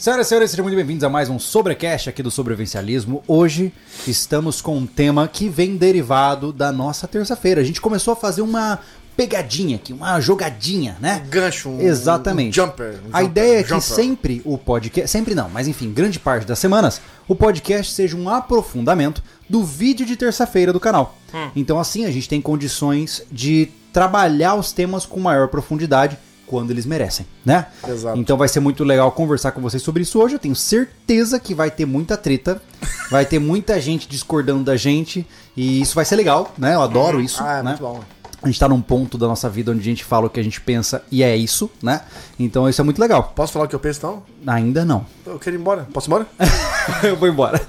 Senhoras e senhores, sejam muito bem-vindos a mais um Sobrecast aqui do Sobrevivencialismo. Hoje estamos com um tema que vem derivado da nossa terça-feira. A gente começou a fazer uma pegadinha aqui, uma jogadinha, né? gancho, um, Exatamente. um jumper. um a jumper, ideia é um que jumper. sempre o podcast, sempre não, mas enfim, grande parte das semanas, o podcast seja um aprofundamento do vídeo de terça-feira do canal. Então assim a gente tem condições de trabalhar os temas com maior profundidade quando eles merecem, né? Exato. Então vai ser muito legal conversar com vocês sobre isso hoje. Eu tenho certeza que vai ter muita treta, vai ter muita gente discordando da gente e isso vai ser legal, né? Eu adoro isso, Ah, é né? muito bom. A gente tá num ponto da nossa vida onde a gente fala o que a gente pensa e é isso, né? Então isso é muito legal. Posso falar o que eu penso, então? Ainda não. Eu quero ir embora. Posso ir embora? eu vou embora.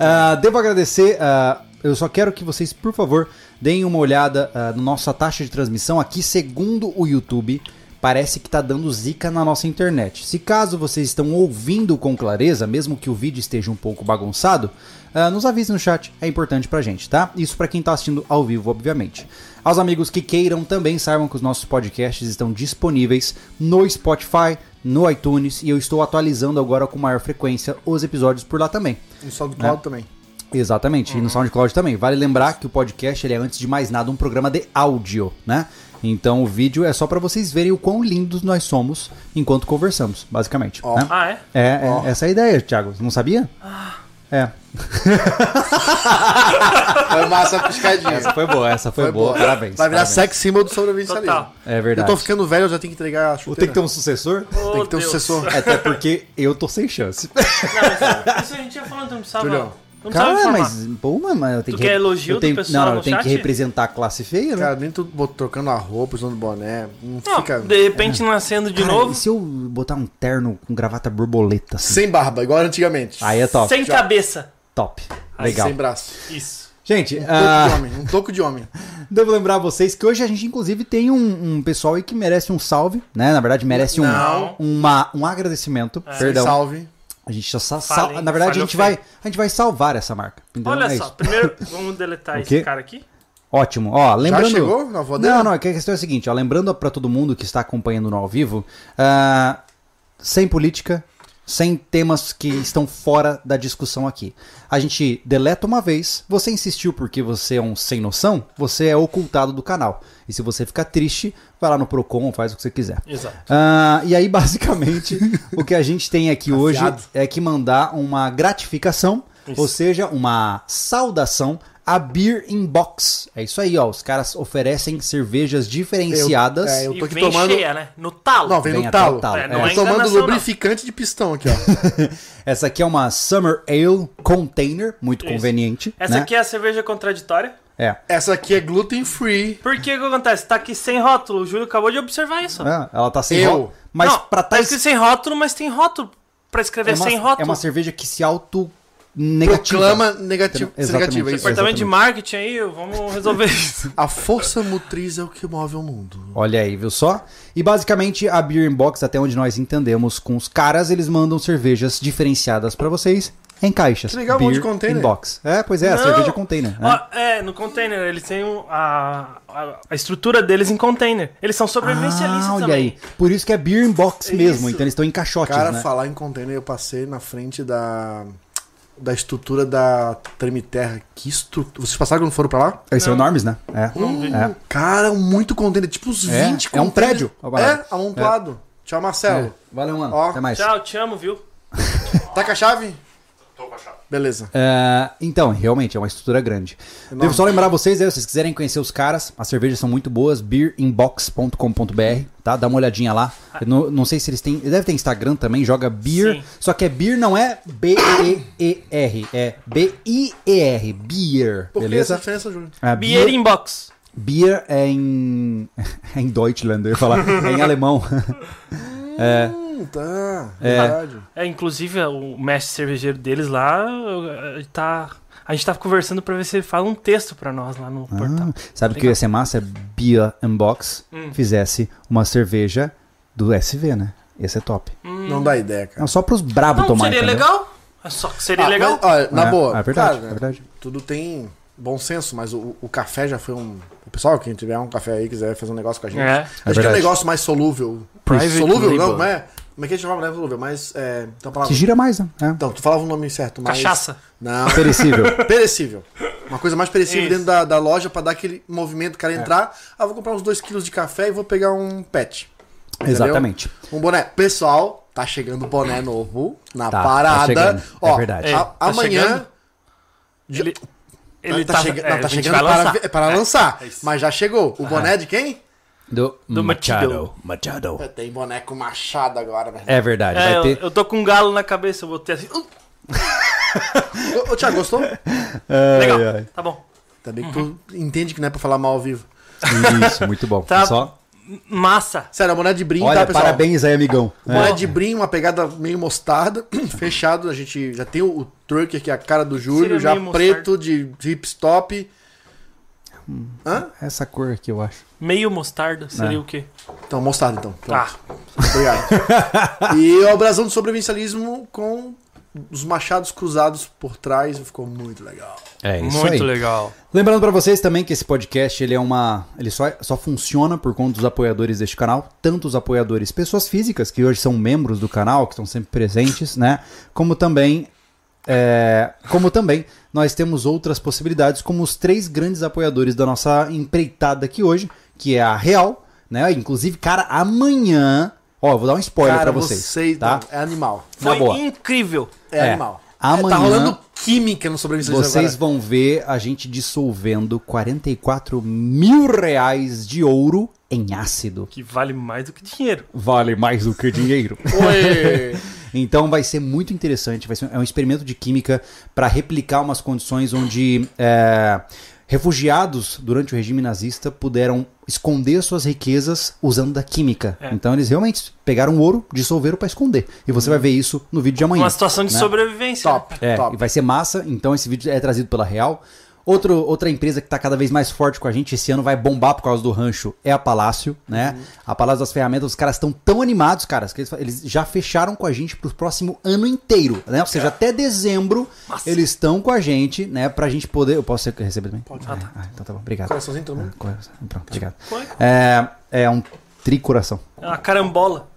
Ah, devo agradecer. ah, eu só quero que vocês, por favor, deem uma olhada ah, na nossa taxa de transmissão aqui, segundo o YouTube. Parece que tá dando zica na nossa internet. Se caso vocês estão ouvindo com clareza, mesmo que o vídeo esteja um pouco bagunçado, ah, nos avise no chat, é importante pra gente, tá? Isso pra quem tá assistindo ao vivo, obviamente. Aos amigos que queiram também saibam que os nossos podcasts estão disponíveis no Spotify, no iTunes e eu estou atualizando agora com maior frequência os episódios por lá também. No SoundCloud também. Exatamente, e no SoundCloud também. Vale lembrar que o podcast ele é, antes de mais nada, um programa de áudio, né? Então o vídeo é só pra vocês verem o quão lindos nós somos enquanto conversamos, basicamente. Ó. né? Ah, é? É, é Ó. essa é a ideia, Thiago. Você não sabia? É. Foi massa a piscadinha. Essa foi boa, essa foi, boa. Parabéns. Vai virar parabéns. sex symbol do sobrevivencialismo. É Eu verdade. tô ficando velho, eu já tenho que entregar a Vou chuteira. ter que ter um sucessor? Tem que ter um Deus. sucessor. Até porque eu tô sem chance. Não, isso, isso a gente ia falando, tu não precisava. Julião. Não Cara, mas, pô, mas- mas eu tenho Tu que. quer elogio eu tenho, do pessoal Não, eu tenho que representar a classe feia, né? Cara, nem tu trocando a roupa, usando boné. Não, Não, fica. de repente nascendo de Cara, novo, E se eu botar um terno com gravata borboleta assim? Sem barba, igual antigamente. Aí é top. sem já. cabeça. Top. Aí, Legal. Sem braço. Isso. Gente, Um ah, toco de homem. Um toco de homem. devo lembrar vocês que hoje a gente, inclusive, tem um, um pessoal aí que merece um salve, né? Na verdade, merece um, Não. uma, um agradecimento. Perdão. Salve. A gente já sa Na verdade, a gente, vai, a gente vai salvar essa marca. Então, Olha é só, isso. primeiro vamos deletar esse cara aqui. Ótimo. Ó, lembrando. chegou na voadeira? Não, não, é a questão é a seguinte, ó, lembrando pra todo mundo que está acompanhando no ao vivo, ah, sem política, sem temas que estão fora da discussão aqui. A gente deleta uma vez, você insistiu porque você é um sem noção, você é ocultado do canal. E se você ficar triste, vai lá no Procon, faz o que você quiser. Exato. Ah, e aí, basicamente, o que a gente tem aqui hoje Afiado. é que mandar uma gratificação, Isso. ou seja, uma saudação a Beer in Box. É isso aí, ó. Os caras oferecem cervejas diferenciadas. Eu- é, eu e tô aqui vem tomando- cheia, né? No talo. Não, vem Vem no talo. talo, É, é. não é Tô tomando enganação, não. lubrificante de pistão aqui, ó. Essa aqui é uma Summer Ale Container, muito Isso. conveniente. Essa né? aqui é a cerveja contraditória. É. Essa aqui é gluten free. Por que que acontece? Tá aqui sem rótulo. O Júlio acabou de observar isso. É, ela tá sem Eu. rótulo. Mas não, pra tá tá escrito sem rótulo, mas tem rótulo. Pra escrever é uma, sem rótulo. é uma cerveja que se auto negativa. Proclama negativo. Exatamente. negativo é isso. Departamento de marketing aí, vamos resolver isso. A força motriz é o que move o mundo. Olha aí, viu só? E basicamente a Beer in Box, até onde nós entendemos com os caras, eles mandam cervejas diferenciadas pra vocês em caixas. Que legal, um monte de Beer container. in Box. É, pois é, a Não. cerveja container. né? Ó, é, no container, eles têm um- a, a, a estrutura deles em container. Eles são sobrevivencialistas Ah, olha também. aí. Por isso que é Beer in Box Isso. mesmo, então eles estão em caixotes, Cara, né? falar em container, eu passei na frente da da estrutura da Tremiterra. Que estrutura. Vocês passaram quando foram pra lá? Eles são enormes, né? É. vi. é. Cara, muito container, tipo uns É, 20 é um prédio. É, amontoado. Tchau, Marcelo. É. Valeu, mano. Ó. Até mais. Tchau, te amo, viu? Tá com a chave? Tô com a chave. Beleza. É, então, realmente, é uma estrutura grande. Devo só lembrar vocês, aí, se vocês quiserem conhecer os caras, as cervejas são muito boas, beerinbox.com.br, tá? Dá uma olhadinha lá. Eu não, não sei se eles têm. Deve ter Instagram também, joga beer. Sim. Só que é beer não é B-E-E-R, é B-I-E-R, beer, Por que essa beleza? diferença, Júlio? É, Beer Inbox. beer é em. é em Deutschland, eu ia falar. É em alemão. É. Hum, tá. Verdade. É, inclusive, o mestre cervejeiro deles lá tá. A gente tava conversando pra ver se ele fala um texto pra nós lá no portal. Ah, sabe o que ia ser massa? É Beer Unbox Hum. fizesse uma cerveja do SV, né? Esse é top. Não dá ideia, cara. Não, só pros brabos Não, tomar, seria entendeu? legal. É Só que seria Ah, legal. mas, olha, na É, boa. é verdade, cara, é verdade. Tudo tem bom senso, mas o, o café já foi um. O pessoal, quem tiver um café aí quiser fazer um negócio com a gente. É. Acho que é um negócio mais solúvel. Private solúvel, label. não, não é? Como é que a gente chamava, né, Lúvia? Mas, é, então, palavra... Que gira mais, né? É. Então, tu falava o nome certo, mas... Cachaça. Não, Perecível. perecível. Uma coisa mais perecível Isso. dentro da, da loja pra dar aquele movimento, o cara entrar. Ah, vou comprar uns 2 quilos de café e vou pegar um pet. Entendeu? Exatamente. Um boné. Pessoal, tá chegando boné novo na Tá, tá parada. É Ó, verdade. É, a- tá amanhã. chegando? Ele, ele tá, tá, chega- é, não, tá chegando para, lançar. é para lançar. é mas já chegou. O boné de quem? Do, Do Machado. Machado. Tem boné com machado agora, velho. É verdade. É, vai eu, ter. eu tô com um galo na cabeça, eu vou ter assim. uh, Ô, ô, Thiago, gostou? legal, Ai, ai. tá bom. Também que tu entende que não é pra falar mal ao vivo. Isso, muito bom. Tá. Só. Massa. Sério, um boné de brim, Olha, tá, pessoal? parabéns aí, amigão. Boné É. de brim, uma pegada meio mostarda, fechado. A gente já tem o, o trucker, que é a cara do Júlio, Seria já preto, de Hã? Essa cor aqui, eu acho. Meio mostarda seria É. o quê? Então, mostarda, então. Pronto. Tá. Obrigado. e o brasão do sobrevivencialismo com os machados cruzados por trás. Ficou muito legal. É isso Muito aí. legal. Lembrando pra vocês também que esse podcast ele é uma, ele só, só funciona por conta dos apoiadores deste canal, tanto os apoiadores pessoas físicas que hoje são membros do canal, que estão sempre presentes, né? Como também, é, como também nós temos outras possibilidades, como os três grandes apoiadores da nossa empreitada aqui hoje, que é a Real, né? Inclusive, cara, amanhã, ó, eu vou dar um spoiler Cara, pra vocês, vocês- tá? é animal. Na Foi boa. incrível. É, É. animal. Amanhã- É, tá rolando química no sobrevivencialismo Vocês agora. vão ver a gente dissolvendo 44 mil reais de ouro em ácido. Que vale mais do que dinheiro. Vale mais do que dinheiro. Oi! então vai ser muito interessante. Vai ser é um experimento de química para replicar umas condições onde é, refugiados durante o regime nazista puderam esconder suas riquezas usando da química. É. Então eles realmente pegaram ouro, dissolveram para esconder. E você vai ver isso no vídeo de amanhã. Uma situação de né? sobrevivência. Top, É, top. e vai ser massa. Então esse vídeo é trazido pela Real. Outro, outra empresa que está cada vez mais forte com a gente esse ano vai bombar por causa do rancho é a Palácio, né? A Palácio das Ferramentas, os caras estão tão animados, caras, que eles, eles já fecharam com a gente pro próximo ano inteiro, né? Ou seja, até dezembro Nossa. eles estão com a gente, né? Pra gente poder. Eu posso receber também? Pode. Ah, ah, então tá bom, obrigado. Coraçãozinho, todo mundo? Ah, coração. Pronto, obrigado. Foi. É, é um tricoração. É uma carambola.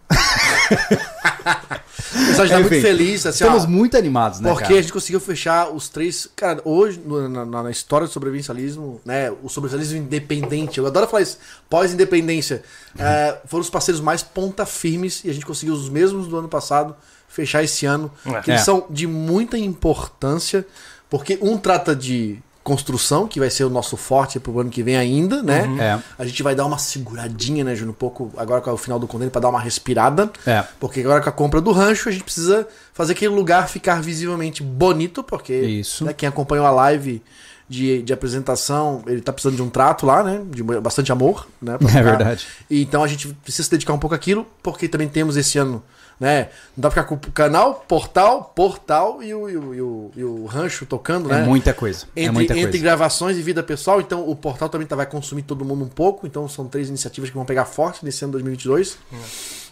O pessoal está muito feliz, assim, Estamos ó, muito animados, né, porque cara? a gente conseguiu fechar os três. Cara, hoje, no- na, na- na história do sobrevivencialismo, né? O sobrevivencialismo independente, eu adoro falar isso, pós-independência, é, foram os parceiros mais ponta firmes e a gente conseguiu os mesmos do ano passado fechar esse ano. É. Que eles É. são de muita importância, porque um trata de construção, que vai ser o nosso forte pro ano que vem ainda, né? É. A gente vai dar uma seguradinha, né, Júnior? Um pouco agora com o final do container para dar uma respirada. É. Porque agora com a compra do rancho, a gente precisa fazer aquele lugar ficar visivelmente bonito, porque Isso. né, quem acompanhou a live de, de apresentação, ele tá precisando de um trato lá, né? De bastante amor, né? É verdade. E então a gente precisa se dedicar um pouco àquilo, porque também temos esse ano, né? Não dá pra ficar com o canal, portal, portal e o, e o, e o, e o rancho tocando, É né? muita coisa. é Entre, muita entre coisa. gravações e vida pessoal, então o portal também tá, vai consumir todo mundo um pouco. Então são três iniciativas que vão pegar forte nesse ano 2022.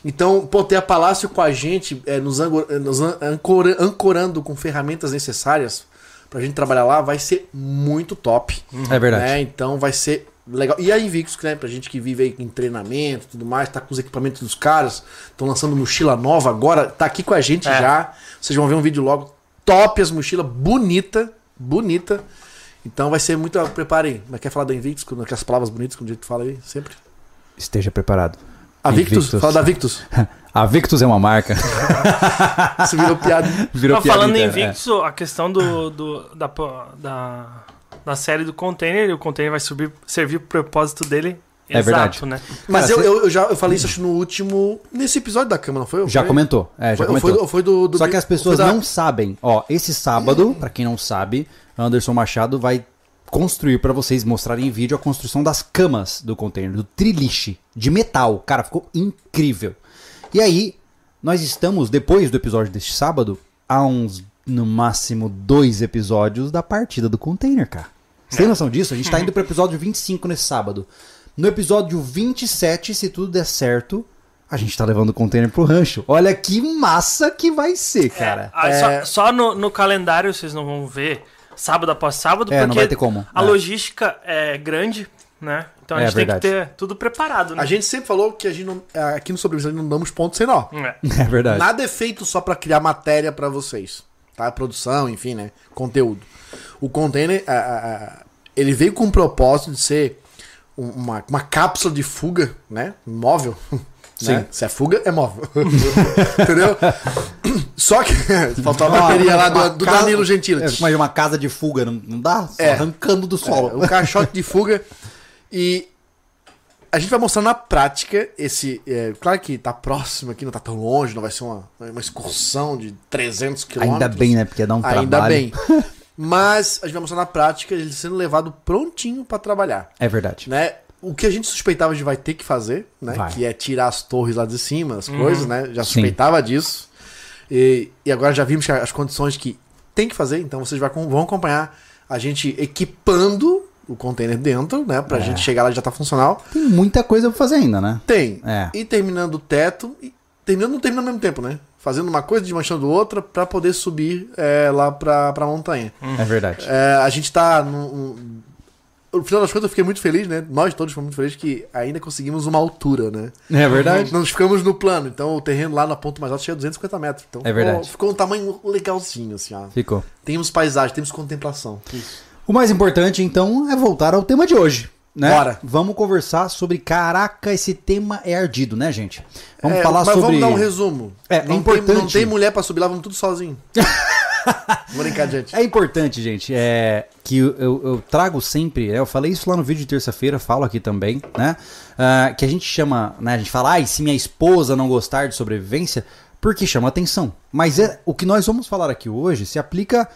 Então, pô, ter a Palácio com a gente, é, nos, angor- é, nos an- ancora- ancorando com ferramentas necessárias pra gente trabalhar lá, vai ser muito top. É verdade. né? Então vai ser legal. E a Invictus, né, pra gente que vive aí em treinamento e tudo mais, tá com os equipamentos dos caras, estão lançando mochila nova agora, tá aqui com a gente É. já. Vocês vão ver um vídeo logo. Top as mochilas, bonita, bonita. Então vai ser muito. Preparem. Mas quer falar da Invictus, com aquelas palavras bonitas que o jeito fala aí, sempre? Esteja preparado. A Victus, Invictus. fala da Victus. A Victus é uma marca. Isso virou piada. Virou Mas falando em piada interna, Invictus, a questão do, do- da, da, da série do container, o container vai subir, servir pro propósito dele É verdade. exato, né? Mas Cara, eu, cê- eu, eu já eu falei isso acho, no último. Nesse episódio da cama, não foi? é. Já Foi? comentou. É, já Foi, comentou. foi, foi do, do- Só que as pessoas da- não sabem. Ó, esse sábado, pra quem não sabe, Anderson Machado vai construir pra vocês mostrarem em vídeo a construção das camas do container, do triliche de metal. Cara, ficou incrível. E aí, nós estamos depois do episódio deste sábado a uns no máximo dois episódios da partida do container, cara. Você tem noção disso? A gente tá indo pro episódio 25 nesse sábado. No episódio 27, se tudo der certo, a gente tá levando o container pro rancho. Olha que massa que vai ser, cara. Ah, É. Só, só no, no calendário vocês não vão ver sábado após sábado, É, não porque vai ter como. a É. logística é grande, né? Então a É gente verdade. tem que ter tudo preparado, né? A gente sempre falou que a gente não, aqui no Sobrevivência não damos ponto sem nó. É. É verdade. Nada é feito só pra criar matéria pra vocês, tá? Produção, enfim, né? Conteúdo. O container, a- a- ele veio com o propósito de ser um- uma, uma cápsula de fuga, né? Móvel. Sim. Né? Se é fuga, é móvel. Entendeu? Só que faltou a bateria lá do, do casa- Danilo Gentili. É, mas uma casa de fuga, não, não dá? Só É. arrancando do solo. É, um caixote de fuga. E a gente vai mostrar na prática esse. é, claro que tá próximo aqui, não tá tão longe, não vai ser uma, uma excursão de 300 quilômetros. Ainda bem, né? Porque dá um Ainda trabalho. bem. Mas a gente vai mostrar na prática ele sendo levado prontinho pra trabalhar. É verdade. Né? O que a gente suspeitava de vai ter que fazer, né? Vai. Que é tirar as torres lá de cima, as coisas, né? Já Sim. suspeitava disso. E, e agora já vimos que as condições que tem que fazer, então vocês vão acompanhar a gente equipando o container dentro, né? Pra É. gente chegar lá e já tá funcional. Tem muita coisa pra fazer ainda, né? Tem. É. E terminando o teto, e terminando não termina ao mesmo tempo, né? Fazendo uma coisa, desmanchando outra, pra poder subir é, lá pra, pra montanha. É verdade. É, a gente tá num. um- No final das contas, eu fiquei muito feliz, né? Nós todos fomos muito felizes que ainda conseguimos uma altura, né? É verdade. Nós ficamos no plano, então o terreno lá na ponta mais alta chega a 250 metros. Então, É verdade. Ficou, ficou um tamanho legalzinho, assim, ó. Ficou. Temos paisagem, temos contemplação. Isso. O mais importante, então, é voltar ao tema de hoje. Né? Bora. Vamos conversar sobre. Caraca, esse tema é ardido, né, gente? Vamos É, falar mas sobre. vamos dar um resumo. É, é não Tem, importante. não tem mulher pra subir lá, vamos tudo sozinho. Vou brincar, gente. É importante, gente, é que eu, eu- eu trago sempre, é, eu falei isso lá no vídeo de terça-feira, falo aqui também, né? ah, que a gente chama, né? A gente fala, ai, se minha esposa não gostar de sobrevivência, porque chama atenção. Mas é o que nós vamos falar aqui hoje se aplica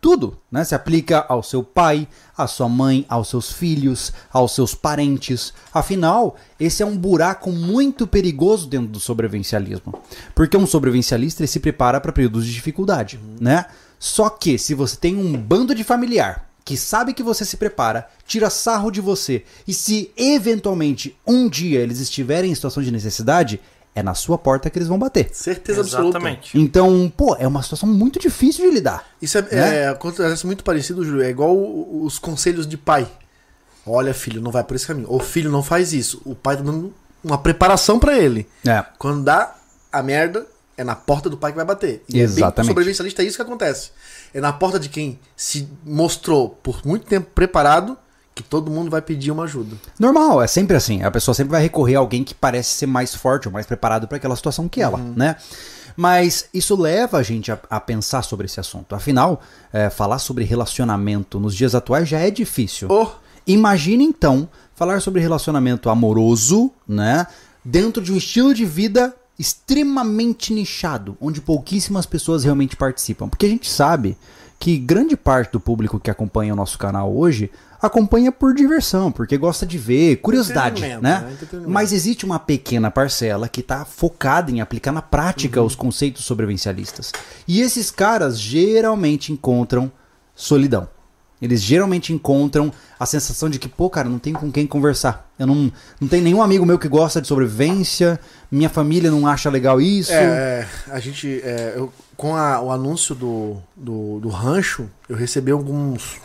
tudo, né? Se aplica ao seu pai, à sua mãe, aos seus filhos, aos seus parentes. Afinal, esse é um buraco muito perigoso dentro do sobrevivencialismo. Porque um sobrevivencialista se prepara para períodos de dificuldade, né? Só que se você tem um bando de familiar que sabe que você se prepara, tira sarro de você, e se eventualmente um dia eles estiverem em situação de necessidade, é na sua porta que eles vão bater. Certeza absoluta. Exatamente. Então, pô, é uma situação muito difícil de lidar. Isso é, Né? é, acontece muito parecido, Júlio. É igual o- os conselhos de pai. Olha, filho, não vai por esse caminho. Ou filho, não faz isso. O pai tá dando uma preparação pra ele. É. Quando dá a merda, é na porta do pai que vai bater. E É bem, Exatamente. sobrevivencialista é isso que acontece. É na porta de quem se mostrou por muito tempo preparado que todo mundo vai pedir uma ajuda. Normal, é sempre assim. A pessoa sempre vai recorrer a alguém que parece ser mais forte ou mais preparado para aquela situação que ela, né? Mas isso leva a gente a, a pensar sobre esse assunto. Afinal, é, falar sobre relacionamento nos dias atuais já é difícil. Oh, Imagine então falar sobre relacionamento amoroso, né? Dentro de um estilo de vida extremamente nichado, onde pouquíssimas pessoas realmente participam. Porque a gente sabe que grande parte do público que acompanha o nosso canal hoje acompanha por diversão, porque gosta de ver, curiosidade, né? né? Mas existe uma pequena parcela que está focada em aplicar na prática os conceitos sobrevivencialistas. E esses caras geralmente encontram solidão. Eles geralmente encontram a sensação de que, pô, cara, não tem com quem conversar. Eu não, não tem nenhum amigo meu que gosta de sobrevivência, minha família não acha legal isso. é, a gente. é, eu- com a- o anúncio do, do, do rancho, eu recebi alguns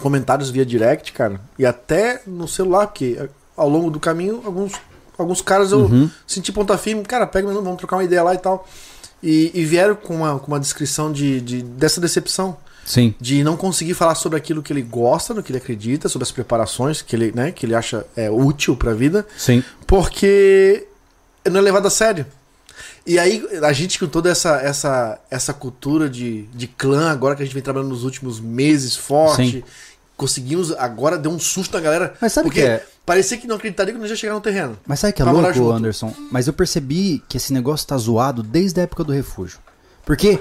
comentários via direct, cara. E até no celular, porque é, ao longo do caminho, alguns, alguns caras eu Uhum. senti ponta firme, cara, pega vamos trocar uma ideia lá e tal. E, e vieram com uma, com uma descrição de, de- dessa decepção. Sim. De não conseguir falar sobre aquilo que ele gosta, no que ele acredita, sobre as preparações que ele, né, que ele acha é, útil pra vida Sim. porque não é levado a sério. E aí, a gente com toda essa, essa, essa cultura de, de clã, agora que a gente vem trabalhando nos últimos meses forte, Sim. conseguimos, agora deu um susto na galera. Mas sabe o porque que é? parecia que não acreditaria que nós ia chegar no terreno. Mas sabe que é louco. Anderson? Mas eu percebi que esse negócio tá zoado desde a época do refúgio. Porque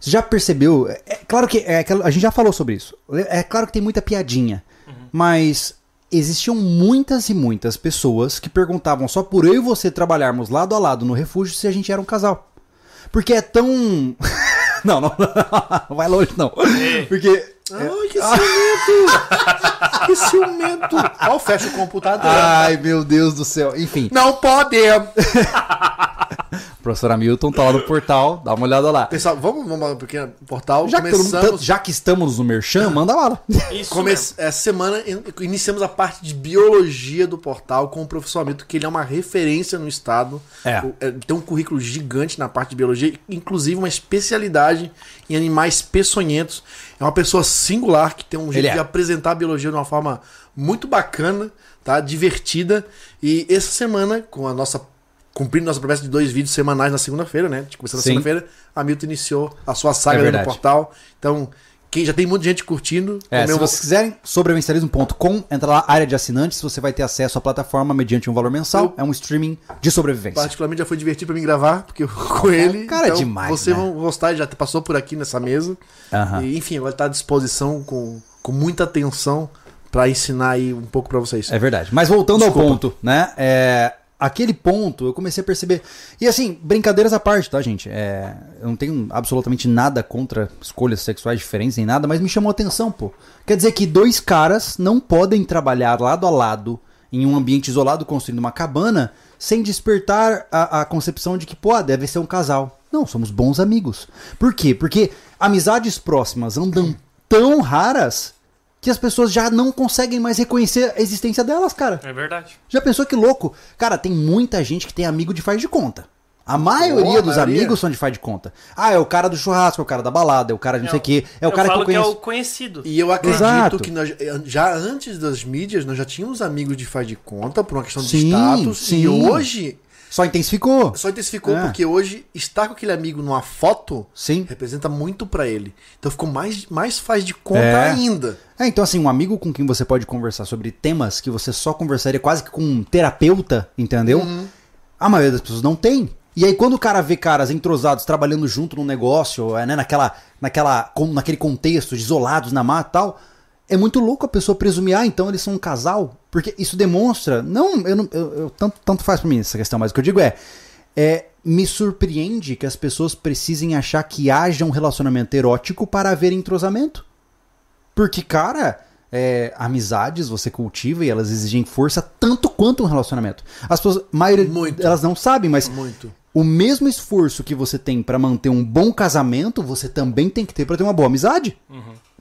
você já percebeu? É, é claro que é a gente já falou sobre isso. É claro que tem muita piadinha, mas existiam muitas e muitas pessoas que perguntavam só por eu e você trabalharmos lado a lado no refúgio se a gente era um casal. Porque é tão não, não, não vai longe não. Porque Ai, que ciumento! que ciumento! Ó, fecha o computador. ai meu Deus do céu. Enfim, Não pode! professor Hamilton tá lá no portal, dá uma olhada lá. Pessoal, vamos, vamos porque o portal Já que, todo mundo- começamos. já que estamos no Merchan, manda bala. Isso Come... mesmo. Essa semana in- iniciamos a parte de biologia do portal com o professor Hamilton, que ele é uma referência no estado. É. O- Ele tem um currículo gigante na parte de biologia, inclusive uma especialidade em animais peçonhentos. É uma pessoa singular que tem um jeito é. de apresentar a biologia de uma forma muito bacana, tá? Divertida. E essa semana, com a nossa. Cumprindo nossa promessa de dois vídeos semanais na segunda-feira, né? Começando na segunda-feira, a Milton iniciou a sua saga É verdade. portal. Então, quem já tem muita gente curtindo. É, se vocês quiserem, sobrevivencialismo.com, entra lá, área de assinantes, você vai ter acesso à plataforma mediante um valor mensal. Eu- É um streaming de sobrevivência. Particularmente já foi divertido pra mim gravar, porque eu com ele. cara é demais, Vocês né? vão gostar, ele já passou por aqui nessa mesa. Aham. E, enfim, agora tá à disposição com, com muita atenção pra ensinar aí um pouco pra vocês. É verdade. Mas voltando Desculpa. ao ponto, né? É, aquele ponto eu comecei a perceber. E assim, brincadeiras à parte, tá, gente? É, eu não tenho absolutamente nada contra escolhas sexuais diferentes nem nada, mas me chamou a atenção, pô. Quer dizer que dois caras não podem trabalhar lado a lado em um ambiente isolado construindo uma cabana sem despertar a, a concepção de que, pô, deve ser um casal. Não, somos bons amigos. Por quê? Porque amizades próximas andam tão raras que as pessoas já não conseguem mais reconhecer a existência delas, cara. É verdade. Já pensou que louco? Cara, tem muita gente que tem amigo de faz de conta. A maioria dos maioria. amigos são de faz de conta. Ah, é o cara do churrasco, é o cara da balada, é o cara de não sei o quê, é o cara que eu conheço. é o conhecido. E eu acredito Exato. que nós, já antes das mídias, nós já tínhamos amigos de faz de conta por uma questão de Sim, status. sim. E hoje Só intensificou. só intensificou É. porque hoje estar com aquele amigo numa foto Sim. representa muito pra ele. Então ficou mais, mais faz de conta É. ainda. É, então assim, um amigo com quem você pode conversar sobre temas que você só conversaria quase que com um terapeuta, entendeu? Uhum. A maioria das pessoas não tem. E aí quando o cara vê caras entrosados trabalhando junto num negócio, é, né, naquela, naquela, com- naquele contexto, isolados na mata e tal, é muito louco a pessoa presumir, ah, então eles são um casal, porque isso demonstra, não, eu não, eu, eu- tanto, tanto faz pra mim essa questão, mas o que eu digo é, é, me surpreende que as pessoas precisem achar que haja um relacionamento erótico para haver entrosamento. Porque, cara, é, amizades você cultiva e elas exigem força tanto quanto um relacionamento. As pessoas, maioria, Muito. elas não sabem, mas Muito. o mesmo esforço que você tem pra manter um bom casamento, você também tem que ter pra ter uma boa amizade.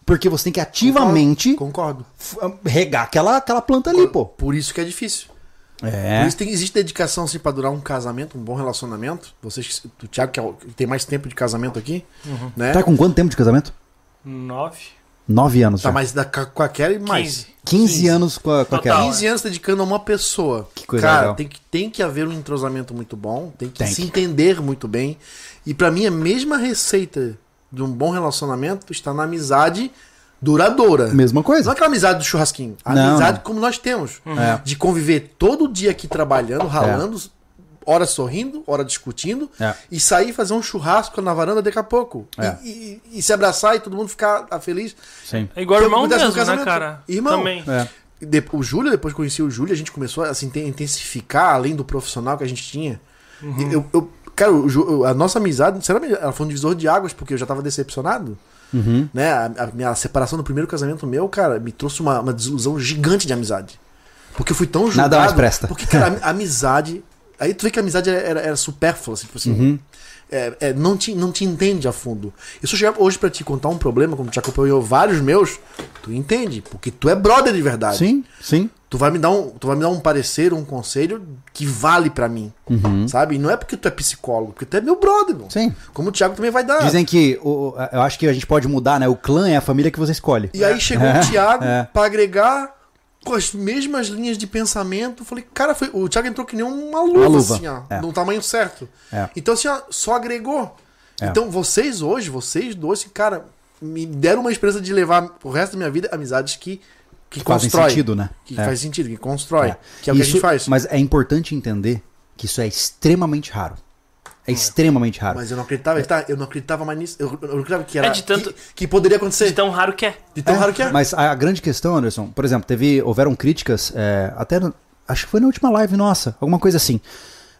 Porque você tem que ativamente Concordo. f- regar aquela, aquela planta ali, pô. Por isso que é difícil. É. Por isso tem, existe dedicação assim, pra durar um casamento, um bom relacionamento. Vocês, o Thiago, que é o- que tem mais tempo de casamento aqui, né? Tá com quanto tempo de casamento? Nove. Nove anos Tá, já. mas da, com a Kelly, mais. 15. 15 anos com a, com a Total. Kelly. 15 anos dedicando a uma pessoa. Que coisa Cara, legal. tem que, tem que haver um entrosamento muito bom, tem que Tem se que. entender muito bem. E pra mim, a mesma receita de um bom relacionamento está na amizade duradoura. Mesma Não coisa. é aquela amizade do churrasquinho. A Não, amizade não. como nós temos. É. De conviver todo dia aqui trabalhando, ralando, hora sorrindo, hora discutindo, É. e sair fazer um churrasco na varanda daqui a pouco. É. E, e- e se abraçar e todo mundo ficar ah, feliz. Sim. É igual irmão mesmo, né, casamento. cara? Irmão. Também. É. O Júlio, depois que conheci o Júlio, a gente começou a se inten- intensificar além do profissional que a gente tinha. E Eu, eu- cara, o a nossa amizade, sinceramente, ela foi um divisor de águas, porque eu já tava decepcionado. Uhum. Né? A, a minha separação do primeiro casamento meu, cara, me trouxe uma, uma desilusão gigante de amizade. Porque eu fui tão julgado. Nada mais presta. Porque, cara, a, amizade. Aí tu vê que a amizade era, era, supérflua, assim, tipo assim. Uhum. é, é, não, te, não te entende a fundo. E se eu chegar hoje pra te contar um problema, como já acompanhou vários meus, tu entende, porque tu é brother de verdade. Sim, sim. Tu vai me dar um, tu vai me dar um parecer, um conselho que vale pra mim, sabe? E não é porque tu é psicólogo, porque tu é meu brother. Uhum. Sim. Como o Thiago também vai dar. Dizem que o, eu acho que a gente pode mudar, né? O clã é a família que você escolhe. E aí chegou o Thiago é. pra agregar com as mesmas linhas de pensamento. Falei, cara, foi, o Thiago entrou que nem uma luva, Uma luva, assim, ó, é. no tamanho certo. É. Então, assim, ó, só agregou. É. Então, vocês hoje, vocês dois, cara, me deram uma esperança de levar o resto da minha vida amizades que, que, Que fazem constrói. sentido, né? Que É. faz sentido, que constrói. É. Que é o que a gente faz. Mas é importante entender que isso é extremamente raro. É extremamente raro. Mas eu não acreditava, tá? Eu não acreditava mais nisso. Eu, eu não acreditava que era. É de tanto- que, que poderia acontecer. De tão raro que é. De tão É, raro que é. Mas a, a grande questão, Anderson, por exemplo, teve, houveram críticas, é, até, acho que foi na última live nossa, alguma coisa assim.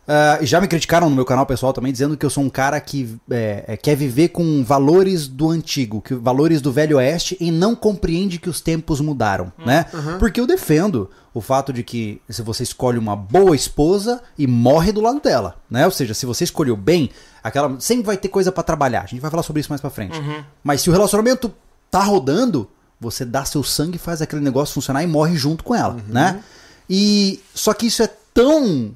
Ah, já me criticaram no meu canal pessoal também, dizendo que eu sou um cara que é, é, quer viver com valores do antigo, que valores do velho oeste e não compreende que os tempos mudaram, né? Porque eu defendo o fato de que se você escolhe uma boa esposa e morre do lado dela, né? Ou seja, se você escolheu bem, aquela sempre vai ter coisa pra trabalhar. A gente vai falar sobre isso mais pra frente. Mas se o relacionamento tá rodando, você dá seu sangue, faz aquele negócio funcionar e morre junto com ela, né? E só que isso é tão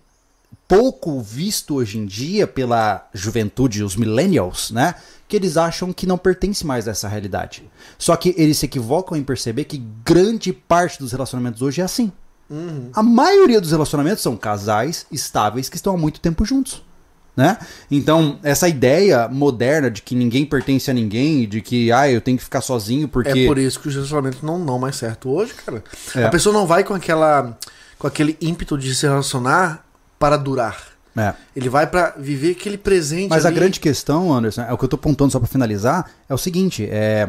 pouco visto hoje em dia pela juventude, os millennials, né? Que eles acham que não pertence mais a essa realidade. Só que eles se equivocam em perceber que grande parte dos relacionamentos hoje é assim. A maioria dos relacionamentos são casais estáveis que estão há muito tempo juntos. Né? Então, essa ideia moderna de que ninguém pertence a ninguém, de que ah, eu tenho que ficar sozinho porque. É por isso que os relacionamentos não dão mais certo hoje, cara. É. A pessoa não vai com aquela com aquele ímpeto de se relacionar para durar. É. Ele vai pra viver aquele presente Mas a ali. grande questão, Anderson, é o que eu tô apontando só pra finalizar, é o seguinte, é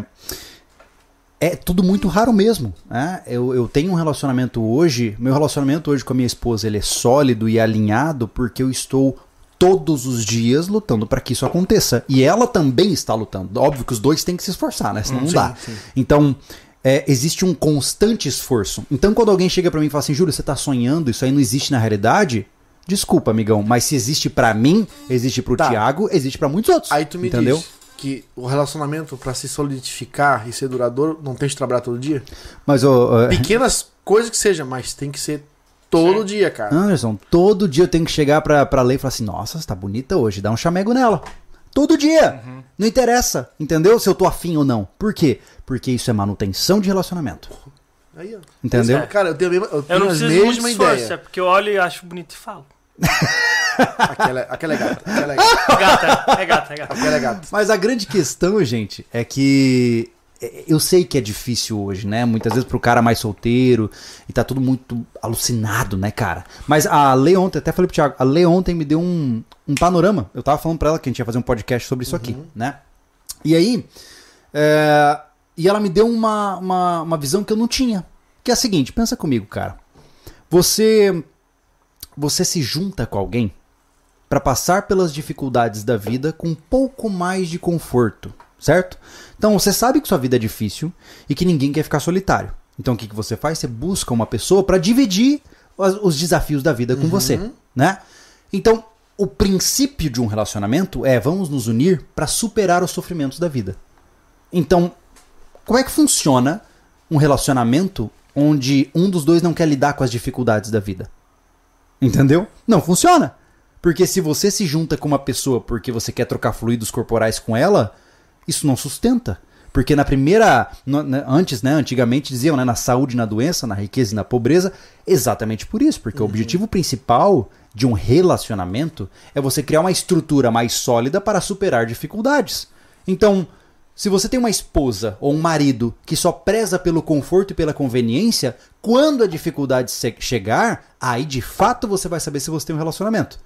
é tudo muito raro mesmo, né? Eu, eu tenho um relacionamento hoje, meu relacionamento hoje com a minha esposa, ele é sólido e alinhado porque eu estou todos os dias lutando para que isso aconteça. E ela também está lutando. Óbvio que os dois têm que se esforçar, né? Senão não sim, dá. sim. Então, é, existe um constante esforço. Então, quando alguém chega pra mim e fala assim, Júlio, você tá sonhando, isso aí não existe na realidade? Desculpa, amigão, mas se existe pra mim, existe pro Tá. Tiago, existe pra muitos outros. Aí tu me entendeu? diz que o relacionamento pra se solidificar e ser duradouro não tem que trabalhar todo dia? Mas, ô, ô, Pequenas coisas que seja, mas tem que ser todo dia, cara. Anderson, todo dia eu tenho que chegar pra, pra lei e falar assim: nossa, você tá bonita hoje, dá um chamego nela. Todo dia. Não interessa, entendeu? Se eu tô afim ou não. Por quê? Porque isso é manutenção de relacionamento. Aí, ó. Entendeu? É. Cara, eu tenho a mesma, eu Eu tenho não as preciso muito mesma esforço, ideia. é porque eu olho e acho bonito e falo. Aquela, aquela é gata. Aquela é gata. Gata, é gata, é gata. Aquela é gata. Mas a grande questão, gente, é que é, eu sei que é difícil hoje, né? Muitas vezes pro cara mais solteiro e tá tudo muito alucinado, né, cara? Mas a Lê ontem, até falei pro Thiago, a Lê ontem me deu um, um panorama. Eu tava falando pra ela que a gente ia fazer um podcast sobre isso aqui, né? E aí, é, e ela me deu uma, uma, uma visão que eu não tinha. Que é a seguinte, pensa comigo, cara. Você, você se junta com alguém para passar pelas dificuldades da vida com um pouco mais de conforto, certo? Então você sabe que sua vida é difícil e que ninguém quer ficar solitário. Então o que, que você faz? Você busca uma pessoa para dividir os, os desafios da vida com você, né? Então o princípio de um relacionamento é vamos nos unir para superar os sofrimentos da vida. Então como é que funciona um relacionamento onde um dos dois não quer lidar com as dificuldades da vida? Entendeu? Não funciona. Porque se você se junta com uma pessoa porque você quer trocar fluidos corporais com ela, isso não sustenta. Porque na primeira. né, antes, né? Antigamente diziam, né? Na saúde na doença, na riqueza e na pobreza. Exatamente por isso. Porque o objetivo principal de um relacionamento é você criar uma estrutura mais sólida para superar dificuldades. Então, se você tem uma esposa ou um marido que só preza pelo conforto e pela conveniência, quando a dificuldade chegar, aí de fato você vai saber se você tem um relacionamento.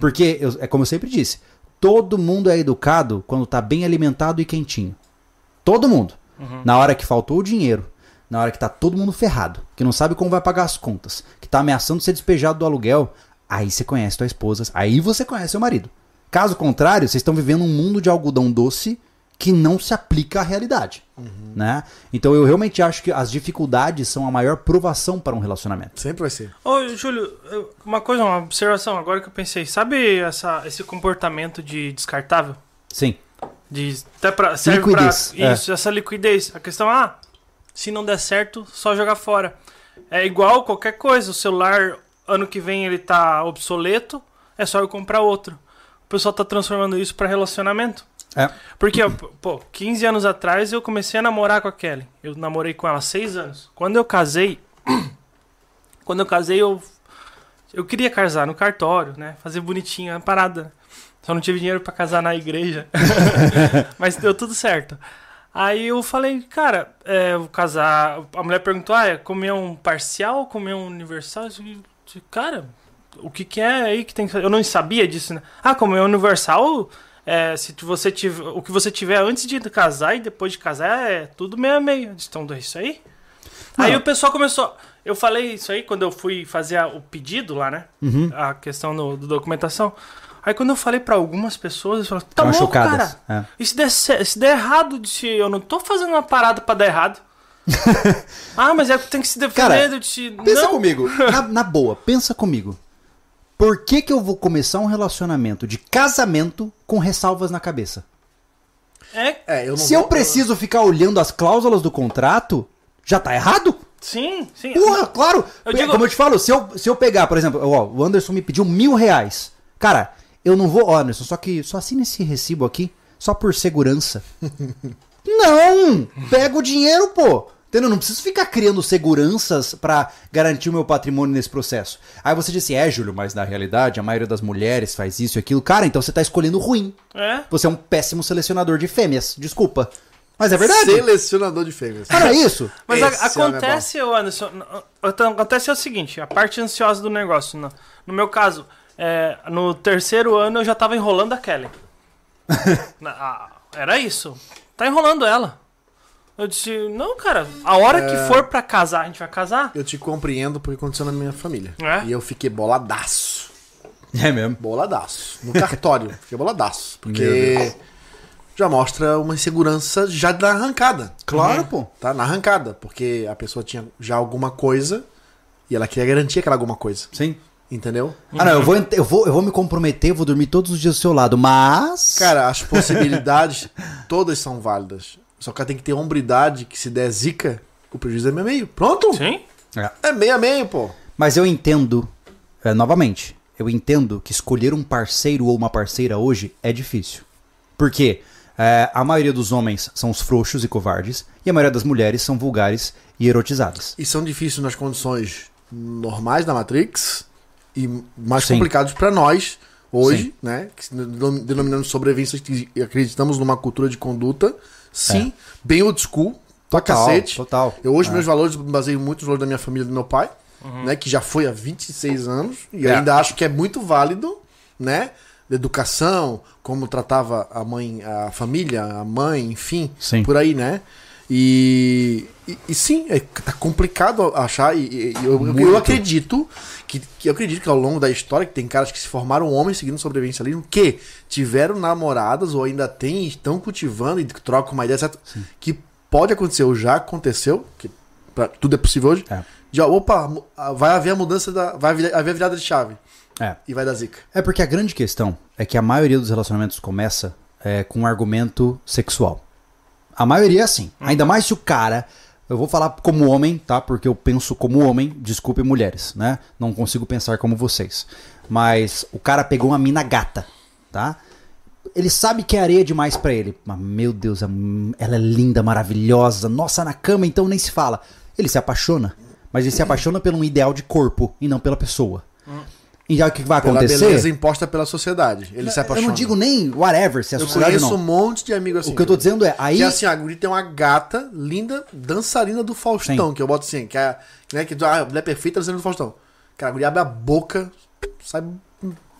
Porque, eu- é como eu sempre disse, todo mundo é educado quando tá bem alimentado e quentinho. Todo mundo. Na hora que faltou o dinheiro, na hora que tá todo mundo ferrado, que não sabe como vai pagar as contas, que tá ameaçando ser despejado do aluguel, aí você conhece tua esposa, aí você conhece seu marido. Caso contrário, vocês estão vivendo um mundo de algodão doce que não se aplica à realidade, né? Então eu realmente acho que as dificuldades são a maior provação para um relacionamento. Sempre vai ser. Ô, Júlio, uma coisa, uma observação agora que eu pensei. Sabe essa, esse comportamento de descartável? Sim. De, até pra, serve Liquidez, pra. é. Isso, essa liquidez. A questão, ah, se não der certo, só jogar fora. É igual qualquer coisa. O celular, ano que vem, ele tá obsoleto, é só eu comprar outro. O pessoal tá transformando isso pra relacionamento. É. Porque, pô, 15 anos atrás eu comecei a namorar com a Kelly. Eu namorei com ela há 6 anos. Quando eu casei. quando eu casei, eu. Eu queria casar no cartório, né? Fazer bonitinho a parada. Só não tive dinheiro pra casar na igreja. Mas deu tudo certo. Aí eu falei, cara, é, vou casar. A mulher perguntou: ah, é comer um parcial ou comer um universal? Eu disse, Cara, o que, que é aí que tem que fazer? Eu não sabia disso, né? Ah, comer um universal, é, se você tiver, o que você tiver antes de casar e depois de casar é tudo meio a meio. Então, é isso aí? Aí Não. o pessoal começou. Eu falei isso aí quando eu fui fazer a- o pedido lá, né? Uhum. A questão do, do documentação. Aí quando eu falei pra algumas pessoas, eles falaram: tá Ficaram louco, chocadas, cara. é. E se der, se der errado, se eu não tô fazendo uma parada pra dar errado. ah, mas é que tem que se defender. Cara, Pensa não. comigo. Na, na boa, pensa comigo. Por que, que eu vou começar um relacionamento de casamento com ressalvas na cabeça? É, É, eu não Se vou- eu preciso ficar olhando as cláusulas do contrato, já tá errado? sim, sim. Porra, claro. Eu digo- Como eu te falo, se eu, se eu pegar, por exemplo, ó, o Anderson me pediu mil reais. Cara, eu não vou, ó, Anderson, só que só assina esse recibo aqui, só por segurança. não! Pega o dinheiro, pô. Entendeu? Não preciso ficar criando seguranças pra garantir o meu patrimônio nesse processo. Aí você disse, é, Júlio, mas na realidade a maioria das mulheres faz isso e aquilo. Cara, então você tá escolhendo ruim. É. Você é um péssimo selecionador de fêmeas. Desculpa. Mas é verdade. Selecionador de fêmeas. Cara, é isso. Mas a- é acontece, ô Anderson, então, acontece o seguinte, a parte ansiosa do negócio. No, no meu caso, é, no terceiro ano eu já tava enrolando a Kelly. Na- ah, era isso. Tá enrolando ela. Eu disse, não, cara, a hora É. que for pra casar, a gente vai casar. Eu te compreendo porque aconteceu na minha família. É? E eu fiquei boladaço. É mesmo. Boladaço. No cartório. fiquei boladaço. Porque já mostra uma insegurança já na arrancada. Claro, pô. Tá? Na arrancada. Porque a pessoa tinha já alguma coisa e ela queria garantir aquela alguma coisa. Sim. Entendeu? Ah, não, eu vou, eu, vou, eu vou me comprometer, eu vou dormir todos os dias do seu lado, mas. Cara, as possibilidades todas são válidas. Só que ela tem que ter hombridade que se der zica, o prejuízo é meio a meio. Pronto? Sim? É. É meio a meio, pô. Mas eu entendo, é, novamente, eu entendo que escolher um parceiro ou uma parceira hoje é difícil. Porque é, a maioria dos homens são os frouxos e covardes, e a maioria das mulheres são vulgares e erotizadas. E são difíceis nas condições normais da Matrix e mais Sim. complicados pra nós hoje, Sim. né? Que se denom- denominamos sobrevivência e acreditamos numa cultura de conduta. Sim, bem old school, pra Total, cacete. total. Eu hoje É. meus valores me baseio muito nos valores da minha família e do meu pai, né? Que já foi há 26 anos e É. ainda acho que é muito válido, né? Educação, como tratava a mãe, a família, a mãe, enfim, Sim. por aí, né? E, e, e sim, é, tá complicado achar. E, e- eu, eu- eu acredito que, que eu acredito que ao longo da história que tem caras que se formaram homens seguindo sobrevivencialismo que tiveram namoradas ou ainda têm estão cultivando e trocam uma ideia, certo? Que pode acontecer, ou já aconteceu, que pra- tudo é possível hoje. É. De, ó, opa, ah, vai haver a mudança da. Vai haver haver a virada de chave. É. E vai dar zica. É porque a grande questão é que a maioria dos relacionamentos começa é, com um argumento sexual. A maioria é assim. Ainda mais se o cara. Eu vou falar como homem, tá? Porque eu penso como homem, desculpe mulheres, né? Não consigo pensar como vocês. Mas o cara pegou uma mina gata, tá? Ele sabe que é areia demais pra ele. Mas, meu Deus, a- ela é linda, maravilhosa. Nossa, na cama então nem se fala. Ele se apaixona. Mas ele se apaixona pelo um ideal de corpo e não pela pessoa. E aí o que vai Pela acontecer? beleza imposta pela sociedade. Ele se Eu apaixona. não digo nem whatever, se é Eu sociedade ou conheço um não. monte de amigos assim. O que eu tô dizendo é, aí. Que é assim, a Guri tem uma gata linda, dançarina do Faustão, Sim. que eu boto assim, que é, né, que ah, a mulher perfeita dançarina do Faustão. Cara, a Guri abre a boca, sai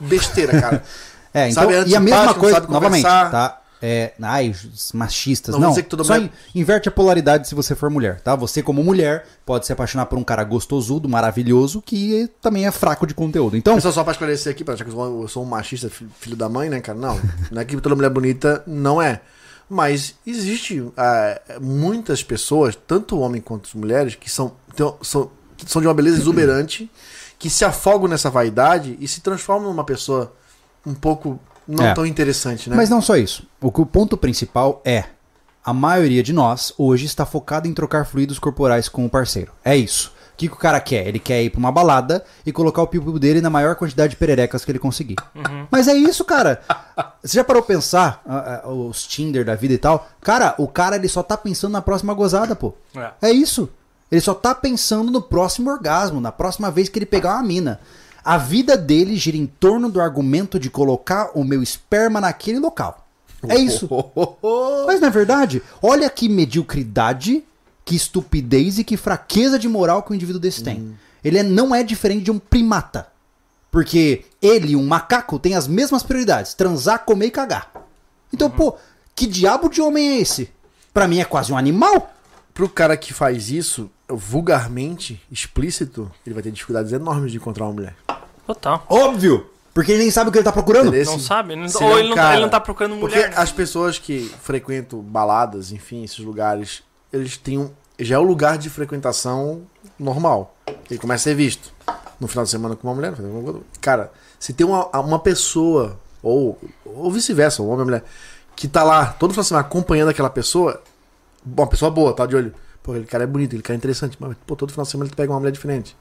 besteira, cara. É, então, Sabe, e a mesma coisa, novamente, tá? É, ai, machistas. Não Não, dizer que toda só mulher- in- inverte a polaridade se você for mulher, tá? Você, como mulher, pode se apaixonar por um cara gostosudo, maravilhoso, que também é fraco de conteúdo. Então, Só, só pra esclarecer aqui, pra, já que eu sou, um machista, fi- filho da mãe, né, cara? Não, não é que toda mulher bonita não é. Mas existe ah, muitas pessoas, tanto homem quanto mulheres, que são, têm- são, que são de uma beleza exuberante, que se afogam nessa vaidade e se transformam numa pessoa um pouco não É. tão interessante, né? Mas não só isso. O, que o ponto principal é: a maioria de nós hoje está focada em trocar fluidos corporais com o parceiro. É isso. O que, que o cara quer? Ele quer ir pra uma balada e colocar o pipo dele na maior quantidade de pererecas que ele conseguir. Mas é isso, cara. Você já parou pra pensar ah, ah, os Tinder da vida e tal? Cara, o cara ele só tá pensando na próxima gozada, pô. É. É isso. Ele só tá pensando no próximo orgasmo, na próxima vez que ele pegar uma mina. A vida dele gira em torno do argumento de colocar o meu esperma naquele local. É isso. Mas não é verdade? Olha que mediocridade, que estupidez e que fraqueza de moral que o indivíduo desse tem. Ele é- não é diferente de um primata. Porque ele, um macaco, tem as mesmas prioridades: transar, comer e cagar. Então, pô, que diabo de homem é esse? Pra mim é quase um animal. Pro cara que faz isso, vulgarmente, explícito, ele vai ter dificuldades enormes de encontrar uma mulher. Total. Óbvio! Porque ele nem sabe o que ele tá procurando. Entendeu? Não sabe? Não- ou é um ele não, cara- ele não tá procurando Porque mulher. né? as pessoas que frequentam baladas, enfim, esses lugares, eles têm um. Já é o lugar de frequentação normal. Ele começa a ser visto. No final de semana com uma mulher. Cara, se tem uma, uma pessoa, ou, ou vice-versa, um homem ou mulher, que tá lá todo final de semana acompanhando aquela pessoa, uma pessoa boa, tá de olho. Pô, aquele cara é bonito, aquele cara é interessante. Mas, pô, todo final de semana ele pega uma mulher diferente.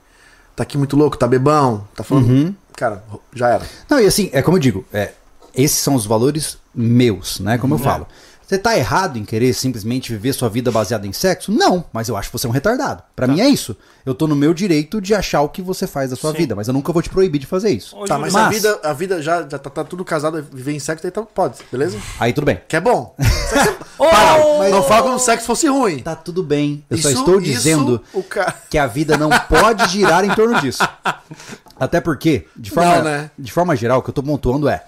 Tá aqui muito louco, tá bebão, tá falando. Uhum. Cara, já era. Não, e assim, é como eu digo, é, esses são os valores meus, né? Como eu falo. Você tá errado em querer simplesmente viver sua vida baseada em sexo? Não, mas eu acho que você é um retardado. Pra mim é isso. Eu tô no meu direito de achar o que você faz da sua Sim. vida, mas eu nunca vou te proibir de fazer isso. Ô, Tá, Júlio, mas, a vida, a vida já, já tá, tá tudo casado, viver em sexo, aí tá, pode, beleza? Aí tudo bem. Que é bom. Ô, Para, mas- não fala como se sexo fosse ruim. Tá tudo bem. Eu só Isso- estou isso, dizendo o cara. que a vida não pode girar em torno disso. Até porque, de forma, Não, né? de forma geral, o que eu tô pontuando é.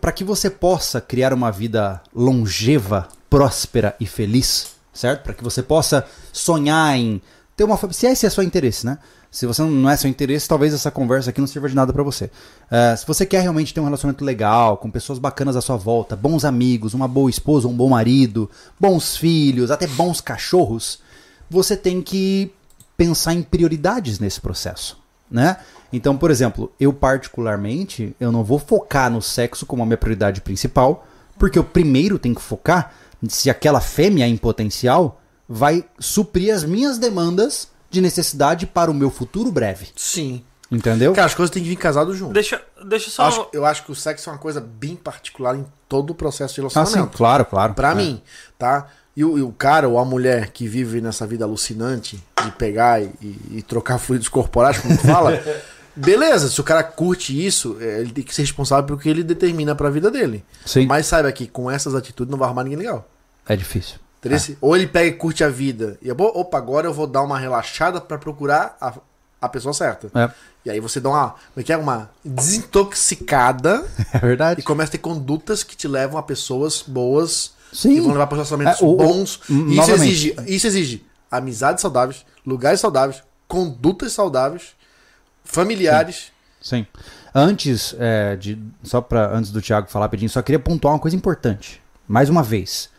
Para que você possa criar uma vida longeva, próspera e feliz, certo? Para que você possa sonhar em ter uma família. Se esse é seu interesse, né? Se você não é seu interesse, talvez essa conversa aqui não sirva de nada pra você. Ah, se você quer realmente ter um relacionamento legal, com pessoas bacanas à sua volta, bons amigos, uma boa esposa, um bom marido, bons filhos, até bons cachorros, você tem que pensar em prioridades nesse processo, né? Então, por exemplo, eu particularmente, eu não vou focar no sexo como a minha prioridade principal, porque eu primeiro tenho que focar se aquela fêmea em potencial vai suprir as minhas demandas de necessidade para o meu futuro breve, Sim. entendeu? Cara, as coisas têm que vir casadas junto. Deixa, deixa eu só. Acho- eu acho que o sexo é uma coisa bem particular em todo o processo de Ah, sim, relacionamento. claro, claro. Pra É. mim, tá? E o, e o cara ou a mulher que vive nessa vida alucinante de pegar e, e- e trocar fluidos corporais, como tu fala, beleza, se o cara curte isso, é, ele tem que ser responsável pelo que ele determina pra vida dele. Sim, Mas saiba que com essas atitudes não vai arrumar ninguém legal. é difícil. Entendeu? Ou ele pega e curte a vida. E eu, opa, agora eu vou dar uma relaxada pra procurar a, a pessoa certa. É, E aí você dá uma, como é que é? Uma desintoxicada é e verdade. começa a ter condutas que te levam a pessoas boas Sim. que vão levar para relacionamentos É, o- o- bons. hum, E isso exige, isso exige amizades saudáveis, lugares saudáveis, condutas saudáveis, familiares. Sim. Antes é, de. Só para antes do Thiago falar rapidinho, só queria pontuar uma coisa importante. Mais uma vez.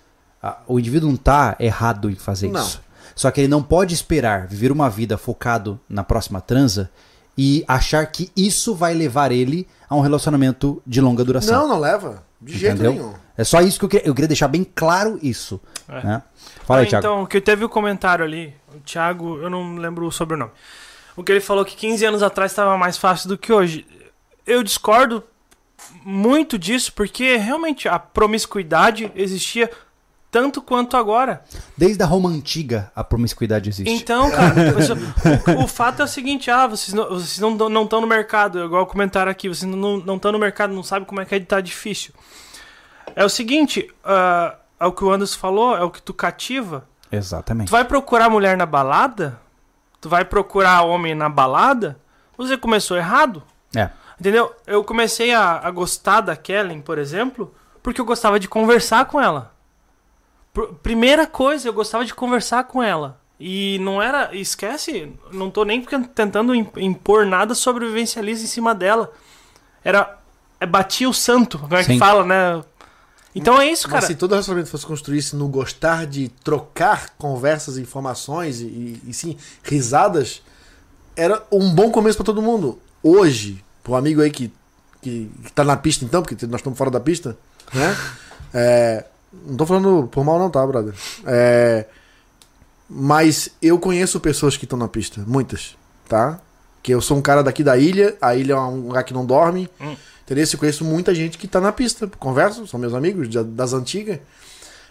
a- o indivíduo não tá errado em fazer Não. isso. Só que ele não pode esperar viver uma vida focado na próxima transa e achar que isso vai levar ele a um relacionamento de longa duração. Não, não leva. De jeito entendeu? nenhum. É só isso que eu queria, eu queria deixar bem claro isso. É. Né? Fala aí, Ah, Thiago. Então, que teve o comentário ali, o Thiago, eu não lembro o sobrenome. O que ele falou que 15 anos atrás estava mais fácil do que hoje. Eu discordo muito disso, porque realmente a promiscuidade existia tanto quanto agora. Desde a Roma antiga, a promiscuidade existe. Então, cara, o, o fato é o seguinte, ah, vocês não estão vocês não, não estão no mercado, igual o comentário aqui, vocês não estão não tão no mercado, não sabem como é que é de tá difícil. É o seguinte, ah, é o que o Anderson falou, é o que tu cativa. Exatamente. Tu vai procurar mulher na balada? Tu vai procurar homem na balada? Você começou errado. É. Entendeu? Eu comecei a, a gostar da Kellen, por exemplo, porque eu gostava de conversar com ela. Pr- primeira coisa, eu gostava de conversar com ela. E não era. Esquece, não tô nem tentando im- impor nada sobre o vivencialismo em cima dela. Era. É batia o santo, como é que Sim. fala, né? Então é isso, Mas cara. se todo relacionamento fosse construir-se no gostar de trocar conversas, informações e, e, e sim, risadas, era um bom começo pra todo mundo. Hoje, pro amigo aí que, que, que tá na pista então, porque nós estamos fora da pista, né? É, não tô falando por mal não, tá, brother? É, mas eu conheço pessoas que estão na pista, muitas, tá? Que eu sou um cara daqui da ilha, a ilha é um lugar que não dorme. Hum. Entendeu? Eu conheço muita gente que tá na pista. Converso, são meus amigos da- das antigas.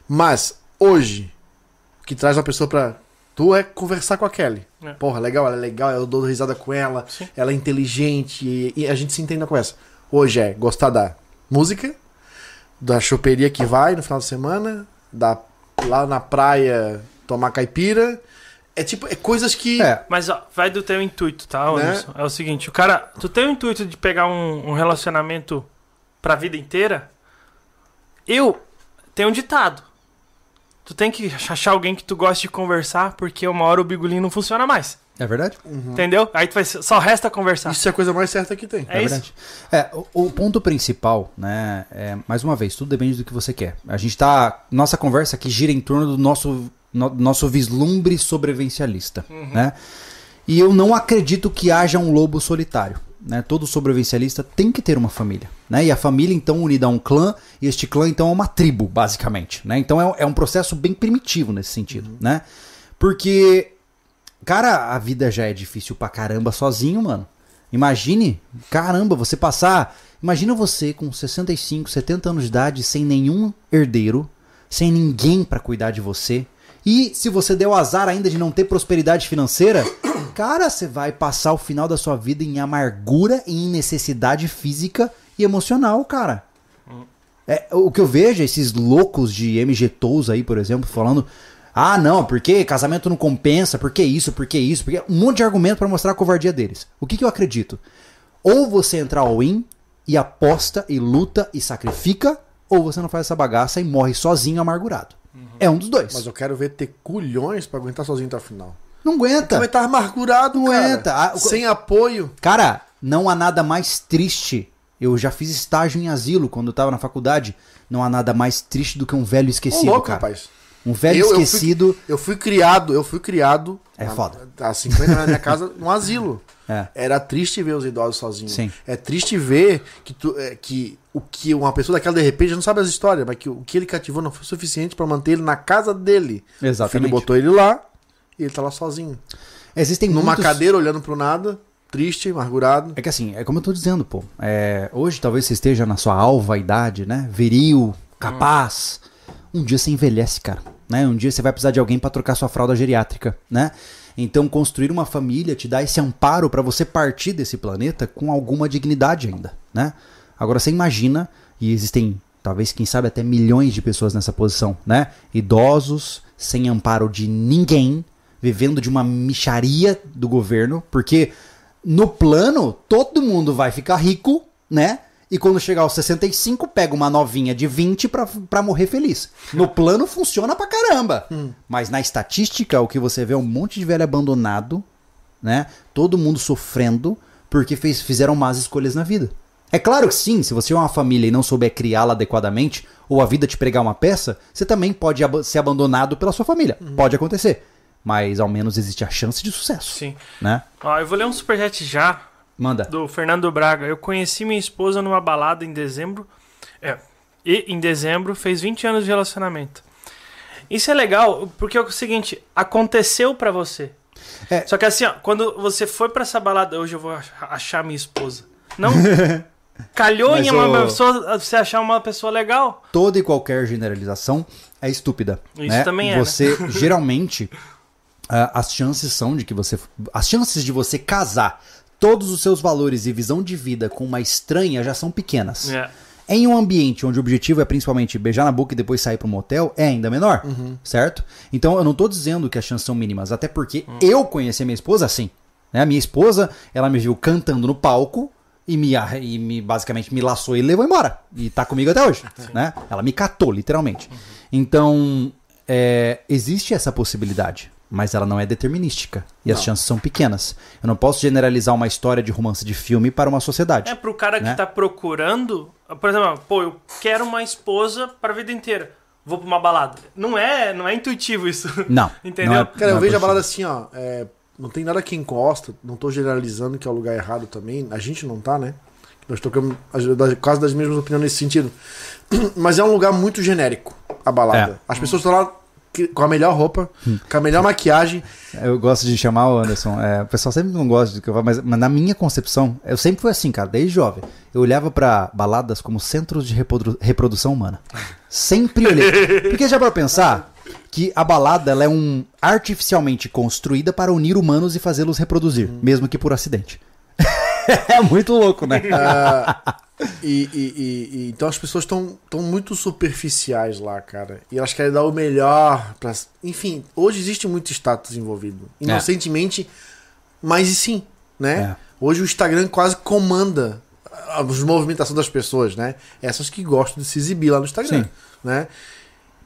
Mas, hoje, o que traz uma pessoa pra. Tu é conversar com a Kelly. É. Porra, legal, ela é legal, eu dou risada com ela, Sim. ela é inteligente e, e a gente se entende na conversa. Hoje é gostar da música, da choperia que vai no final de semana, da lá na praia tomar caipira. É tipo, é coisas que. É, Mas ó, vai do teu intuito, tá, Né? Anderson? É o seguinte, o cara, tu tem o intuito de pegar um, um relacionamento pra vida inteira? Eu tenho um ditado. tu tem que achar alguém que tu goste de conversar, porque uma hora o bigolinho não funciona mais. É verdade? Entendeu? Aí tu vai, só resta conversar. Isso é a coisa mais certa que tem. É isso? verdade. É, o, o ponto principal, né, é, mais uma vez, tudo depende do que você quer. A gente tá, nossa conversa aqui gira em torno do nosso, no- nosso vislumbre sobrevivencialista, né? E eu não acredito que haja um lobo solitário, né? Todo sobrevivencialista tem que ter uma família, né? E a família então unida a um clã, e este clã então é uma tribo, basicamente, né? Então é, um- é um processo bem primitivo nesse sentido, né? Porque Cara, a vida já é difícil pra caramba sozinho, mano. Imagine, caramba, você passar. Imagina você com 65, 70 anos de idade, sem nenhum herdeiro, sem ninguém pra cuidar de você. E se você der o azar ainda de não ter prosperidade financeira, cara, você vai passar o final da sua vida em amargura e em necessidade física e emocional, cara. É, o que eu vejo, é esses loucos de MG Tows aí, por exemplo, falando. Ah, não, porque casamento não compensa, porque isso, porque isso, porque um monte de argumento pra mostrar a covardia deles. O que, que eu acredito? Ou você entra all-in e aposta e luta e sacrifica, ou você não faz essa bagaça e morre sozinho amargurado. É um dos dois. Mas eu quero ver ter culhões pra aguentar sozinho até o final. Não aguenta. Vai estar amargurado, Não cara. aguenta. Ah, o- Sem apoio. Cara, não há nada mais triste. Eu já fiz estágio em asilo quando eu tava na faculdade. Não há nada mais triste do que um velho esquecido, louco, cara. rapaz. Um velho Eu- eu fui- esquecido. Eu fui criado, eu fui criado. É foda. Há 50 anos na minha casa, num asilo. É. Era triste ver os idosos sozinhos. Sim. É triste ver que, tu, é, que o que uma pessoa daquela de repente não sabe as histórias, mas que o que ele cativou não foi suficiente pra manter ele na casa dele. Exatamente. filho botou ele lá e ele tá lá sozinho. Existem Numa muitos... cadeira olhando pro nada, triste, amargurado. É que assim, é como eu tô dizendo, pô. É, hoje talvez você esteja na sua alva idade, né? Viril, capaz. Um dia você envelhece, cara. Né? Um dia você vai precisar de alguém pra trocar sua fralda geriátrica, né? Então construir uma família te dá esse amparo pra você partir desse planeta com alguma dignidade ainda, né? Agora você imagina, e existem talvez quem sabe até milhões de pessoas nessa posição, né? Idosos, sem amparo de ninguém, vivendo de uma micharia do governo, porque no plano todo mundo vai ficar rico, né? E quando chegar aos 65, pega uma novinha de 20 pra, pra morrer feliz. No plano funciona pra caramba. Mas na estatística, o que você vê é um monte de velho abandonado, né? Todo mundo sofrendo porque fez, fizeram más escolhas na vida. É claro que sim, se você é uma família e não souber criá-la adequadamente, ou a vida te pregar uma peça, você também pode ab- ser abandonado pela sua família. Pode acontecer. Mas ao menos existe a chance de sucesso. Sim. Né? Ó, eu vou ler um superchat já, Manda. do Fernando Braga. Eu conheci minha esposa numa balada em dezembro. É. E em dezembro fez 20 anos de relacionamento. Isso é legal, porque é o seguinte, aconteceu pra você. É. Só que assim, ó, quando você foi pra essa balada, hoje eu vou ach- achar minha esposa. Não calhou Mas em uma o- pessoa, você achar uma pessoa legal. toda e qualquer generalização é estúpida. Isso né? também é, né? Você geralmente ah, as chances são de que você as chances de você casar todos os seus valores e visão de vida com uma estranha já são pequenas. É. Em um ambiente onde o objetivo é principalmente beijar na boca e depois sair para um motel, é ainda menor, certo? Então eu não tô dizendo que as chances são mínimas, até porque eu conheci a minha esposa assim. Né? A minha esposa, ela me viu cantando no palco e me, e me basicamente me laçou e levou embora. E tá comigo até hoje, né? Ela me catou, literalmente. Então, é, existe essa possibilidade, mas ela não é determinística. E as chances são pequenas. Eu não posso generalizar uma história de romance de filme para uma sociedade. É pro cara que Né? tá procurando, por exemplo, pô, eu quero uma esposa pra vida inteira. Vou pra uma balada. Não é, não é intuitivo isso. Não. Entendeu? não é- Cara, eu não é vejo a balada assim, ó. é, não tem nada que encosta, não tô generalizando que é o lugar errado também. A gente não tá, né? Nós tocamos quase das mesmas opiniões nesse sentido. Mas é um lugar muito genérico, a balada. É. As pessoas estão lá que- com a melhor roupa, com a melhor maquiagem. Eu gosto de chamar o Anderson. é, o pessoal sempre não gosta do que eu falo, mas, mas na minha concepção, eu sempre fui assim, cara, desde jovem. Eu olhava pra baladas como centros de reprodu- reprodução humana. Sempre olhei. Porque já para pensar que a balada ela é um artificialmente construída para unir humanos e fazê-los reproduzir, mesmo que por acidente. É muito louco, né? Ah, e, e- e- então as pessoas estão muito superficiais lá, cara. E elas querem dar o melhor. Pra, enfim, hoje existe muito status envolvido. Inocentemente, mas e sim, né? É. Hoje o Instagram quase comanda a a movimentação das pessoas, né? Essas que gostam de se exibir lá no Instagram, Sim. né?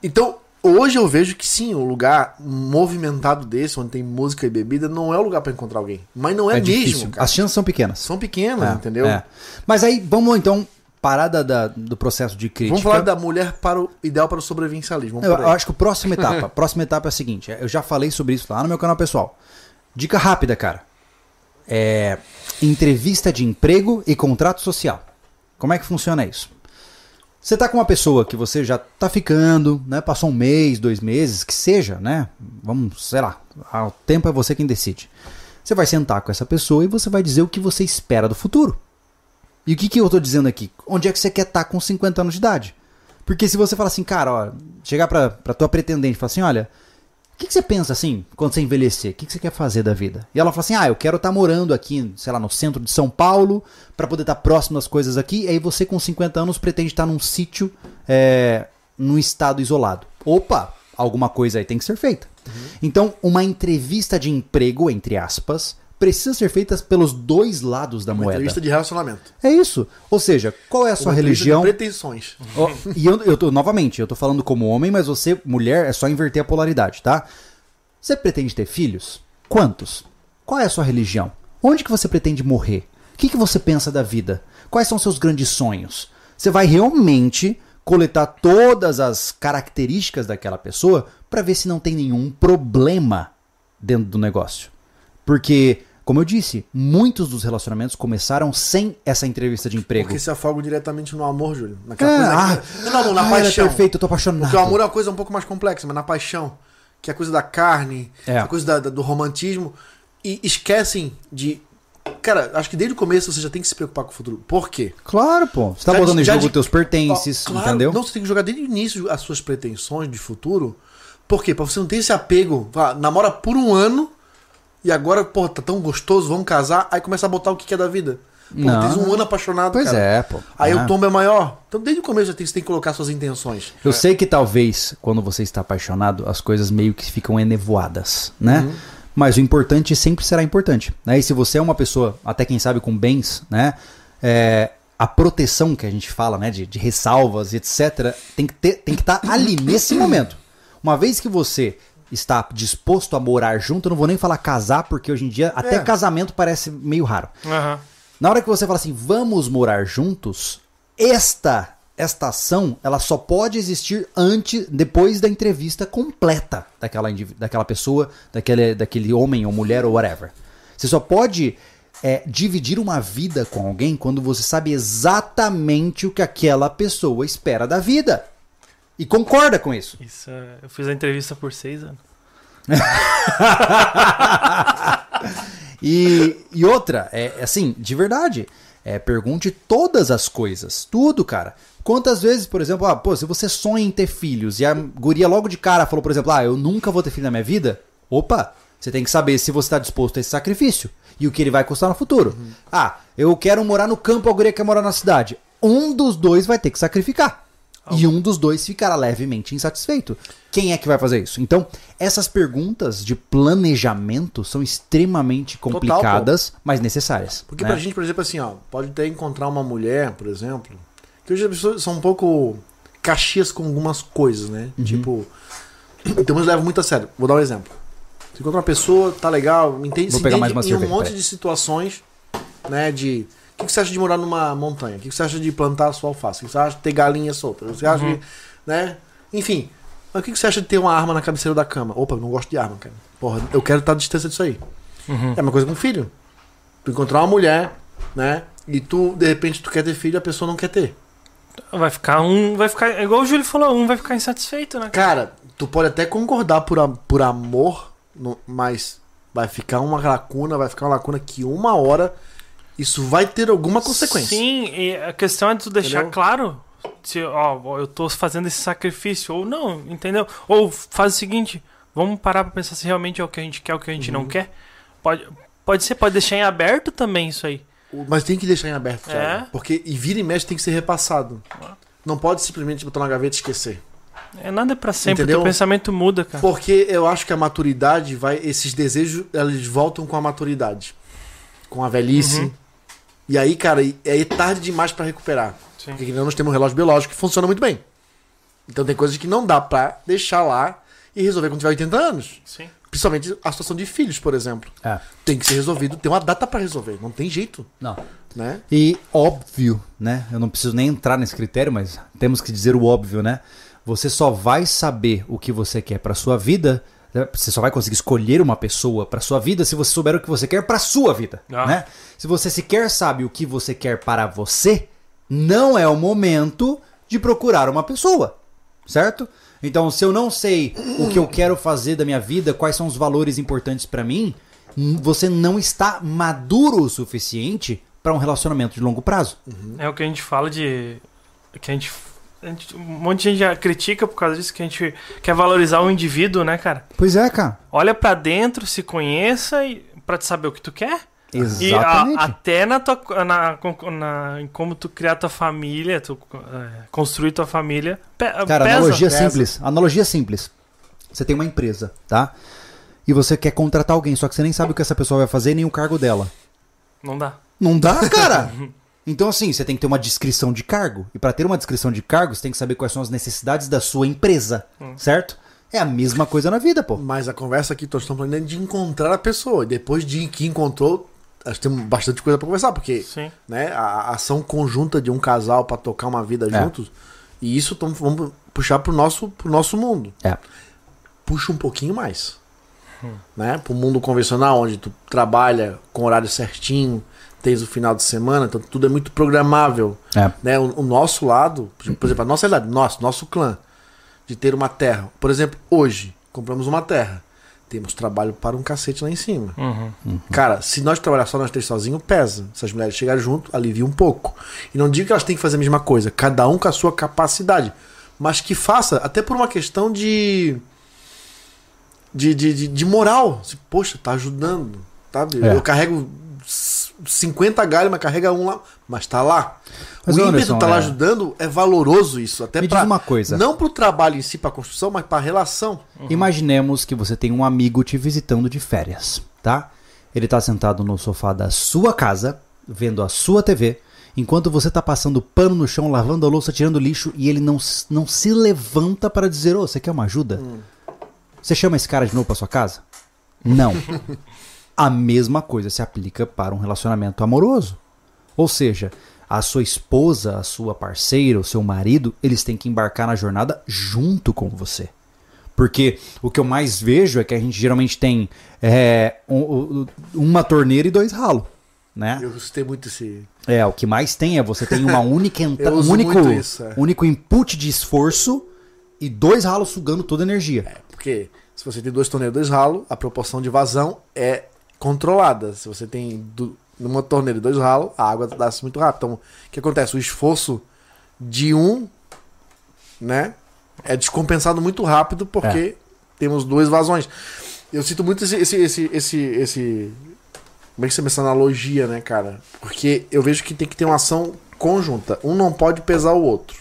Então, hoje eu vejo que sim, um lugar movimentado desse, onde tem música e bebida, não é o lugar pra encontrar alguém. Mas não é, mesmo, difícil. cara. As chances são pequenas. São pequenas, É, entendeu? é. Mas aí, vamos então parar da- do processo de crítica. Vamos falar da mulher para o ideal para o sobrevivencialismo. Eu, eu acho que a próxima etapa, próxima etapa é a seguinte. Eu já falei sobre isso lá no meu canal pessoal. Dica rápida, cara. É entrevista de emprego e contrato social. Como é que funciona isso? Você tá com uma pessoa que você já tá ficando, né? Passou um mês, dois meses, que seja, né? Vamos, sei lá. O tempo é você quem decide. Você vai sentar com essa pessoa e você vai dizer o que você espera do futuro. E o que, que eu tô dizendo aqui? Onde é que você quer estar com 50 anos de idade? Porque se você falar assim, cara, ó, chegar pra, pra tua pretendente e falar assim, olha, o que, que você pensa assim, quando você envelhecer? O que, que você quer fazer da vida? E ela fala assim, ah, eu quero estar morando aqui, sei lá, no centro de São Paulo, pra poder estar próximo das coisas aqui. E aí você, com 50 anos, pretende estar num sítio, é, num estado isolado. Opa, alguma coisa aí tem que ser feita. Então, uma entrevista de emprego, entre aspas, precisa ser feita pelos dois lados da Uma moeda. entrevista de relacionamento. É isso. Ou seja, qual é a sua Uma religião? De pretensões. Ó, e eu, eu tô, novamente, eu tô falando como homem, mas você, mulher, é só inverter a polaridade, tá? Você pretende ter filhos? Quantos? Qual é a sua religião? Onde que você pretende morrer? O que, que você pensa da vida? Quais são seus grandes sonhos? Você vai realmente coletar todas as características daquela pessoa para ver se não tem nenhum problema dentro do negócio. Porque, como eu disse, muitos dos relacionamentos começaram sem essa entrevista de emprego. Porque se afogam diretamente no amor, Júlio. Naquela É, coisa. ah, não, não, na ah, é paixão. perfeita, eu tô apaixonado. Porque o amor é uma coisa um pouco mais complexa, mas na paixão, que é a coisa da carne, É. a coisa da- da- do romantismo, e esquecem de. Cara, acho que desde o começo você já tem que se preocupar com o futuro. Por quê? Claro, pô. Você tá Já botando em jogo de- teus pertences, claro, entendeu? Não, você tem que jogar desde o início as suas pretensões de futuro. Por quê? Pra você não ter esse apego. Fala, namora por um ano e agora, pô, tá tão gostoso, vamos casar. Aí começa a botar o que que é da vida. Pô, Não. tens um ano apaixonado, Pois cara. é, pô. Aí É. o tombo é maior. Então desde o começo você tem que colocar suas intenções. Eu sei que talvez, quando você está apaixonado, as coisas meio que ficam enevoadas, né? Uhum. Mas o importante sempre será importante. Né? E se você é uma pessoa, até quem sabe, com bens, né? É, a proteção que a gente fala, né? De, de ressalvas, etc., tem que ter, tem que estar ali nesse momento. Uma vez que você está disposto a morar junto, eu não vou nem falar casar, porque hoje em dia até É. casamento parece meio raro. Aham. Na hora que você fala assim, vamos morar juntos, esta esta ação, ela só pode existir antes, depois da entrevista completa daquela, daquela pessoa, daquele, daquele homem ou mulher ou whatever. Você só pode é, dividir uma vida com alguém quando você sabe exatamente o que aquela pessoa espera da vida. E concorda com isso. Isso, é- eu fiz a entrevista por seis anos. E, e outra, é é assim, de verdade, é, pergunte todas as coisas, tudo, cara. Quantas vezes, por exemplo, ah, pô, se você sonha em ter filhos e a guria logo de cara falou, por exemplo, ah, eu nunca vou ter filho na minha vida, opa, você tem que saber se você está disposto a esse sacrifício e o que ele vai custar no futuro. Ah, eu quero morar no campo, a guria quer morar na cidade. Um dos dois vai ter que sacrificar. E um dos dois ficará levemente insatisfeito. Quem é que vai fazer isso? Então, essas perguntas de planejamento são extremamente Total, complicadas, mas necessárias. Porque né? pra gente, por exemplo, assim, ó, pode até encontrar uma mulher, por exemplo, que hoje as pessoas são um pouco caxias com algumas coisas, né? Uhum. Tipo, então eles levam muito a sério. Vou dar um exemplo. Você encontra uma pessoa, tá legal, entende, Vou pegar entende mais uma em um cerveja, monte peraí. de situações, né, de... O que você acha de morar numa montanha? O que você acha de plantar a sua alface? O que você acha de ter galinha solta? O que você acha Uhum. de... Né? Enfim. Mas o que você acha de ter uma arma na cabeceira da cama? Opa, eu não gosto de arma, cara. Porra, eu quero estar à distância disso aí. É uma coisa com filho. Tu encontrar uma mulher, né? E tu, de repente, tu quer ter filho e a pessoa não quer ter. Vai ficar um. Vai ficar. é Igual o Júlio falou, um vai ficar insatisfeito, né? Cara, tu pode até concordar por, a- por amor, no- mas vai ficar uma lacuna, vai ficar uma lacuna que uma hora isso vai ter alguma consequência. Sim, e a questão é de tu deixar Entendeu? claro se, ó, eu tô fazendo esse sacrifício ou não, entendeu? Ou faz o seguinte, vamos parar pra pensar se realmente é o que a gente quer ou o que a gente Uhum. não quer. Pode, pode ser, pode deixar em aberto também isso aí. Mas tem que deixar em aberto, Thiago. É? Porque e vira e mexe tem que ser repassado. Não pode simplesmente botar na gaveta e esquecer. É nada pra sempre, Entendeu? teu pensamento muda, cara. Porque eu acho que a maturidade vai. Esses desejos, eles voltam com a maturidade. Com a velhice. Uhum. E aí, cara, é tarde demais pra recuperar. Sim. Porque nós temos um relógio biológico que funciona muito bem. Então tem coisas que não dá pra deixar lá e resolver quando tiver 80 anos. Sim. Principalmente a situação de filhos, por exemplo. É. Tem que ser resolvido, tem uma data pra resolver, não tem jeito, Não. né? E óbvio, né? Eu não preciso nem entrar nesse critério, mas temos que dizer o óbvio, né? Você só vai saber o que você quer pra sua vida? Você só vai conseguir escolher uma pessoa pra sua vida se você souber o que você quer pra sua vida, Ah. né? Se você sequer sabe o que você quer para você, não é o momento de procurar uma pessoa, certo? Então, se eu não sei o que eu quero fazer da minha vida, quais são os valores importantes pra mim, você não está maduro o suficiente pra um relacionamento de longo prazo. É o que a gente fala de. Que a gente- Um monte de gente já critica por causa disso, que a gente quer valorizar o indivíduo, né, cara? Pois é, cara. Olha pra dentro, se conheça e pra te saber o que tu quer. E a- Exatamente. até na tua, na, na- em como tu criar tua família, tu é, construir tua família, pe, Cara, pesa. analogia pesa. simples. Analogia simples. Você tem uma empresa, tá? E você quer contratar alguém, só que você nem sabe o que essa pessoa vai fazer nem o cargo dela. Não dá. Não dá, cara. Então, assim, você tem que ter uma descrição de cargo. E pra ter uma descrição de cargo, você tem que saber quais são as necessidades da sua empresa, certo? É a mesma coisa na vida, pô. Mas a conversa aqui, nós estamos falando de encontrar a pessoa. E depois de que encontrou, nós temos bastante coisa pra conversar, porque Sim. né, a ação conjunta de um casal pra tocar uma vida É. juntos, e isso tamo, vamos puxar pro nosso, pro nosso mundo. É. Puxa um pouquinho mais. Né? Pro mundo convencional, onde tu trabalha com horário certinho, tens o final de semana, então tudo é muito programável. É. Né? O, o nosso lado, por exemplo, a nossa realidade, nosso, nosso clã, de ter uma terra. Por exemplo, hoje, compramos uma terra. Temos trabalho para um cacete lá em cima. Uhum. Cara, se nós trabalhar só nós três sozinhos, pesa. Se as mulheres chegarem junto, alivia um pouco. E não digo que elas têm que fazer a mesma coisa, cada um com a sua capacidade. Mas que faça, até por uma questão de. de, de, de, de moral. Se, Poxa, tá ajudando. Sabe? É. Eu carrego 50 galhos, mas carrega um lá. Mas tá lá. Mas, o ímpeto Anderson, tá lá é- ajudando é valoroso isso. Até Me pra, diz uma coisa. Não pro trabalho em si, pra construção, mas pra relação. Imaginemos que você tem um amigo te visitando de férias, tá? Ele tá sentado no sofá da sua casa, vendo a sua TV, enquanto você tá passando pano no chão, lavando a louça, tirando lixo, e ele não, não se levanta para dizer, ô, você quer uma ajuda? Você chama esse cara de novo pra sua casa? Não. a mesma coisa se aplica para um relacionamento amoroso. Ou seja, a sua esposa, a sua parceira, o seu marido, eles têm que embarcar na jornada junto com você. Porque o que eu mais vejo é que a gente geralmente tem é, um- um- uma torneira e dois ralos. Né? Eu gostei muito esse. É, o que mais tem é você tem uma única entra... Eu um único, isso, é. único input de esforço e dois ralos sugando toda a energia. Porque se você tem dois torneiros e dois ralos, a proporção de vazão é controlada. Se você tem du- numa torneira dois ralos, a água desce muito rápido. Então, o que acontece? O esforço de um, né, é descompensado muito rápido porque temos duas vazões. Eu sinto muito esse, esse, esse, esse, esse como é que você essa analogia, né, cara? Porque eu vejo que tem que ter uma ação conjunta. Um não pode pesar o outro.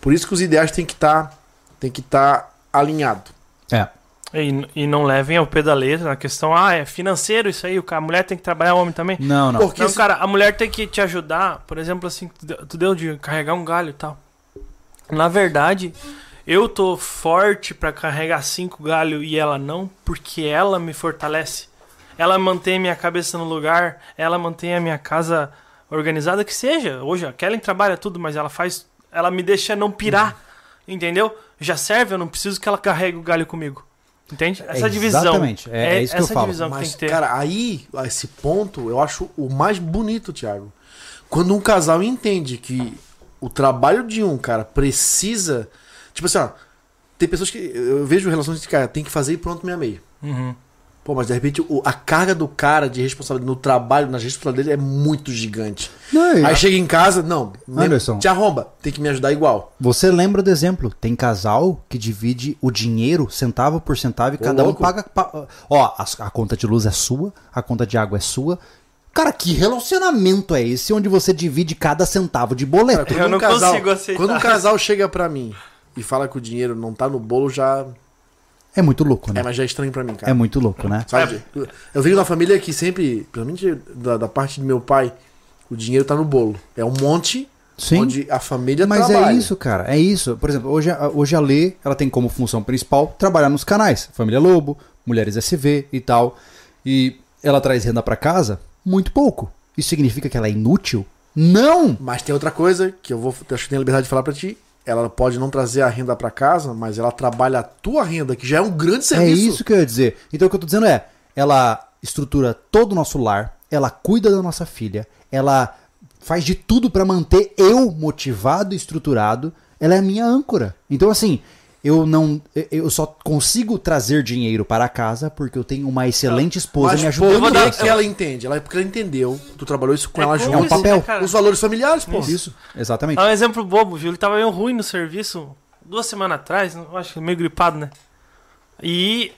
Por isso que os ideais têm que estar tem que estar alinhado. É. E, e não levem ao pé da letra na questão, ah, é financeiro isso aí, o cara- a mulher tem que trabalhar, o homem também. Não, não. Porque Não, cara, a mulher tem que te ajudar, por exemplo, assim, tu deu- de carregar um galho e tal. Na verdade, eu tô forte pra carregar cinco galhos e ela não, porque ela me fortalece. Ela mantém minha cabeça no lugar, ela mantém a minha casa organizada que seja. Hoje a Kellen trabalha tudo, mas ela faz, ela me deixa não pirar, entendeu? Já serve, eu não preciso que ela carregue o galho comigo. Entende? Essa divisão. Exatamente, é- é isso que eu falo. divisão que tem Mas, que ter. cara, aí, a esse ponto, eu acho o mais bonito, Thiago. Quando um casal entende que o trabalho de um, cara, precisa. Tipo assim, ó. Tem pessoas que. Eu vejo relações de cara, tem que fazer e pronto, me amei. Uhum. Pô, mas de repente o- a carga do cara de responsabilidade no trabalho, nas responsabilidades dele é muito gigante. Não, Aí chega em casa, não, lembra- Anderson. te arromba, tem que me ajudar igual. Você lembra do exemplo? Tem casal que divide o dinheiro centavo por centavo e cada louco. um paga. pa- Ó, a, a conta de luz é sua, a conta de água é sua. Cara, que relacionamento é esse onde você divide cada centavo de boleto? Quando Eu não casal, consigo aceitar Quando um casal chega pra mim e fala que o dinheiro não tá no bolo, já. É muito louco, né? É, mas já é estranho pra mim, cara. É muito louco, né? Sabe? Eu venho uma família que sempre, principalmente da, da parte de meu pai, o dinheiro tá no bolo. É um monte, Sim. onde a família Mas trabalha. é isso, cara. É isso. Por exemplo, hoje, a- hoje a Lê, ela tem como função principal trabalhar nos canais. Família Lobo, Mulheres SV e tal. E ela traz renda pra casa muito pouco. Isso significa que ela é inútil? Não! Mas tem outra coisa que eu vou acho que tenho a liberdade de falar pra ti. Ela pode não trazer a renda pra casa, mas ela trabalha a tua renda, que já é um grande É serviço. isso que eu ia dizer. Então o que eu tô dizendo é, ela estrutura todo o nosso lar, ela cuida da nossa filha, ela faz de tudo pra manter eu motivado e estruturado, ela é a minha âncora. Então assim, eu não eu só consigo trazer dinheiro para casa porque eu tenho uma excelente esposa Mas me ajudando. vou dar- que ela entende? Ela, porque ela entendeu. Tu trabalhou isso com É ela junto. um papel. né? Os valores familiares, pô. Isso, exatamente. Dá um exemplo bobo, viu? Ele tava meio ruim no serviço duas semanas atrás, eu acho que meio gripado, né? E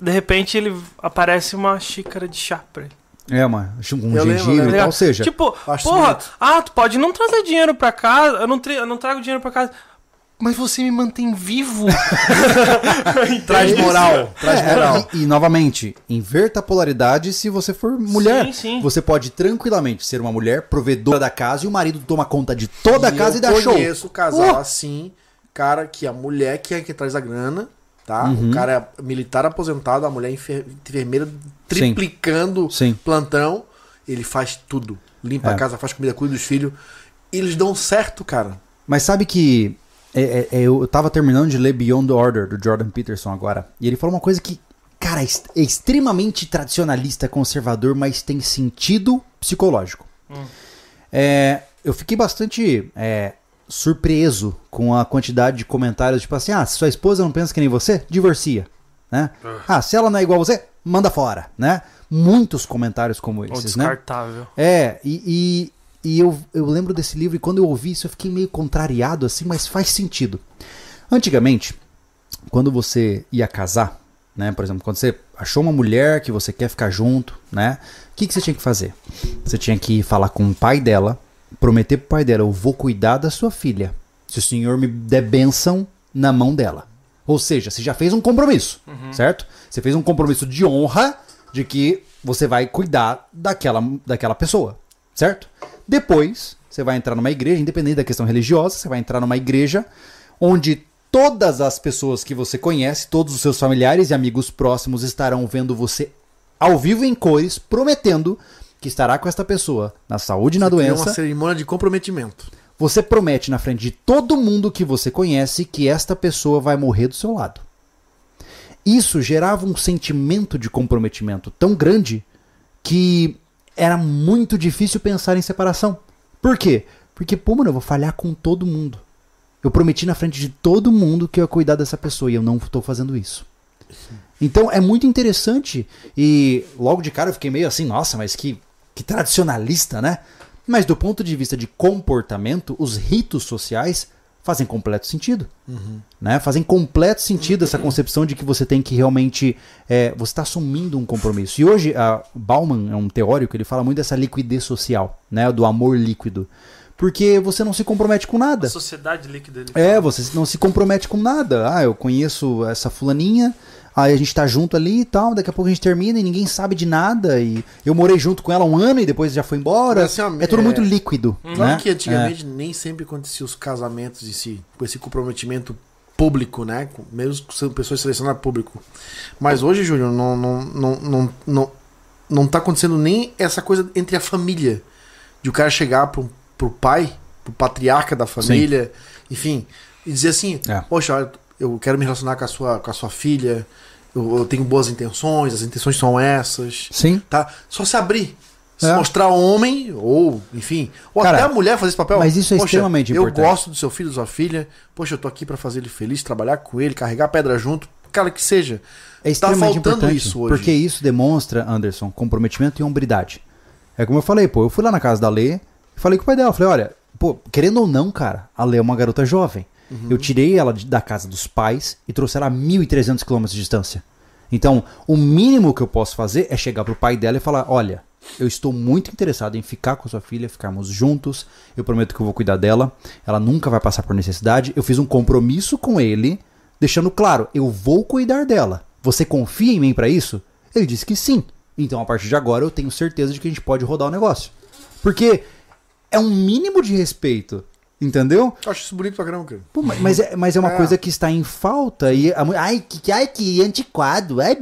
de repente ele aparece uma xícara de chá pra ele. É, uma um Eu gengibre lembro. e tal, ou seja, Tipo, porra, bonito. ah, tu pode não trazer dinheiro pra casa, eu não, eu não trago dinheiro pra casa, mas você me mantém vivo. Traz moral. Traz É, moral. E, e, novamente, inverta a polaridade se você for mulher. Sim, sim. Você pode tranquilamente ser uma mulher provedora da casa e o marido toma conta de toda a casa e, dá eu show. conheço casal Uh! assim, cara, que a mulher que é que traz a grana, tá? Uhum. O cara é militar aposentado, a mulher é enfer- enfermeira triplicando Sim. plantão. Ele faz tudo. Limpa É. a casa, faz comida, cuida dos filhos. E eles dão certo, cara. Mas sabe que é, é, é, eu tava terminando de ler Beyond the Order do Jordan Peterson agora. E ele falou uma coisa que, cara, é é extremamente tradicionalista, conservador, mas tem sentido psicológico. É, eu fiquei bastante é, surpreso com a quantidade de comentários, tipo assim, ah, se sua esposa não pensa que nem você, divorcia, né? Ah, se ela não é igual a você, manda fora, né? Muitos comentários como Ou esses, né? descartável. É, e, e, e eu, eu lembro desse livro e quando eu ouvi isso eu fiquei meio contrariado assim, mas faz sentido. Antigamente, quando você ia casar, né, por exemplo, quando você achou uma mulher que você quer ficar junto, né, o que, que você tinha que fazer? Você tinha que falar com o pai dela, prometer pro pai dela, eu vou cuidar da sua filha, se o senhor me der bênção na mão dela. Ou seja, você já fez um compromisso, certo? Você fez um compromisso de honra de que você vai cuidar daquela, daquela pessoa, certo? Depois, você vai entrar numa igreja, independente da questão religiosa, você vai entrar numa igreja onde todas as pessoas que você conhece, todos os seus familiares e amigos próximos estarão vendo você ao vivo em cores, prometendo que estará com esta pessoa na saúde e na doença. uma cerimônia de comprometimento. Você promete na frente de todo mundo que você conhece que esta pessoa vai morrer do seu lado. Isso gerava um sentimento de comprometimento tão grande que era muito difícil pensar em separação. Por quê? Porque, pô, mano, eu vou falhar com todo mundo. Eu prometi na frente de todo mundo que eu ia cuidar dessa pessoa e eu não estou fazendo isso. Então é muito interessante e logo de cara eu fiquei meio assim, nossa, mas que, que tradicionalista, né? Mas do ponto de vista de comportamento, os ritos sociais fazem completo sentido. Né? Fazem completo sentido essa concepção de que você tem que realmente. é, você está assumindo um compromisso. E hoje, a Bauman é um teórico, ele fala muito dessa liquidez social, né? do amor líquido. Porque você não se compromete com nada. A sociedade líquida. É, você não se compromete com nada. Ah, eu conheço essa fulaninha, aí a gente tá junto ali e tal, daqui a pouco a gente termina e ninguém sabe de nada. E eu morei junto com ela um ano e depois já foi embora. Mas, assim, é tudo é- muito líquido. Não né? que antigamente nem sempre acontecia os casamentos em si, com esse comprometimento público, né? Mesmo sendo pessoas selecionadas público. Mas hoje, Júlio, não, não, não, não, não, não tá acontecendo nem essa coisa entre a família. De o cara chegar pro, pro pai, pro patriarca da família, enfim, e dizer assim, É. poxa, olha, eu quero me relacionar com a sua, com a sua filha, eu, eu tenho boas intenções, as intenções são essas Sim. tá? Só se abrir. Se É. mostrar homem, ou, enfim, ou Cara, até a mulher fazer esse papel. mas isso é Poxa, extremamente eu importante. gosto do seu filho, da sua filha. Poxa, eu tô aqui pra fazer ele feliz, trabalhar com ele, carregar pedra junto. Cara, que seja. É tá extremamente faltando importante, isso hoje. Porque isso demonstra, Anderson, comprometimento e hombridade. É como eu falei, pô, eu fui lá na casa da Lê e falei com o pai dela, falei, olha, pô, querendo ou não, cara, a Lê é uma garota jovem. Uhum. Eu tirei ela da casa dos pais e trouxe ela a 1.300 quilômetros de distância. Então, o mínimo que eu posso fazer é chegar pro pai dela e falar, olha, eu estou muito interessado em ficar com sua filha, ficarmos juntos, eu prometo que eu vou cuidar dela, ela nunca vai passar por necessidade, eu fiz um compromisso com ele, deixando claro, eu vou cuidar dela. Você confia em mim pra isso? Ele disse que sim. Então, a partir de agora, eu tenho certeza de que a gente pode rodar o negócio. Porque é um mínimo de respeito Entendeu? Eu acho isso bonito pra caramba, cara. Pô, mas, é, mas é uma É. coisa que está em falta e a ai que, ai que antiquado, ai,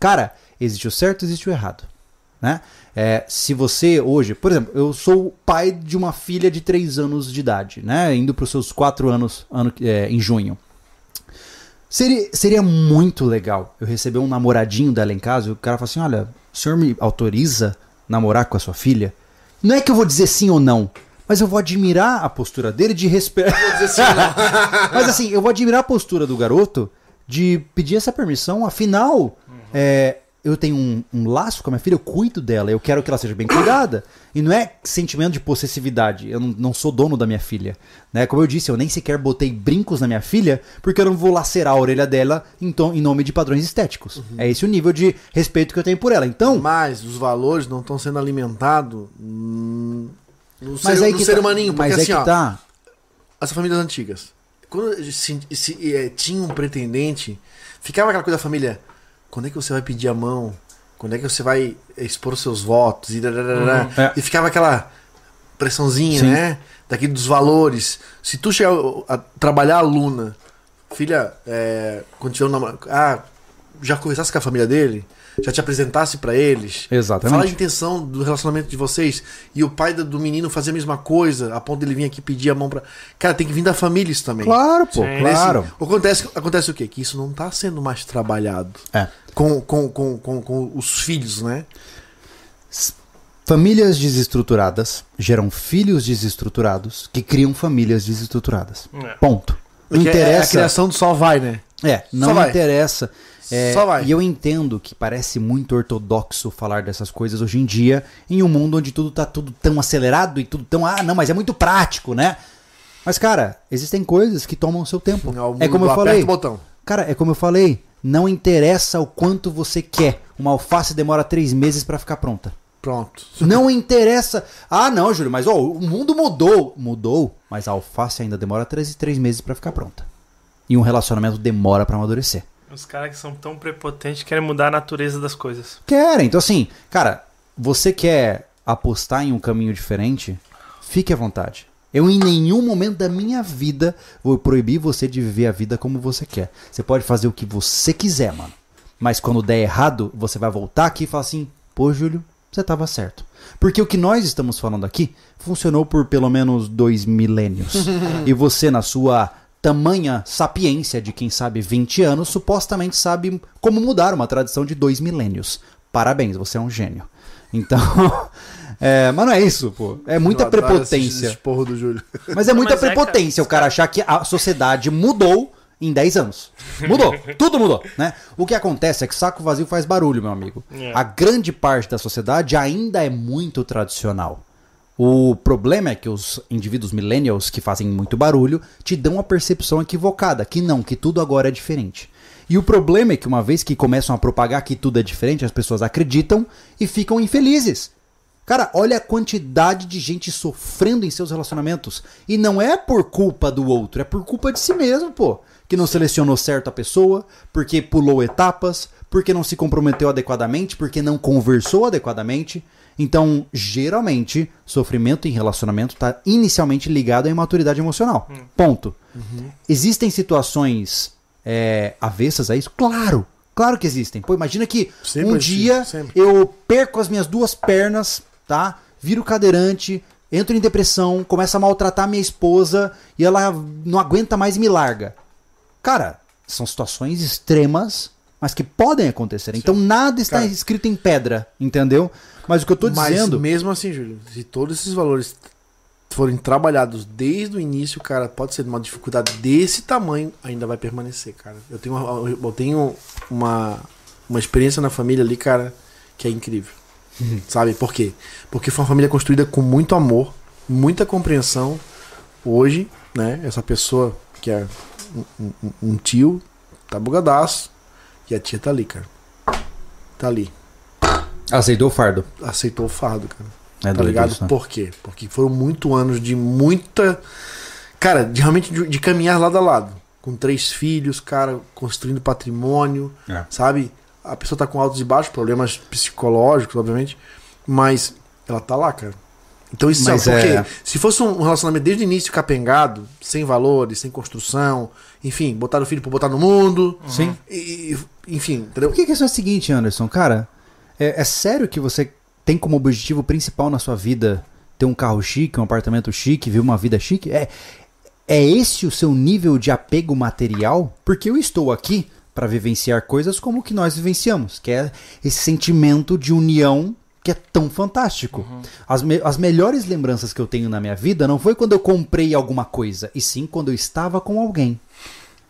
cara, existe o certo, existe o errado, né? É, se você hoje, por exemplo, eu sou pai de uma filha de 3 anos de idade, né? Indo para os seus 4 anos ano, é, em junho. Seria, seria muito legal eu receber um namoradinho dela em casa e o cara fala assim: Olha, o senhor me autoriza namorar com a sua filha? Não é que eu vou dizer sim ou não, mas eu vou admirar a postura dele de respeitar. mas assim, eu vou admirar a postura do garoto de pedir essa permissão, afinal, é, eu tenho um, um laço com a minha filha, eu cuido dela, eu quero que ela seja bem cuidada. E não é sentimento de possessividade, eu não, não sou dono da minha filha. Né? Como eu disse, eu nem sequer botei brincos na minha filha, porque eu não vou lacerar a orelha dela em, tom- em nome de padrões estéticos. É esse o nível de respeito que eu tenho por ela. Então, Mas os valores não estão sendo alimentados no mas ser, aí que ser tá, humaninho. Porque mas assim, é que ó, tá. as famílias antigas, quando se, se, eh, tinha um pretendente, ficava aquela coisa da família, quando é que você vai pedir a mão? Quando é que você vai expor os seus votos? E. Uhum. É. e ficava aquela pressãozinha, Sim. né? Daquele dos valores. Se tu chegar a trabalhar aluna, filha, é, quando tiver um namorado, ah, já conversasse com a família dele? Já te apresentasse pra eles? Exatamente. Fala a intenção do relacionamento de vocês. E o pai do, menino fazer a mesma coisa, a ponto dele vir aqui pedir a mão pra. Cara, tem que vir da família isso também. Claro, pô, Sim. claro. Nesse- acontece, acontece o quê? Que isso não tá sendo mais trabalhado É. com, com, com, com, com os filhos, né? Famílias desestruturadas geram filhos desestruturados que criam famílias desestruturadas. É. Ponto. Não Porque é- a interessa. criação do só vai, né? É, não Só interessa. É, Só vai. E eu entendo que parece muito ortodoxo falar dessas coisas hoje em dia, em um mundo onde tudo tá tudo tão acelerado e tudo tão. Ah, não, mas é muito prático, né? Mas, cara, existem coisas que tomam seu tempo. É É como eu falei. o botão. Cara, é como eu falei. Não interessa o quanto você quer. Uma alface demora três meses pra ficar pronta. Pronto. Não interessa. Ah, não, Júlio, mas ó, o mundo mudou. Mudou, mas a alface ainda demora três, três meses pra ficar pronta. E um relacionamento demora pra amadurecer. Os caras que são tão prepotentes querem mudar a natureza das coisas. Querem. Então, assim, cara, você quer apostar em um caminho diferente? Fique à vontade. Eu, em nenhum momento da minha vida, vou proibir você de viver a vida como você quer. Você pode fazer o que você quiser, mano. Mas quando der errado, você vai voltar aqui e falar assim: pô, Júlio, você tava certo. Porque o que nós estamos falando aqui funcionou por pelo menos dois milênios. e você, na sua tamanha sapiência de quem sabe 20 anos, supostamente sabe como mudar uma tradição de dois milênios. Parabéns, você é um gênio. Então, é, mas não é isso, pô. É muita prepotência. esporro do Júlio. Mas é muita Mas é, cara, prepotência o cara achar que a sociedade mudou em 10 anos. Mudou, tudo mudou, né? O que acontece é que saco vazio faz barulho, meu amigo. É. A grande parte da sociedade ainda é muito tradicional. O problema é que os indivíduos millennials que fazem muito barulho te dão a percepção equivocada, que não, que tudo agora é diferente. E o problema é que uma vez que começam a propagar que tudo é diferente, as pessoas acreditam e ficam infelizes. Cara, olha a quantidade de gente sofrendo em seus relacionamentos. E não é por culpa do outro, é por culpa de si mesmo, pô. Que não selecionou certo a pessoa, porque pulou etapas, porque não se comprometeu adequadamente, porque não conversou adequadamente. Então, geralmente, sofrimento em relacionamento está inicialmente ligado à imaturidade emocional. Ponto. Existem situações é, avessas a isso? Claro! Claro que existem. Pô, imagina que Sempre um dia sempre. eu perco as minhas duas pernas, tá? Viro cadeirante, entro em depressão, começo a maltratar minha esposa e ela não aguenta mais e me larga. Cara, são situações extremas, mas que podem acontecer. Então nada está Cara. escrito em pedra, entendeu? Mas o que eu tô Mas dizendo. mesmo assim, Júlio, se todos esses valores forem trabalhados desde o início, cara, pode ser uma dificuldade desse tamanho, ainda vai permanecer, cara. Eu tenho, uma- eu tenho uma, uma experiência na família ali, cara, que é incrível. Sabe por quê? Porque foi uma família construída com muito amor, muita compreensão. Hoje, né, essa pessoa que é um, um- um tio, tá bugadaço, e a tia tá ali, cara. Tá ali. Aceitou o fardo. Aceitou o fardo, cara É tá ligado? isso, né? Por quê? Porque foram muito anos de muita. Cara, de, realmente de, de caminhar lado a lado. Com três filhos, cara, construindo patrimônio, É. sabe? A pessoa tá com altos e baixos, problemas psicológicos, obviamente. Mas ela tá lá, cara. Então isso Mas é porque é- se fosse um relacionamento desde o início capengado, sem valores, sem construção, enfim, botar o filho pra botar no mundo, Sim. e, e- enfim, entendeu? Por que, que isso é o seguinte, Anderson? Cara, é, é sério que você tem como objetivo principal na sua vida ter um carro chique, um apartamento chique, viver uma vida chique? É, é esse o seu nível de apego material? Porque eu estou aqui para vivenciar coisas como o que nós vivenciamos, que é esse sentimento de união que é tão fantástico. As, me- as melhores lembranças que eu tenho na minha vida não foi quando eu comprei alguma coisa, e sim quando eu estava com alguém.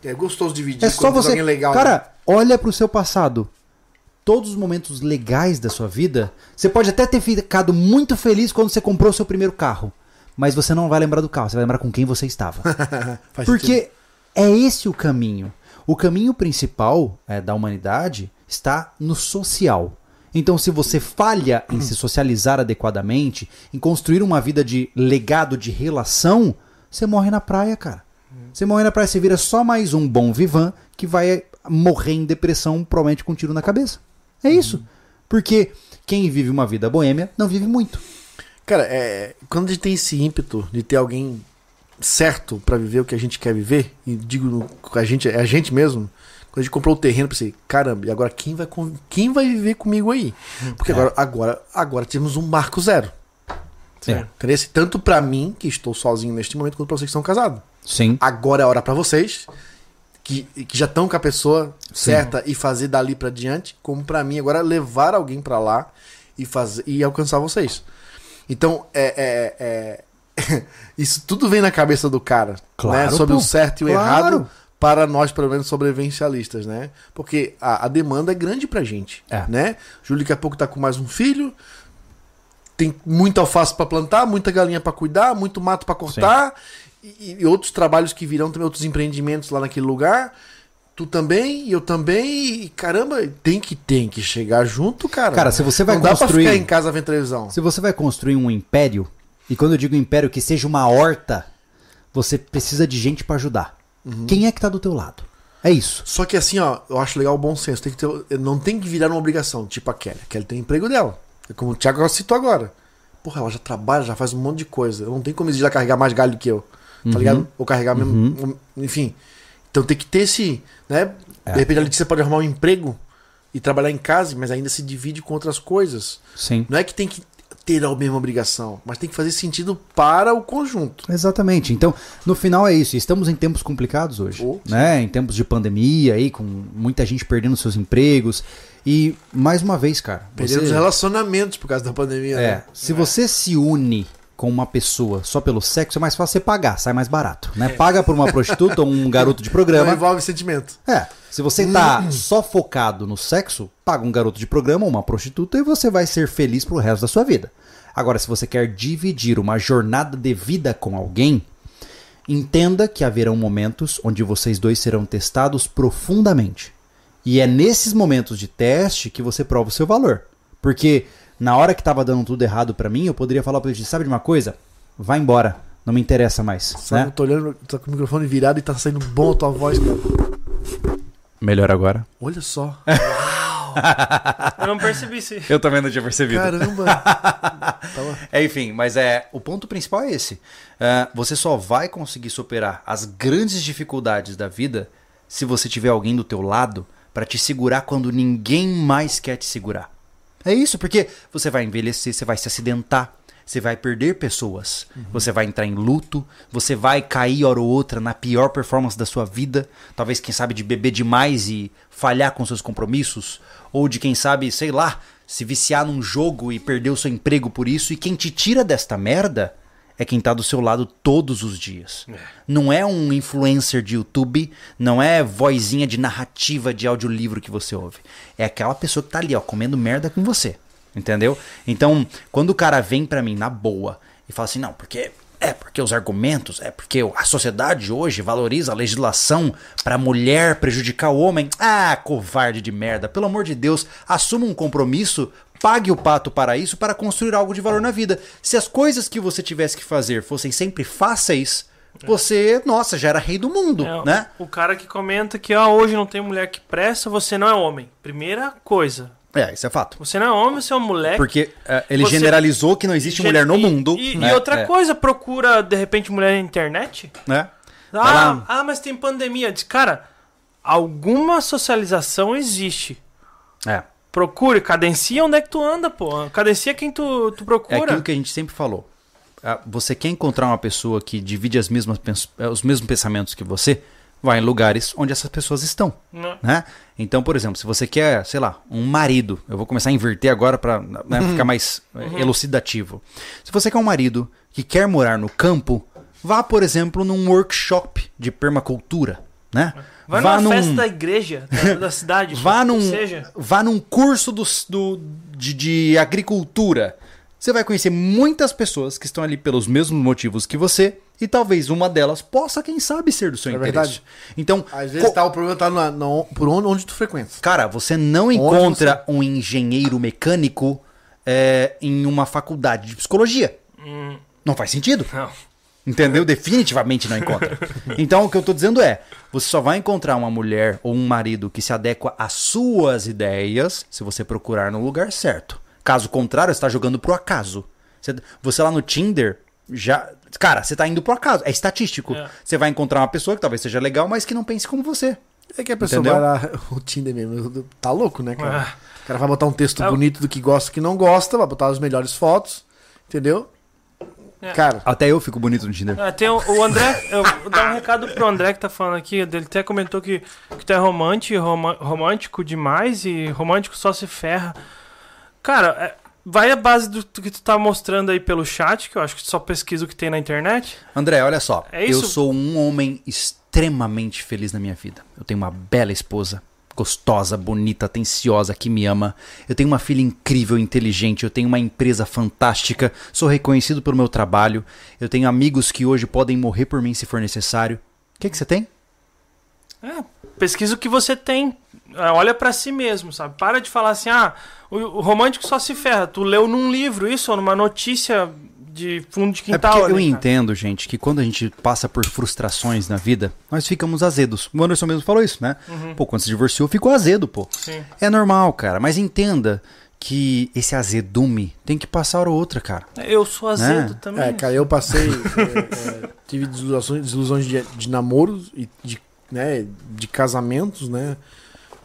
É gostoso dividir É só tem você. alguém legal. né? Cara, olha pro seu passado. Todos os momentos legais da sua vida, você pode até ter ficado muito feliz quando você comprou o seu primeiro carro, mas você não vai lembrar do carro, você vai lembrar com quem você estava. Faz sentido. Porque é esse o caminho. O caminho principal é, da humanidade está no social. Então, se você falha em se socializar adequadamente, em construir uma vida de legado de relação, você morre na praia, cara. Você morre na praia, você vira só mais um bom vivan que vai morrer em depressão, provavelmente com um tiro na cabeça. É isso. Porque quem vive uma vida boêmia não vive muito. Cara, é, quando a gente tem esse ímpeto de ter alguém certo pra viver o que a gente quer viver, e digo a gente, é a gente mesmo, quando a gente comprou o terreno, pensei, caramba, e agora quem vai, quem vai viver comigo aí? Porque agora, agora, agora temos um marco zero. É. Tanto pra mim, que estou sozinho neste momento, quanto pra vocês que estão casados. Sim. Agora é a hora pra vocês, que, que já estão com a pessoa certa e fazer dali pra diante, como pra mim agora levar alguém pra lá e fazer e alcançar vocês. Então, é, é- é- isso tudo vem na cabeça do cara, Claro, né? Sobre pô. o certo e o Claro. errado para nós, pelo menos, sobrevivencialistas, né? Porque a, a demanda é grande pra gente, É. né? Júlio daqui a pouco tá com mais um filho, tem muita alface pra plantar, muita galinha pra cuidar, muito mato pra cortar e, e outros trabalhos que virão também, outros empreendimentos lá naquele lugar. Tu também, eu também, e caramba, tem que tem que chegar junto, cara. Cara, se você vai Não dá pra construir- ficar em casa vendo televisão. Se você vai construir um império, e quando eu digo império que seja uma horta, você precisa de gente pra ajudar. Quem é que tá do teu lado? É isso. Só que assim, ó, eu acho legal o bom senso. Tem que ter, não tem que virar uma obrigação, tipo a Kelly. A Kelly tem o emprego dela. É como o Thiago citou agora. Porra, ela já trabalha, já faz um monte de coisa. Eu não tenho como exigir ela carregar mais galho do que eu. Tá ligado? Ou carregar mesmo. Enfim. Então tem que ter esse. Né? É. De repente a Letícia pode arrumar um emprego e trabalhar em casa, mas ainda se divide com outras coisas. Sim. Não é que tem que ter a mesma obrigação, mas tem que fazer sentido para o conjunto. Exatamente. Então, no final é isso. Estamos em tempos complicados hoje, Oh, né? Em tempos de pandemia aí, com muita gente perdendo seus empregos. E mais uma vez, cara, Perdendo os você, relacionamentos por causa da pandemia. é, né? se você se une com uma pessoa só pelo sexo, é mais fácil você pagar, sai mais barato, né? Paga por uma prostituta ou um garoto de Não programa. envolve sentimento. É, se você tá só focado no sexo, paga um garoto de programa ou uma prostituta e você vai ser feliz pro resto da sua vida. Agora, se você quer dividir uma jornada de vida com alguém, entenda que haverão momentos onde vocês dois serão testados profundamente. E é nesses momentos de teste que você prova o seu valor. Porque na hora que tava dando tudo errado pra mim, eu poderia falar pra ele, sabe de uma coisa? Vai embora, não me interessa mais, Só né? eu tô olhando, tá com o microfone virado e tá saindo bom a tua voz, cara. Melhor agora. Olha só. Eu não percebi isso. aí. Eu também não tinha percebido. Caramba. Tava- É, enfim, mas é o ponto principal é esse. É, você só vai conseguir superar as grandes dificuldades da vida se você tiver alguém do teu lado para te segurar quando ninguém mais quer te segurar. É isso, porque você vai envelhecer, você vai se acidentar, você vai perder pessoas, você vai entrar em luto, você vai cair hora ou outra na pior performance da sua vida, talvez quem sabe de beber demais e falhar com seus compromissos, ou de quem sabe, sei lá, se viciar num jogo e perder o seu emprego por isso, e quem te tira desta merda é quem tá do seu lado todos os dias. Não é um influencer de YouTube, não é vozinha de narrativa de audiolivro que você ouve. É aquela pessoa que tá ali, ó, comendo merda com você. Entendeu? Então, quando o cara vem pra mim na boa e fala assim, não, porque é porque os argumentos, é porque a sociedade hoje valoriza a legislação pra mulher prejudicar o homem. Ah, covarde de merda. Pelo amor de Deus, assuma um compromisso, pague o pato para isso para construir algo de valor na vida. Se as coisas que você tivesse que fazer fossem sempre fáceis, você, nossa, já era rei do mundo, É, né? O cara que comenta que ó, hoje não tem mulher que presta, você não é homem. Primeira coisa, É, isso é fato. Você não é homem, você é um moleque. Porque é, ele Você- generalizou que não existe mulher no mundo. E, né? e outra É, coisa, procura, de repente, mulher na internet? Né? Ah, ah, mas tem pandemia. Diz, cara, alguma socialização existe. É. Procure, cadencia onde é que tu anda, pô. Cadencia quem tu, tu É procura. aquilo que a gente sempre falou. Ah, Você quer encontrar uma pessoa que divide as mesmas, eh, os mesmos pensamentos que você, vai em lugares onde essas pessoas estão. Né? Né? Então, por exemplo, se você quer, sei lá, um marido, eu vou começar a inverter agora para ficar mais eh, elucidativo. Se você quer um marido que quer morar no campo, vá, por exemplo, num workshop de permacultura, né? Vai Vá numa num- festa da igreja, da, da cidade. Vá que num, Seja. vá num curso dos- do, de, de agricultura. Você vai conhecer muitas pessoas que estão ali pelos mesmos motivos que você e talvez uma delas possa, quem sabe, ser do seu É interesse. verdade. Então, Às vezes co- tá, o problema tá na, na- por onde, onde tu frequenta. cara, você não encontra um engenheiro mecânico é, em uma faculdade de psicologia. Não faz sentido. Não. Entendeu? Definitivamente não encontra. Então, o que eu tô dizendo é: você só vai encontrar uma mulher ou um marido que se adequa às suas ideias se você procurar no lugar certo. Caso contrário, você tá jogando pro acaso. Você, você lá no Tinder já. Cara, você tá indo pro acaso. É estatístico. É. Você vai encontrar uma pessoa que talvez seja legal, mas que não pense como você. É que a pessoa Entendeu? vai lá, o Tinder mesmo, tá louco, né, cara? Ah. O cara vai botar um texto o- bonito do que gosta e que não gosta, vai botar as melhores fotos, entendeu? É. Cara, Até eu fico bonito no Tinder. Ah, tem o, o André, eu vou dar um recado pro André que tá falando aqui. Ele até comentou que, que tu é romântico, romântico demais e romântico só se ferra. Cara, é, vai a base do que tu tá mostrando aí pelo chat, que eu acho que tu só pesquisa o que tem na internet. André, olha só. É isso? Eu sou um homem extremamente feliz na minha vida. Eu tenho uma bela esposa, gostosa, bonita, atenciosa, que me ama. Eu tenho uma filha incrível, inteligente. Eu tenho uma empresa fantástica. Sou reconhecido pelo meu trabalho. Eu tenho amigos que hoje podem morrer por mim se for necessário. O que, que você tem? É, pesquisa o que você tem. É, Olha pra si mesmo, sabe? Para de falar assim, ah, o, o romântico só se ferra. Tu leu num livro isso, ou numa notícia de fundo de É quintal. porque eu entendo, gente, que quando a gente passa por frustrações na vida, nós ficamos azedos. O Anderson mesmo falou isso, né? Pô, quando se divorciou, ficou azedo, pô. Sim. É normal, cara, mas entenda que esse azedume tem que passar hora ou outra, cara. Eu sou azedo É. também. é, cara, eu passei. é, é, tive desilusões, desilusões de, de namoros e de, né, de casamentos, né?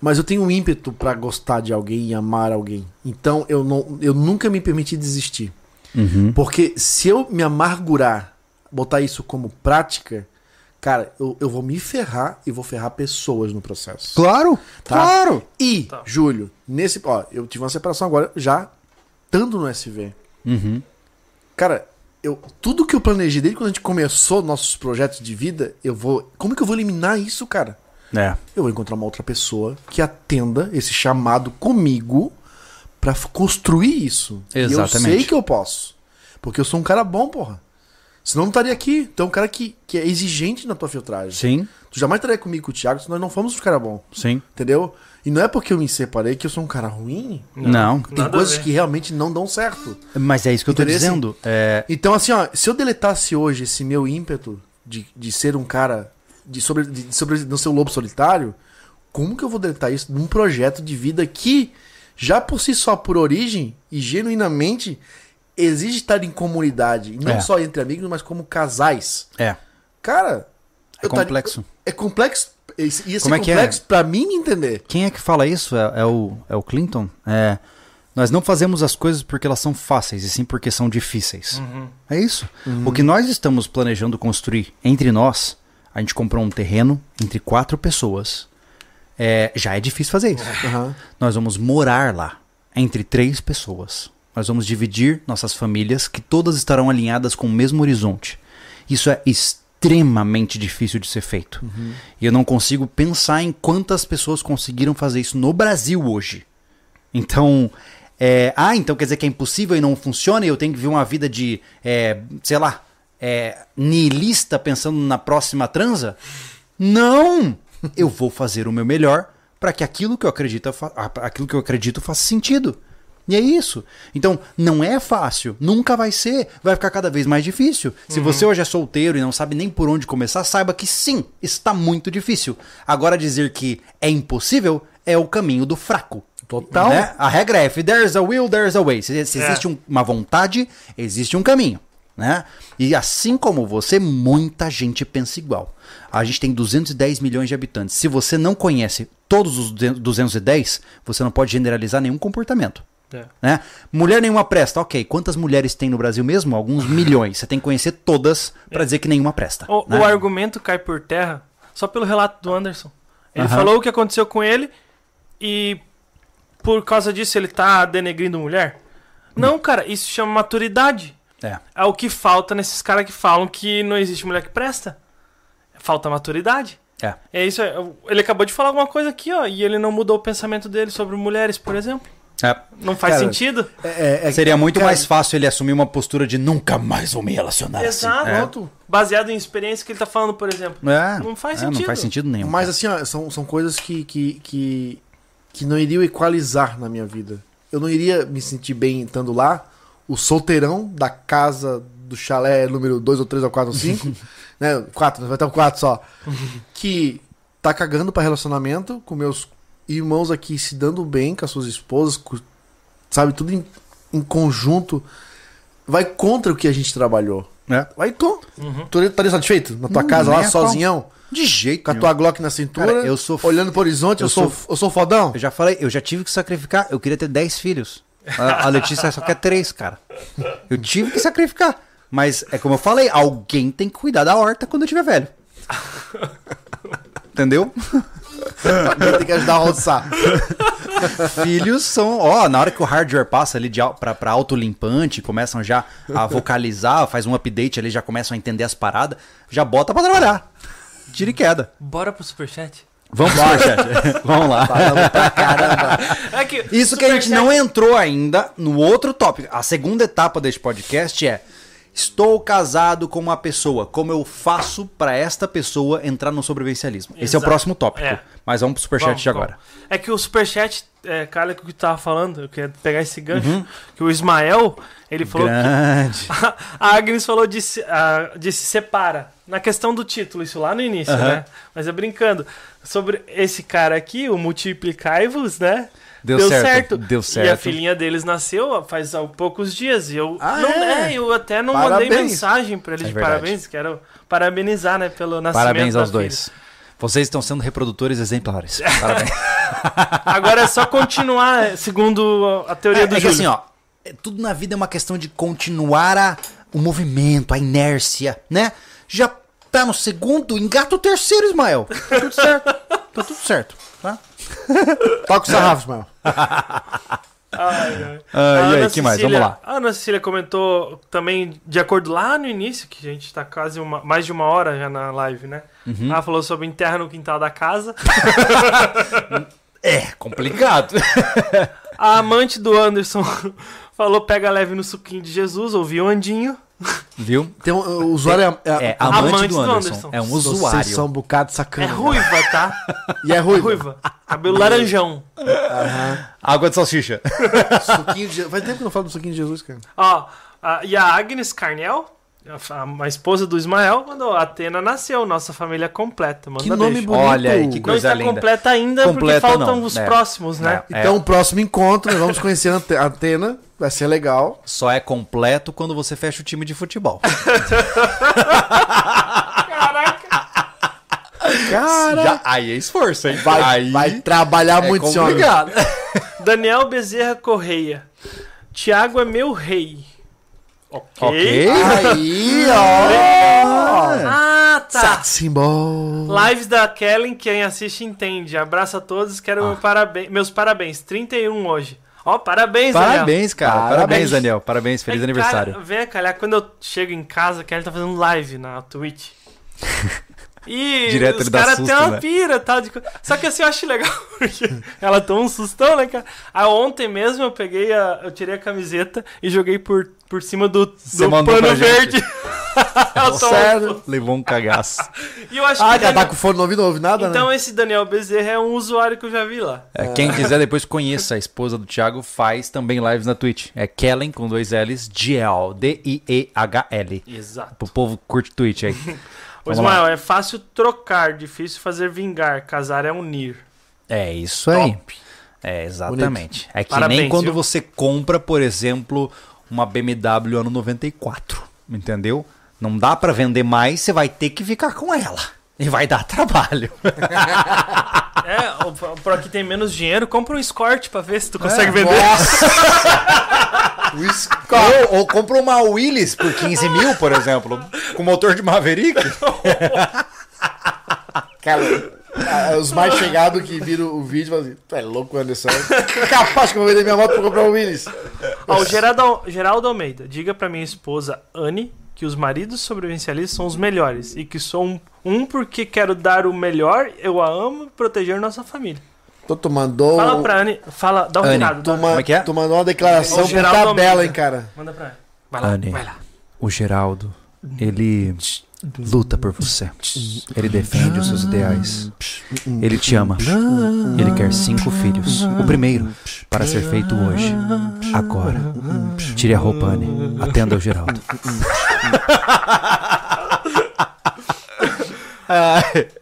Mas eu tenho um ímpeto pra gostar de alguém e amar alguém. Então eu, não, eu nunca me permiti desistir. Uhum. Porque se eu me amargurar, botar isso como prática, cara, eu, eu vou me ferrar e vou ferrar pessoas no processo. Claro, Tá. claro. E, Tá. Júlio, nesse. Ó, eu tive uma separação agora já estando no SV. Uhum. Cara, eu, tudo que eu planejei desde quando a gente começou nossos projetos de vida, eu vou. Como que eu vou eliminar isso, cara? É. Eu vou encontrar uma outra pessoa que atenda esse chamado comigo pra f- construir isso. E eu Exatamente. sei que eu posso. Porque eu sou um cara bom, porra. Senão eu não estaria aqui. Tu é um cara que, que é exigente na tua filtragem. Sim, Tu jamais estaria comigo com o Thiago se nós não fomos um cara bom. sim. Entendeu? E não é porque eu me separei que eu sou um cara ruim. Não. Tem Nada a coisas que realmente não dão certo. Mas é isso que eu tô dizendo. É, Então, assim, ó, se eu deletasse hoje esse meu ímpeto de, de ser um cara de sobre, de sobre no seu lobo solitário, como que eu vou deletar isso num projeto de vida que, já por si só, por origem e genuinamente, exige estar em comunidade? E não É. só entre amigos, mas como casais. é, Cara, é complexo. é complexo. Ia ser Como é é? complexo pra mim entender. Quem é que fala isso? É, é o, é o Clinton? É. Nós não fazemos as coisas porque elas são fáceis, e sim porque são difíceis. É isso. O que nós estamos planejando construir entre nós, a gente comprou um terreno entre quatro pessoas. É, já é difícil fazer isso. Aham. Nós vamos morar lá entre três pessoas. Nós vamos dividir nossas famílias, que todas estarão alinhadas com o mesmo horizonte. Isso é extremamente difícil de ser feito. E eu não consigo pensar em quantas pessoas conseguiram fazer isso no Brasil hoje. Então, é, ah, então quer dizer que é impossível e não funciona e eu tenho que viver uma vida de, é, sei lá, é, niilista pensando na próxima transa? Não! Eu vou fazer o meu melhor para que aquilo que eu acredito, aquilo que eu acredito faça sentido. E é isso. Então, não é fácil, nunca vai ser, vai ficar cada vez mais difícil. Se você hoje é solteiro e não sabe nem por onde começar, saiba que sim, está muito difícil. Agora dizer que é impossível é o caminho do fraco. Total. Né? A regra é: if there's a will, there's a way. Se, se É. existe um- uma vontade, existe um caminho. Né? E assim como você, muita gente pensa igual. A gente tem 210 milhões de habitantes. Se você não conhece todos os 210, você não pode generalizar nenhum comportamento. É. Né? Mulher nenhuma presta. Ok, quantas mulheres tem no Brasil mesmo? Alguns milhões. Você tem que conhecer todas pra dizer que nenhuma presta. O, né? o argumento cai por terra só pelo relato do Anderson. Ele falou o que aconteceu com ele e por causa disso ele tá denegrindo mulher? Não, cara, isso chama maturidade. É. É o que falta nesses caras que falam que não existe mulher que presta. Falta maturidade. É. É isso. é- Ele acabou de falar alguma coisa aqui, ó, e ele não mudou o pensamento dele sobre mulheres, por exemplo. É. Não faz Cara, sentido? É, é- Seria muito cara, mais fácil ele assumir uma postura de nunca mais vou me relacionar Exato. assim. É. Pronto. Baseado em experiência que ele tá falando, por exemplo. É, Não faz é, Não sentido. faz sentido nenhum. Mas assim, ó, são, são coisas que, que, que, que não iriam equalizar na minha vida. Eu não iria me sentir bem estando lá, o solteirão da casa do chalé número 2 ou 3 ou 4 ou 5, né? 4, vai ter um 4 só. que tá cagando pra relacionamento com meus irmãos aqui se dando bem com as suas esposas, com- sabe, tudo em, em conjunto. Vai contra o que a gente trabalhou. É. Vai com. Uhum. Tu estaria satisfeito na tua Hum, casa lá, pau. sozinhão? De jeito Com a tua Glock na cintura, Cara, eu sou f- olhando pro horizonte, eu, eu sou, sou- eu sou fodão. Eu já falei, eu já tive que sacrificar. Eu queria ter 10 filhos. A, Letícia só quer 3, cara. Eu tive que sacrificar. Mas é como eu falei, alguém tem que cuidar da horta quando eu tiver velho. Entendeu? Tem que ajudar a roçar. Filhos são, ó, na hora que o hardware passa ali de, pra, pra autolimpante, começam já a vocalizar, faz um update ali, já começam a entender as paradas, já bota pra trabalhar. Tira e queda. Bora pro superchat. Vamos lá, chat. Vamos lá. É que Isso que a gente superchat- não entrou ainda no outro tópico. A segunda etapa deste podcast é: estou casado com uma pessoa. Como eu faço pra esta pessoa entrar no sobrevivencialismo? Esse é o próximo tópico. É. Mas vamos pro superchat Vamos, de agora. vamos. É que o superchat, é, cara, que eu tava falando, eu queria pegar esse gancho, Uhum. que o Ismael, ele falou que Grande. a Agnes falou de se, de se separa. Na questão do título, isso lá no início, Aham. né? Mas é brincando. Sobre esse cara aqui, o Multiplicai-vos, né? Deu certo, deu E a certo. filhinha deles nasceu faz há poucos dias. E eu, Ah, não, é? eu até não mandei Parabéns. mensagem pra eles É de verdade. parabéns. Quero parabenizar, né, pelo nascimento Parabéns aos filha. dois. Vocês estão sendo reprodutores exemplares. Parabéns. Agora é só continuar, segundo a teoria É, do é Júlio. assim, ó, é- tudo na vida é uma questão de continuar a, o movimento, a inércia, né? Já tá no segundo, engata o terceiro, Ismael. Tá tudo certo. Tá tudo certo, tá? Toca o sarrafo, Ismael. Ai, ai. Ah, e aí, Ana que mais? Cecília- Vamos lá. A Ana Cecília comentou também, de acordo lá no início, que a gente tá quase uma, mais de uma hora já na live, né? Uhum. Ela falou sobre enterra no quintal da casa. É, complicado. A amante do Anderson falou pega leve no suquinho de Jesus, ouviu o Andinho. Viu? Tem um, o usuário é, É, amante, Amante do do Anderson. Anderson. É um Vocês usuário. são um bocado É sacana. ruiva, tá? E é É ruiva. ruiva. Cabelo laranjão. Água de salsicha. Suquinho de... Faz tempo que eu não falo do suquinho de Jesus, cara. Ó, a- e a Agnes Carnel, a, a- a esposa do Ismael, mandou: a Atena nasceu, nossa família completa. Manda Que nome beijo. bonito. Olha aí, que Não coisa está linda. completa ainda Completa porque faltam não, os é. próximos, né? É. Então, o próximo encontro, nós vamos conhecer a Atena. Vai ser legal. Só é completo quando você fecha o time de futebol. Cara, Já- aí é esforço, hein? vai, aí vai trabalhar é muito homem. complicado. Daniel Bezerra Correia. Tiago é meu rei. Ok. Ok. Aí, ó. Ah, tá. Sex symbol. Lives da Kellen, quem assiste entende. Abraço a todos, quero Ah. meu paraben- meus parabéns. 31 hoje. Ó, parabéns, Daniel. Parabéns, cara. Parabéns. Parabéns. Daniel. Parabéns. Feliz Aí, aniversário. Cara, vem a calhar, quando eu chego em casa, a Kelly tá fazendo live na Twitch. E Direto os caras têm uma né? pira tal. De... Só que assim eu acho legal, porque ela toma um sustão, né, cara? Aí ontem mesmo eu peguei a. Eu tirei a camiseta e joguei por, por cima do, do pano verde. Sério? Levou um cagaço. E eu acho Ah, que. cara, tá Daniel- com fone no ouvido, não ouve nada, Então né? esse Daniel Bezerra é um usuário que eu já vi lá. É, Quem quiser depois conheça a esposa do Thiago, faz também lives na Twitch. É Kellen com dois L's, D-I-E-H-L. Exato. O povo curte Twitch aí. O Vamos lá. Ismael, é fácil trocar, difícil fazer vingar. Casar é unir. É isso aí. Top. É, exatamente. É que Parabéns, nem quando viu? você compra, por exemplo, uma BMW ano 94. Entendeu? Não dá pra vender mais, você vai ter que ficar com ela. E vai dar trabalho. É, por aqui tem menos dinheiro, compra um Escort pra ver se tu consegue É, vender. ou, ou compra uma Willys por 15 mil, por exemplo, com motor de Maverick. Cara, ah, os mais chegados que viram o vídeo falam assim: Tu é louco, Anderson? Capaz que eu vou vender minha moto pra comprar o Willis. Ó, o Geraldo, Geraldo Almeida, diga pra minha esposa Anne que os maridos sobrevivencialistas são os melhores e que sou um, um porque quero dar o melhor, eu a amo e proteger nossa família. Então, tu mandou. Fala pra Anne, fala, dá um Anne, recado. Tu, ma- Como é que é? tu mandou uma declaração por tabela, hein, cara. Manda pra Anne. Vai lá, Anne. vai lá. O Geraldo, ele luta por você. Ele defende os seus ideais. Ele te ama. Ele quer cinco filhos. O primeiro, para ser feito hoje. Agora. Tire a roupa, Anne. Atenda o Geraldo.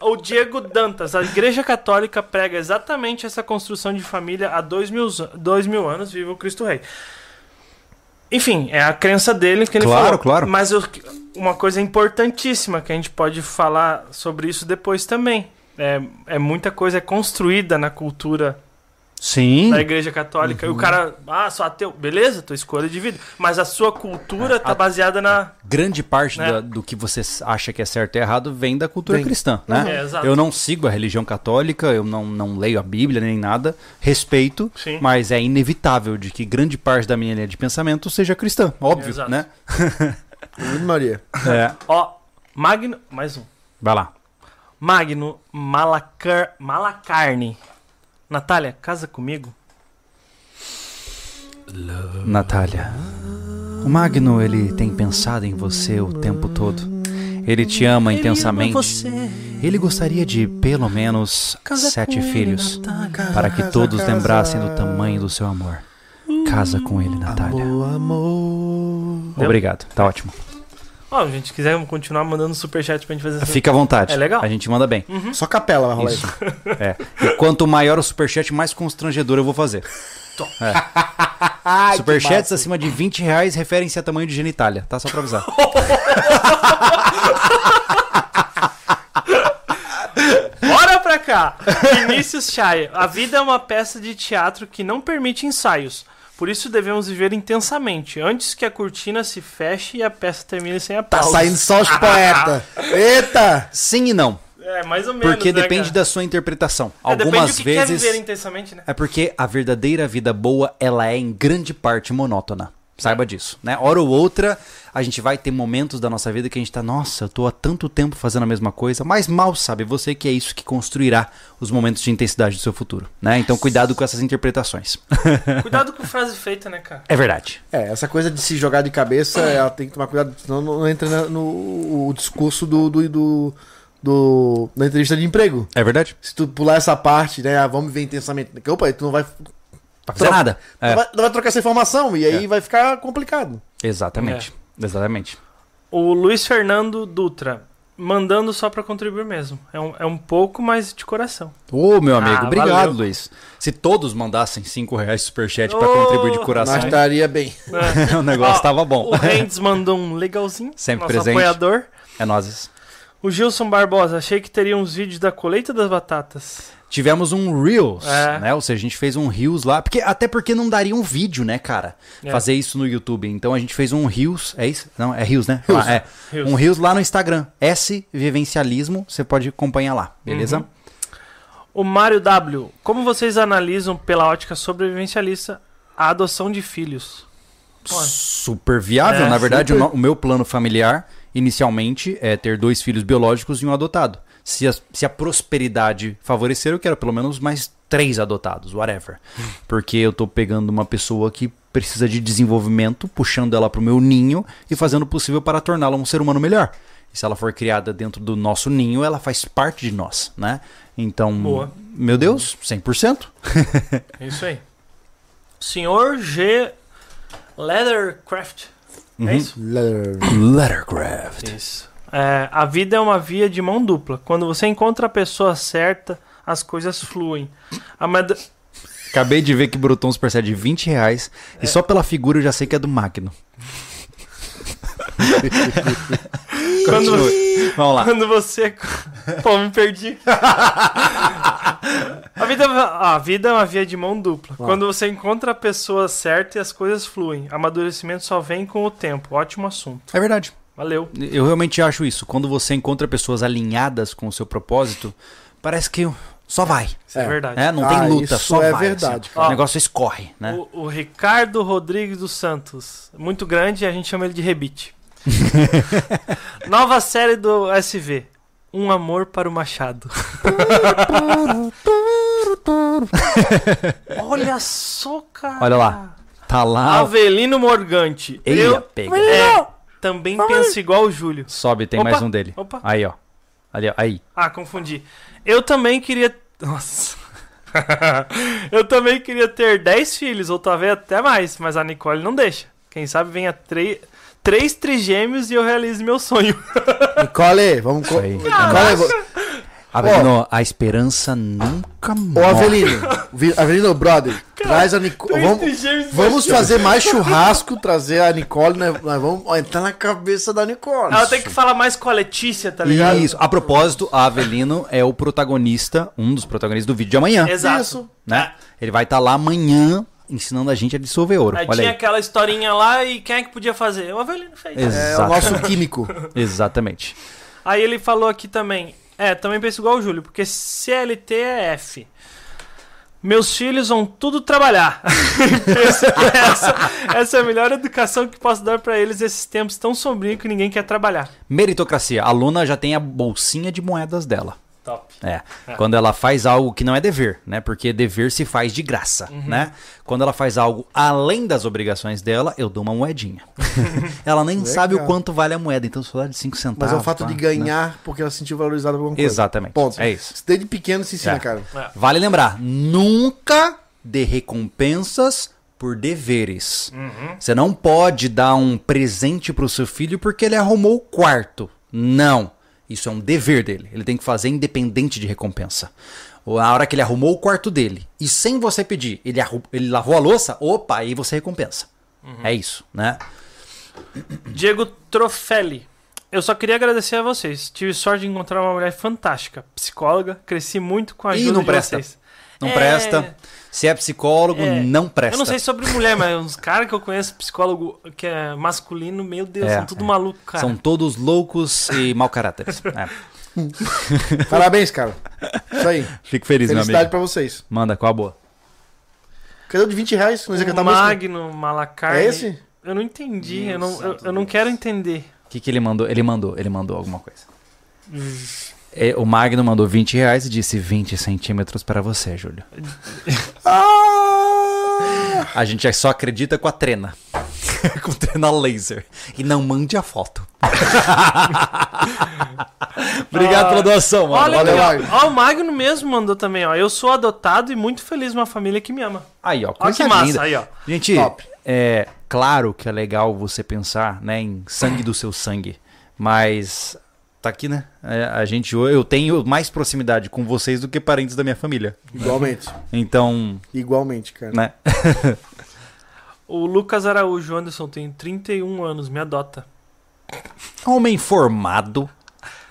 O Diego Dantas, a Igreja Católica prega exatamente essa construção de família há dois mil, dois mil anos, viva o Cristo Rei. Enfim, é a crença dele que ele Claro, falou. claro. Mas eu- uma coisa importantíssima que a gente pode falar sobre isso depois também. É, é muita coisa construída na cultura Sim. da Igreja Católica. E o cara, ah, sou ateu. Beleza, tua escolha de vida. Mas a sua cultura tá baseada na. Grande parte Né? da- do que você acha que é certo e errado vem da cultura Vem. cristã, né? É, exato. eu não sigo a religião católica, eu não, não leio a Bíblia nem nada, respeito, Sim. mas é inevitável de que grande parte da minha linha de pensamento seja cristã, óbvio, Exato. né? Maria. É. Ó, Magno. Mais um. Vai lá. Magno Malacar... Malacarne. Natália, casa comigo? Natália, o Magno, ele tem pensado em você o tempo todo. Ele te ama intensamente. Ele gostaria de pelo menos sete filhos, para que todos lembrassem do tamanho do seu amor. Casa com ele, Natália. Amor, amor. Obrigado, tá ótimo. Ó, gente, se quiser continuar mandando superchat pra gente fazer essa... Fica à vontade. É legal? A gente manda bem. Só capela vai rolar Isso. isso. É. E quanto maior o superchat, mais constrangedor eu vou fazer. É. Ai, Superchats acima de 20 reais referem-se a tamanho de genitália, tá? Só pra avisar. Bora pra cá! Vinícius Chay. A vida é uma peça de teatro que não permite ensaios. Por isso devemos viver intensamente, antes que a cortina se feche e a peça termine sem Tá aplausos. saindo só os poetas. Eita! Sim e não, É, mais ou menos, porque né, depende cara? da sua interpretação. É, depende Algumas do que quer vezes viver intensamente, né? é porque a verdadeira vida boa, ela é em grande parte monótona. Saiba disso, né? Hora ou outra, a gente vai ter momentos da nossa vida que a gente tá, nossa, eu tô há tanto tempo fazendo a mesma coisa, mas mal sabe você que é isso que construirá os momentos de intensidade do seu futuro, né? Então cuidado com essas interpretações. Cuidado com frase feita, né, cara? é verdade. É, essa coisa de se jogar de cabeça, ela tem que tomar cuidado, senão não entra no o discurso do, do, do, do- da entrevista de emprego. É verdade? Se tu pular essa parte, né? ah, vamos viver intensamente. Opa, aí tu não vai, Pra fazer Troca. nada. não É. vai, não vai trocar essa informação e aí vai ficar complicado. Exatamente. Exatamente. O Luiz Fernando Dutra. Mandando só pra contribuir mesmo. É um, é um pouco mais de coração. Ô, meu amigo, Ah, obrigado, valeu. Luiz. Se todos mandassem 5 reais de superchat pra Ô, contribuir de coração, estaria bem. É. o negócio Ó, tava bom. O Rendes mandou um legalzinho. Sempre nosso presente. apoiador. É nós. O Gilson Barbosa. Achei que teria uns vídeos da colheita das batatas. Tivemos um Reels, É. né? Ou seja, a gente fez um Reels lá. Porque, até porque não daria um vídeo, né, cara? É. Fazer isso no YouTube. Então a gente fez um Reels. É isso? Não, é Reels, né? Reels. Ah, é. Reels. Um Reels lá no Instagram. S Vivencialismo. Você pode acompanhar lá, beleza? Uhum. O Mário W. Como vocês analisam pela ótica sobrevivencialista a adoção de filhos? Super viável. É, Na verdade, super. o meu plano familiar, inicialmente, é ter dois filhos biológicos e um adotado. Se a, se a prosperidade favorecer, eu quero pelo menos mais três adotados, whatever. Porque eu tô pegando uma pessoa que precisa de desenvolvimento, puxando ela pro meu ninho e fazendo o possível para torná-la um ser humano melhor. E se ela for criada dentro do nosso ninho, ela faz parte de nós, né? Então, Boa. meu Deus, 100%. É isso aí. Senhor G. Leathercraft. É Uhum. isso? Lettercraft. Isso. É, a vida é uma via de mão dupla. Quando você encontra a pessoa certa, as coisas fluem. Amad... Acabei de ver que brotou um superchat de 20 reais. E só pela figura eu já sei que é do Magno. Quando, Continue. Vamos lá. quando você. Pô, me perdi. A vida, a vida é uma via de mão dupla. Quando você encontra a pessoa certa e as coisas fluem. Amadurecimento só vem com o tempo. Ótimo assunto. É verdade. Valeu. Eu realmente acho isso. Quando você encontra pessoas alinhadas com o seu propósito, parece que só vai. Isso é, É. verdade. É, não Ah, tem luta, isso só é vai. verdade, assim. cara. O negócio escorre, né? O, o Ricardo Rodrigues dos Santos. Muito grande, a gente chama ele de Rebite. Nova série do SV. Um amor para o Machado. Olha só, cara. Olha lá. Tá lá. Avelino Morgante. Eia, Eu pega. é, também penso igual o Júlio. Sobe, tem Opa, mais um dele. opa. Aí, ó. Ali, ó. Aí. Ah, confundi. Eu também queria. Nossa. Eu também queria ter 10 filhos, ou talvez até mais, mas a Nicole não deixa. Quem sabe venha tre... três trigêmeos e eu realize meu sonho. Nicole, vamos... Co... Nicole, Avelino, a esperança nunca Ô, morre. Avelino, Vi- Avelino, brother, traz a Nicole. Vamos, vamos fazer mais churrasco, trazer a Nicole, né? Nós vamos entrar na cabeça da Nicole. Ela tem que falar mais com a Letícia, tá ligado? Isso. A propósito, a Avelino é o protagonista, um dos protagonistas do vídeo de amanhã. Exato. Isso. Né? Ele vai estar lá amanhã ensinando a gente a dissolver ouro. Aí Olha tinha aí. aquela historinha lá e quem é que podia fazer? O Avelino fez. É o nosso químico. Exatamente. Aí ele falou aqui também. É, também penso igual o Júlio, porque CLT é F. Meus filhos vão tudo trabalhar. Essa, essa é a melhor educação que posso dar pra eles esses tempos tão sombrios que ninguém quer trabalhar. Meritocracia. A aluna já tem a bolsinha de moedas dela. Top. É. Quando ela faz algo que não é dever, né? Porque dever se faz de graça, Uhum. né? Quando ela faz algo além das obrigações dela, eu dou uma moedinha. ela nem sabe o quanto vale a moeda, então só dá de 5 centavos. Mas é o fato tá? de Né? ganhar porque ela se sentiu valorizada por alguma coisa. Exatamente. Ponto. É isso. Desde pequeno se ensina, É. cara. Vale lembrar, nunca dê recompensas por deveres. Uhum. Você não pode dar um presente pro seu filho porque ele arrumou o quarto. Não. Isso é um dever dele. Ele tem que fazer independente de recompensa. A hora que ele arrumou o quarto dele e sem você pedir, ele, ele lavou a louça, opa, aí você recompensa. Uhum. É isso, né? Diego Trofelli. Eu só queria agradecer a vocês. Tive sorte de encontrar uma mulher fantástica, psicóloga, cresci muito com a Ih, ajuda não de presta. vocês. Não É, presta. Se é psicólogo, É. não presta. Eu não sei sobre mulher, mas uns caras que eu conheço, psicólogo que é masculino, meu Deus, É, são tudo é. maluco, cara. São todos loucos e mau caráteres. É. Parabéns, cara. Isso aí. Fico feliz, meu Felicidade amigo. pra vocês. Manda, qual a boa? Cadê o de 20 reais? Não cantar música? Magno Malacarne. É esse? Eu não entendi, eu não, eu, eu não quero entender. O que, que ele mandou? Ele mandou, ele mandou alguma coisa. É, o Magno mandou 20 reais e disse 20 centímetros para você, Júlio. Ah! A gente só acredita com a trena. com trena laser. E não mande a foto. Obrigado Ah, pela doação, mano. Olha valeu, ó. Ó, o Magno mesmo mandou também, ó. Eu sou adotado e muito feliz numa família que me ama. Aí, ó, Olha coisa que massa, linda. aí, ó. Gente, Top. é claro que é legal você pensar, né, em sangue do seu sangue, mas tá aqui, né? É, a gente, eu tenho mais proximidade com vocês do que parentes da minha família. Igualmente. Então, Igualmente, cara. né? O Lucas Araújo Anderson tem 31 anos, me adota. Homem formado,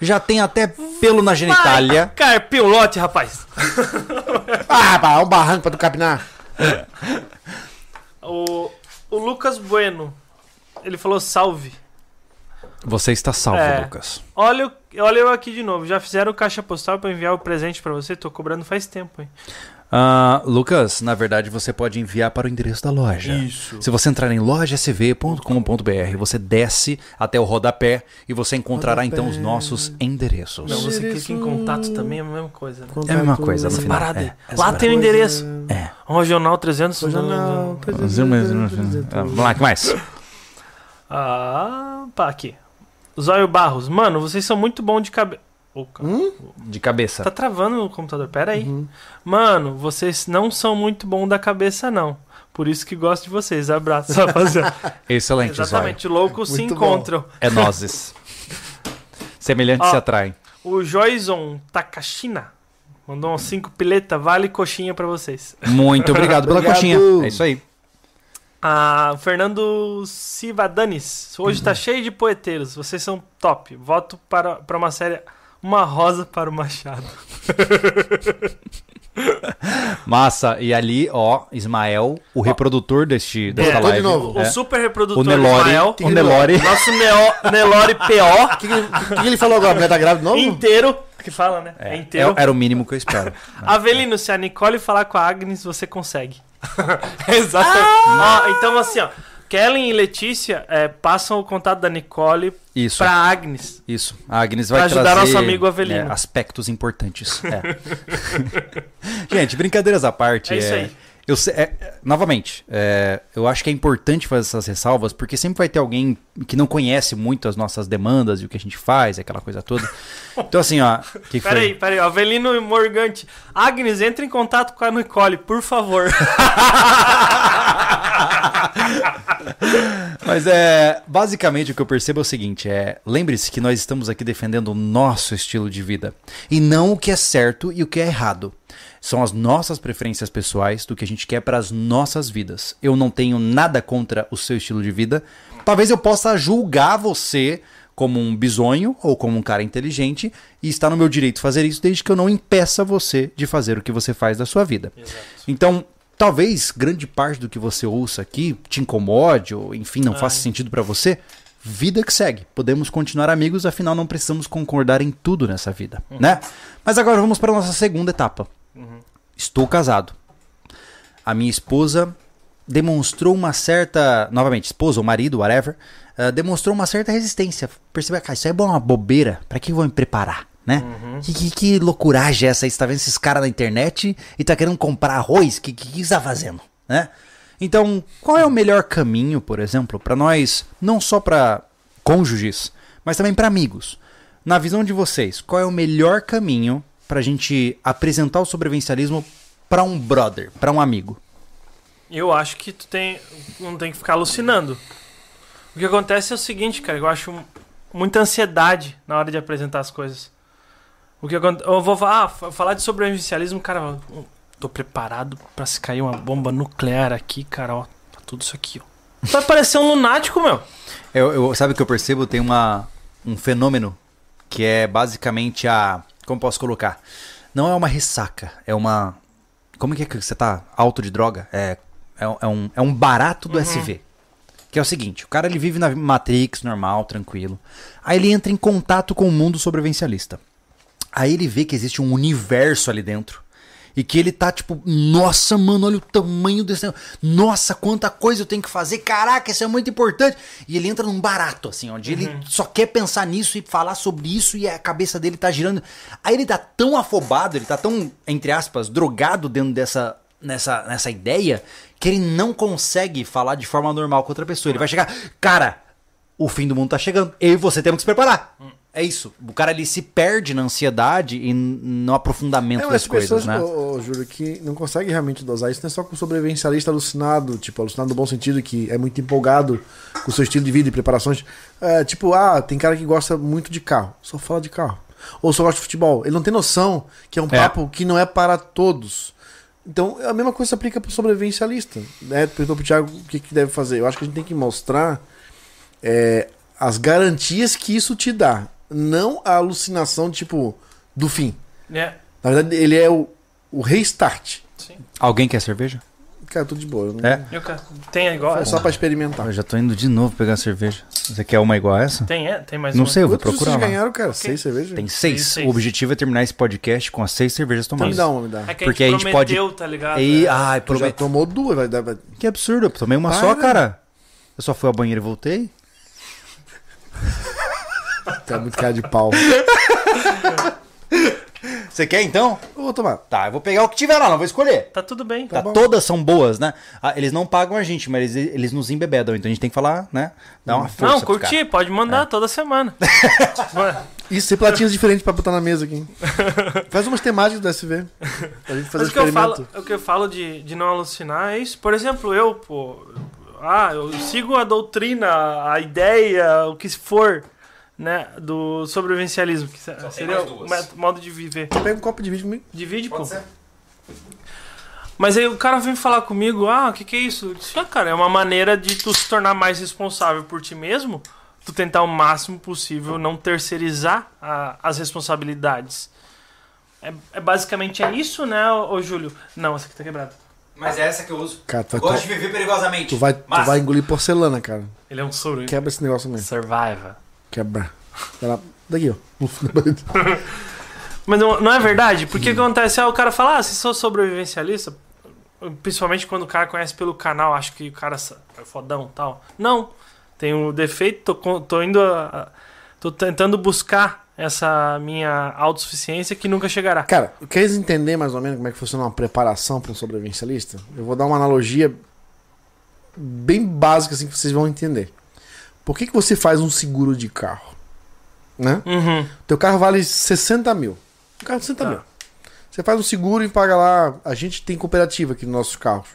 já tem até pelo na genitália. Carpeu lote, rapaz. Ah, um barranco pra tu capinar. O, o Lucas Bueno, ele falou salve. Você está salvo, É. Lucas. Olha, olha eu aqui de novo. Já fizeram caixa postal pra enviar o presente pra você? Tô cobrando faz tempo, hein? Ah, Lucas, na verdade você pode enviar para o endereço da loja. Isso. Se você entrar em lojasv.com.br, você desce até o rodapé e você encontrará então os nossos endereços. Não, você clica em contato também, é a mesma coisa, né? É a mesma coisa no Essa final. parada. É, essa Lá parada. tem o endereço. É. Regional 300. Regional. Ah, Vamos lá, que mais? Ah, pá, aqui. Zóio Barros. Mano, vocês são muito bons de cabeça. Hum? De cabeça. Tá travando o computador, pera aí. Uhum. Mano, vocês não são muito bons da cabeça, não. Por isso que gosto de vocês. Abraço, rapaziada. Excelente, Zóio. Exatamente, loucos se Muito encontram. É nozes. Semelhantes se atraem. O Joyson Takashina. Mandou uns 5 pileta, vale coxinha pra vocês. Muito obrigado pela Obrigado. coxinha. É isso aí. Ah, Fernando Sivadanis. Hoje tá cheio de poeteiros. Vocês são top. Voto para, para uma série Uma Rosa para o Machado. Massa. E ali, ó, Ismael, o reprodutor deste, desta Botou de live. novo. O É. super reprodutor O Nelore. Ismael. O Nelore. Nosso Neo, Nelore PO O que, que, ele- o que ele falou agora? Mulher tá grávida de novo? inteiro. Que fala, né? É, É, inteiro. era o mínimo que eu espero. Avelino, se a Nicole falar com a Agnes, você consegue. Exatamente. Ó, então, assim, ó. Kellen e Letícia é, passam o contato da Nicole Isso. pra Agnes. Isso. A Agnes vai Pra ajudar trazer nosso amigo Avelino. é, aspectos importantes. É. Gente, brincadeiras à parte. É isso aí. Eu, é, novamente, é, eu acho que é importante fazer essas ressalvas, porque sempre vai ter alguém que não conhece muito as nossas demandas e o que a gente faz, aquela coisa toda. Então, assim, ó. Que que foi? Peraí, peraí. Avelino Morgante. Agnes, entre em contato com a Nicole, por favor. Mas é basicamente o que eu percebo é o seguinte: é lembre-se que nós estamos aqui defendendo o nosso estilo de vida e não o que é certo e o que é errado. São as nossas preferências pessoais do que a gente quer para as nossas vidas. Eu não tenho nada contra o seu estilo de vida. Talvez eu possa julgar você como um bisonho ou como um cara inteligente e está no meu direito fazer isso desde que eu não impeça você de fazer o que você faz da sua vida. Então, talvez grande parte do que você ouça aqui te incomode ou enfim não faça sentido pra você. Vida que segue. Podemos continuar amigos, afinal não precisamos concordar em tudo nessa vida, né? Mas agora vamos para a nossa segunda etapa. Estou casado. A minha esposa demonstrou uma certa, novamente, esposa ou marido, whatever, ah, demonstrou uma certa resistência. Percebeu, cara, isso aí é uma bobeira. Pra que eu vou me preparar, né? Que, que, que loucuragem é essa? Você tá vendo esses caras na internet e tá querendo comprar arroz? O que, que, que você tá fazendo, né? Então, qual é o melhor caminho, por exemplo, pra nós, não só pra cônjuges, mas também pra amigos? Na visão de vocês, qual é o melhor caminho pra gente apresentar o sobrevivencialismo pra um brother, pra um amigo? Eu acho que tu tem, não tem que ficar alucinando. O que acontece é o seguinte, cara, eu acho muita ansiedade na hora de apresentar as coisas. O que eu vou falar, ah, fa- falar de sobrevivencialismo, cara, tô preparado pra se cair uma bomba nuclear aqui, cara, ó, tá tudo isso aqui, ó. Vai parecer um lunático, meu. Eu, eu- sabe o que eu percebo? Tem uma, um fenômeno que é basicamente a. Como posso colocar? Não é uma ressaca, é uma. Como que é que você tá alto de droga? É, é, um- é um, é um barato do SV. Que é o seguinte: o cara ele vive na Matrix normal, tranquilo. Aí ele entra em contato com o mundo sobrevivencialista. Aí ele vê que existe um universo ali dentro. E que ele tá tipo, nossa, mano, olha o tamanho desse. negócio. Nossa, quanta coisa eu tenho que fazer. Caraca, isso é muito importante. E ele entra num barato, assim, onde ele só quer pensar nisso e falar sobre isso e a cabeça dele tá girando. Aí ele tá tão afobado, ele tá tão, entre aspas, drogado dentro dessa. Nessa, nessa ideia que ele não consegue falar de forma normal com outra pessoa. Ele vai chegar, cara, o fim do mundo tá chegando. Eu e você temos que se preparar. É isso. O cara ele se perde na ansiedade e no aprofundamento É, das coisas, pessoas, né? ô, ô, Júlio, que não consegue realmente dosar isso, não é só com o sobrevivencialista alucinado, tipo, alucinado no bom sentido, que é muito empolgado com o seu estilo de vida e preparações. É, tipo, ah, tem cara que gosta muito de carro, só fala de carro. Ou só gosta de futebol. Ele não tem noção que é um É. papo que não é para todos. Então, a mesma coisa se aplica pro sobrevivencialista. Né? Perguntou pro Thiago o que, que deve fazer. Eu acho que a gente tem que mostrar é, as garantias que isso te dá. Não a alucinação, tipo, do fim. É, Na verdade, ele é o, o restart. sim. Alguém quer cerveja? Cara, tudo de boa. eu não- É. Eu, ca- tem igual É essa? só pra experimentar. Eu já tô indo de novo pegar cerveja. Você quer uma igual a essa? Tem, é? Tem mais Não uma? sei, eu vou Quantos procurar vocês lá. ganharam, cara? Seis cervejas? Tem seis. Tem seis. O objetivo é terminar esse podcast com as seis cervejas Então me tomadas. dá uma, me dá. É que Porque a a gente pode- prometeu, tá ligado? E, É. ai, Tu já prometo. tomou duas, vai dar. vai- Que absurdo, eu tomei uma Para. só, cara. Eu só fui ao banheiro e voltei. Tu é muito cara de pau. Você quer então? Eu vou tomar. Tá, eu vou pegar o que tiver lá, não vou escolher. Tá tudo bem. Tá, bom. todas são boas, né? Ah, eles não pagam a gente, mas eles, eles nos embebedam. Então a gente tem que falar, né? Dar uma força. Não, curti, pode É. mandar toda semana. Isso, tem platinhos diferentes pra botar na mesa aqui. Faz umas temáticas do SV. Pra gente fazer Mas o que eu falo, o que eu falo de, de não alucinar é isso. Por exemplo, eu, pô. Ah, eu sigo a doutrina, a ideia, o que for. Né, do sobrevivencialismo, que seria o modo de viver. Pega um copo de vídeo comigo. Divide, pô. Pode ser? Mas aí o cara vem falar comigo, ah, o que, que é isso? Eu disse, ah, cara, é uma maneira de tu se tornar mais responsável por ti mesmo, tu tentar o máximo possível não terceirizar a- as responsabilidades. É, é basicamente é isso, né, ô, ô Júlio? Não, essa aqui tá quebrada. Mas é essa que eu uso. Cara, tu Eu vai, gosto de viver perigosamente. tu vai, tu vai engolir porcelana, cara. Ele é um soro. Quebra esse negócio mesmo. Survivor. Quebra. Lá. Daqui, ó. Mas não, não é verdade? Porque o que acontece? Ah, o cara fala, ah, se sou sobrevivencialista, principalmente quando o cara conhece pelo canal, acho que o cara é fodão e tal. Não. Tem um defeito, tô, tô indo. a- tô tentando buscar essa minha autossuficiência que nunca chegará. Cara, queres entender mais ou menos como é que funciona uma preparação para um sobrevivencialista? Eu vou dar uma analogia bem básica assim que vocês vão entender. Por que, que você faz um seguro de carro? Né? Uhum. Teu carro vale 60 mil. Um carro de 60 Tá. mil. Você faz um seguro e paga lá. A gente tem cooperativa aqui nos nossos carros.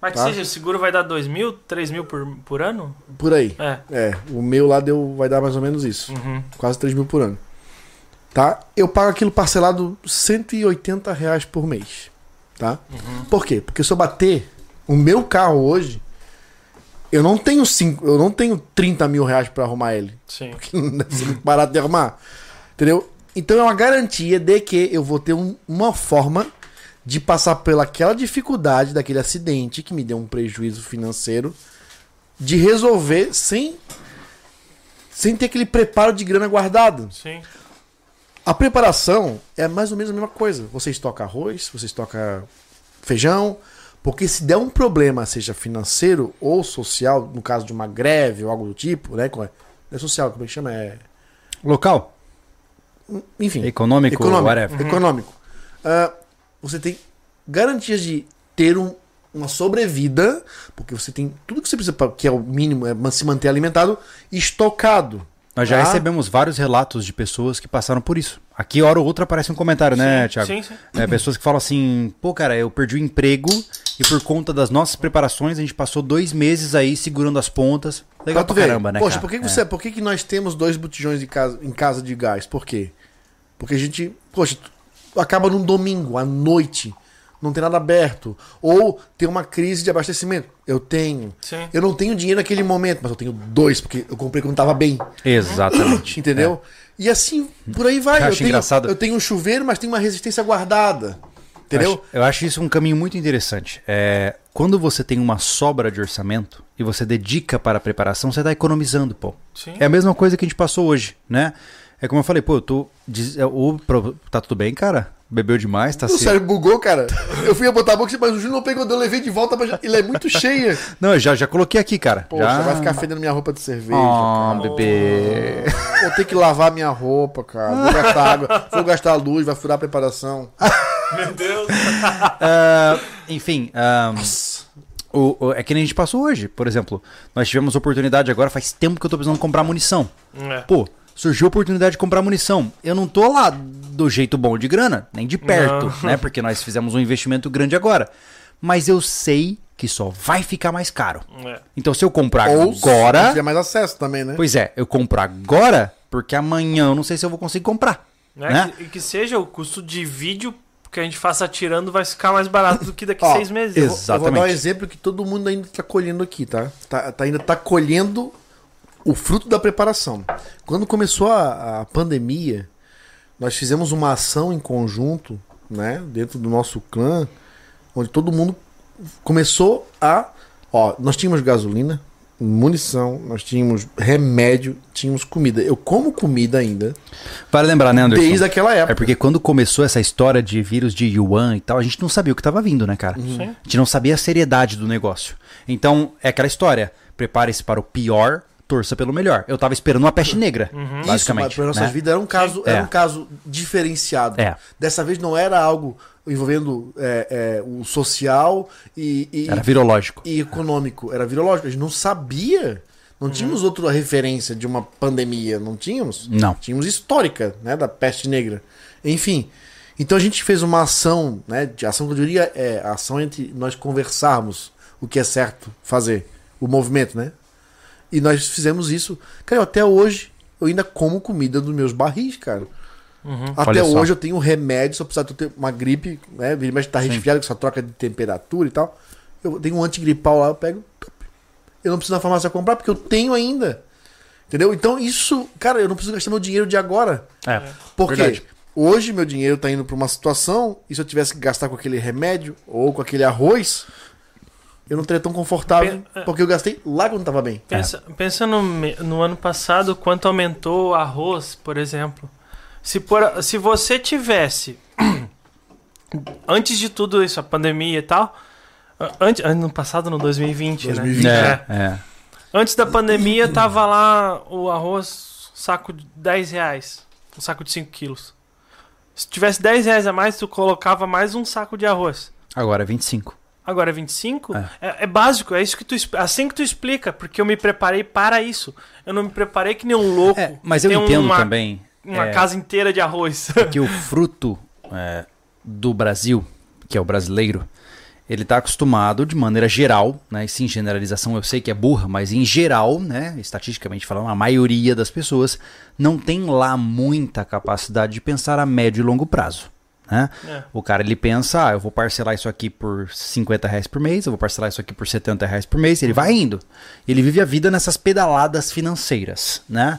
Mas que Tá. seja, o seguro vai dar 2 mil, 3 mil por, por ano? Por aí. É. É, o meu lá deu, vai dar mais ou menos isso. Uhum. Quase 3 mil por ano. Tá? Eu pago aquilo parcelado 180 reais por mês. Tá? Por quê? Porque se eu bater o meu carro hoje, eu não tenho cinco, eu não tenho 30 mil reais pra arrumar ele. Sim. Que não deve ser muito barato de arrumar. Entendeu? Então é uma garantia de que eu vou ter um- uma forma de passar pelaquela dificuldade daquele acidente que me deu um prejuízo financeiro de resolver sem sem ter aquele preparo de grana guardado. Sim. A preparação é mais ou menos a mesma coisa. Você estoca arroz, você estoca feijão, porque se der um problema, seja financeiro ou social, no caso de uma greve ou algo do tipo, né? Não é social, como é que chama? É Local, enfim, econômico, econômico. whatever. econômico. Ah, você tem garantias de ter um- uma sobrevida, porque você tem tudo que você precisa, pra- que é o mínimo, é se manter alimentado, estocado. Nós já tá? recebemos vários relatos de pessoas que passaram por isso. Aqui, hora ou outra, aparece um comentário, né, Thiago? Sim, sim. É, pessoas que falam assim, pô, cara, eu perdi o emprego e por conta das nossas preparações a gente passou dois meses aí segurando as pontas. Legal Pra caramba, né, Poxa, cara? por que, que É. você, por que, que nós temos dois botijões de casa, em casa de gás? Por quê? Porque a gente, poxa, acaba num domingo, à noite, não tem nada aberto. Ou tem uma crise de abastecimento. Eu tenho. Sim. Eu não tenho dinheiro naquele momento, mas eu tenho dois, porque eu comprei quando tava bem. Exatamente. Entendeu? E assim, por aí vai. Eu Eu acho tenho, engraçado. eu tenho um chuveiro, mas tenho uma resistência guardada. Eu Entendeu? acho, eu acho isso um caminho muito interessante. É, quando você tem uma sobra de orçamento e você dedica para a preparação, você está economizando, pô. Sim. É a mesma coisa que a gente passou hoje, né? É como eu falei, pô, eu tô. é, pro- tá tudo bem, cara? Bebeu demais, tá O se... cérebro bugou, cara. Eu fui botar a boca, mas o Júnior não pegou, eu levei de volta, mas já- ele é muito cheia. Não, eu já, já coloquei aqui, cara. Poxa, já... vai ficar fedendo minha roupa de cerveja. Oh, cara. bebê. Vou ter que lavar minha roupa, cara. Vou gastar água, vou gastar luz, vai furar a preparação. Meu Deus. Ah, enfim, ah, o, o- é que nem a gente passou hoje. Por exemplo, nós tivemos oportunidade agora, faz tempo que eu tô precisando comprar munição. É. Pô, surgiu a oportunidade de comprar munição. Eu não tô lá do jeito bom de grana, nem de perto, Não. né? Porque nós fizemos um investimento grande agora. Mas eu sei que só vai ficar mais caro. É. Então se eu comprar Ou se agora. tiver mais acesso também, né? Pois é, eu compro agora, porque amanhã eu não sei se eu vou conseguir comprar. Né? Né? Que, e que seja o custo de vídeo que a gente faça tirando vai ficar mais barato do que daqui Ó, seis meses. ex- Eu vou dar um Exatamente. exemplo que todo mundo ainda tá colhendo aqui, tá? tá, tá- ainda tá colhendo o fruto da preparação. Quando começou a, a pandemia, nós fizemos uma ação em conjunto, né? Dentro do nosso clã, onde todo mundo começou a. Ó, nós tínhamos gasolina, munição, nós tínhamos remédio, tínhamos comida. Eu como comida ainda Vale lembrar, né, Anderson? desde aquela época. É porque quando começou essa história de vírus de Yuan e tal, a gente não sabia o que estava vindo, né, cara? Sim. A gente não sabia a seriedade do negócio. Então, é aquela história. Prepare-se para o pior, torça pelo melhor. Eu tava esperando uma peste negra, Isso, basicamente. mas para nossas né? vidas era um caso, era É. um caso diferenciado. É. Dessa vez não era algo envolvendo é, é, o social e, e- Era virológico. e econômico, era virológico. A gente não sabia. Não tínhamos outra referência de uma pandemia, não tínhamos? Não. Tínhamos histórica, né, da peste negra. Enfim, então a gente fez uma ação, né, de ação que eu diria é a ação entre nós conversarmos o que é certo fazer, o movimento, né? E nós fizemos isso. Cara, eu até hoje eu ainda como comida dos meus barris, cara. Até Olha só. hoje eu tenho remédio, eu precisar ter uma gripe, né? Vira mais tá resfriado com essa troca de temperatura e tal. Eu tenho um antigripal lá, eu pego. Eu não preciso na farmácia comprar, porque eu tenho ainda. Entendeu? Então isso, cara, eu não preciso gastar meu dinheiro de agora. É. Porque Verdade. hoje meu dinheiro tá indo pra uma situação, e se eu tivesse que gastar com aquele remédio ou com aquele arroz, eu não estaria tão confortável, Pe- é. porque eu gastei lá quando tava bem. Pensa, pensa no, no ano passado quanto aumentou o arroz, por exemplo. Se, por, se você tivesse, antes de tudo isso, a pandemia e tal, antes, ano passado, no 2020, 2020, né? É, é. Antes da pandemia, tava lá o arroz, saco de 10 reais. Um saco de 5 quilos. Se tivesse 10 reais a mais, tu colocava mais um saco de arroz. Agora é 25. Agora é 25? É. É, é básico, é isso que tu assim que tu explica, porque eu me preparei para isso. Eu não me preparei que nem um louco. É, mas eu entendo uma, também Uma é, casa inteira de arroz. que o fruto é, do Brasil, que é o brasileiro, ele está acostumado de maneira geral, né? E sim, generalização eu sei que é burra, mas em geral, né? Estatisticamente falando, a maioria das pessoas não tem lá muita capacidade de pensar a médio e longo prazo. Né? É. O cara ele pensa, ah, eu vou parcelar isso aqui por 50 reais por mês, eu vou parcelar isso aqui por 70 reais por mês, ele vai indo. Ele vive a vida nessas pedaladas financeiras, né?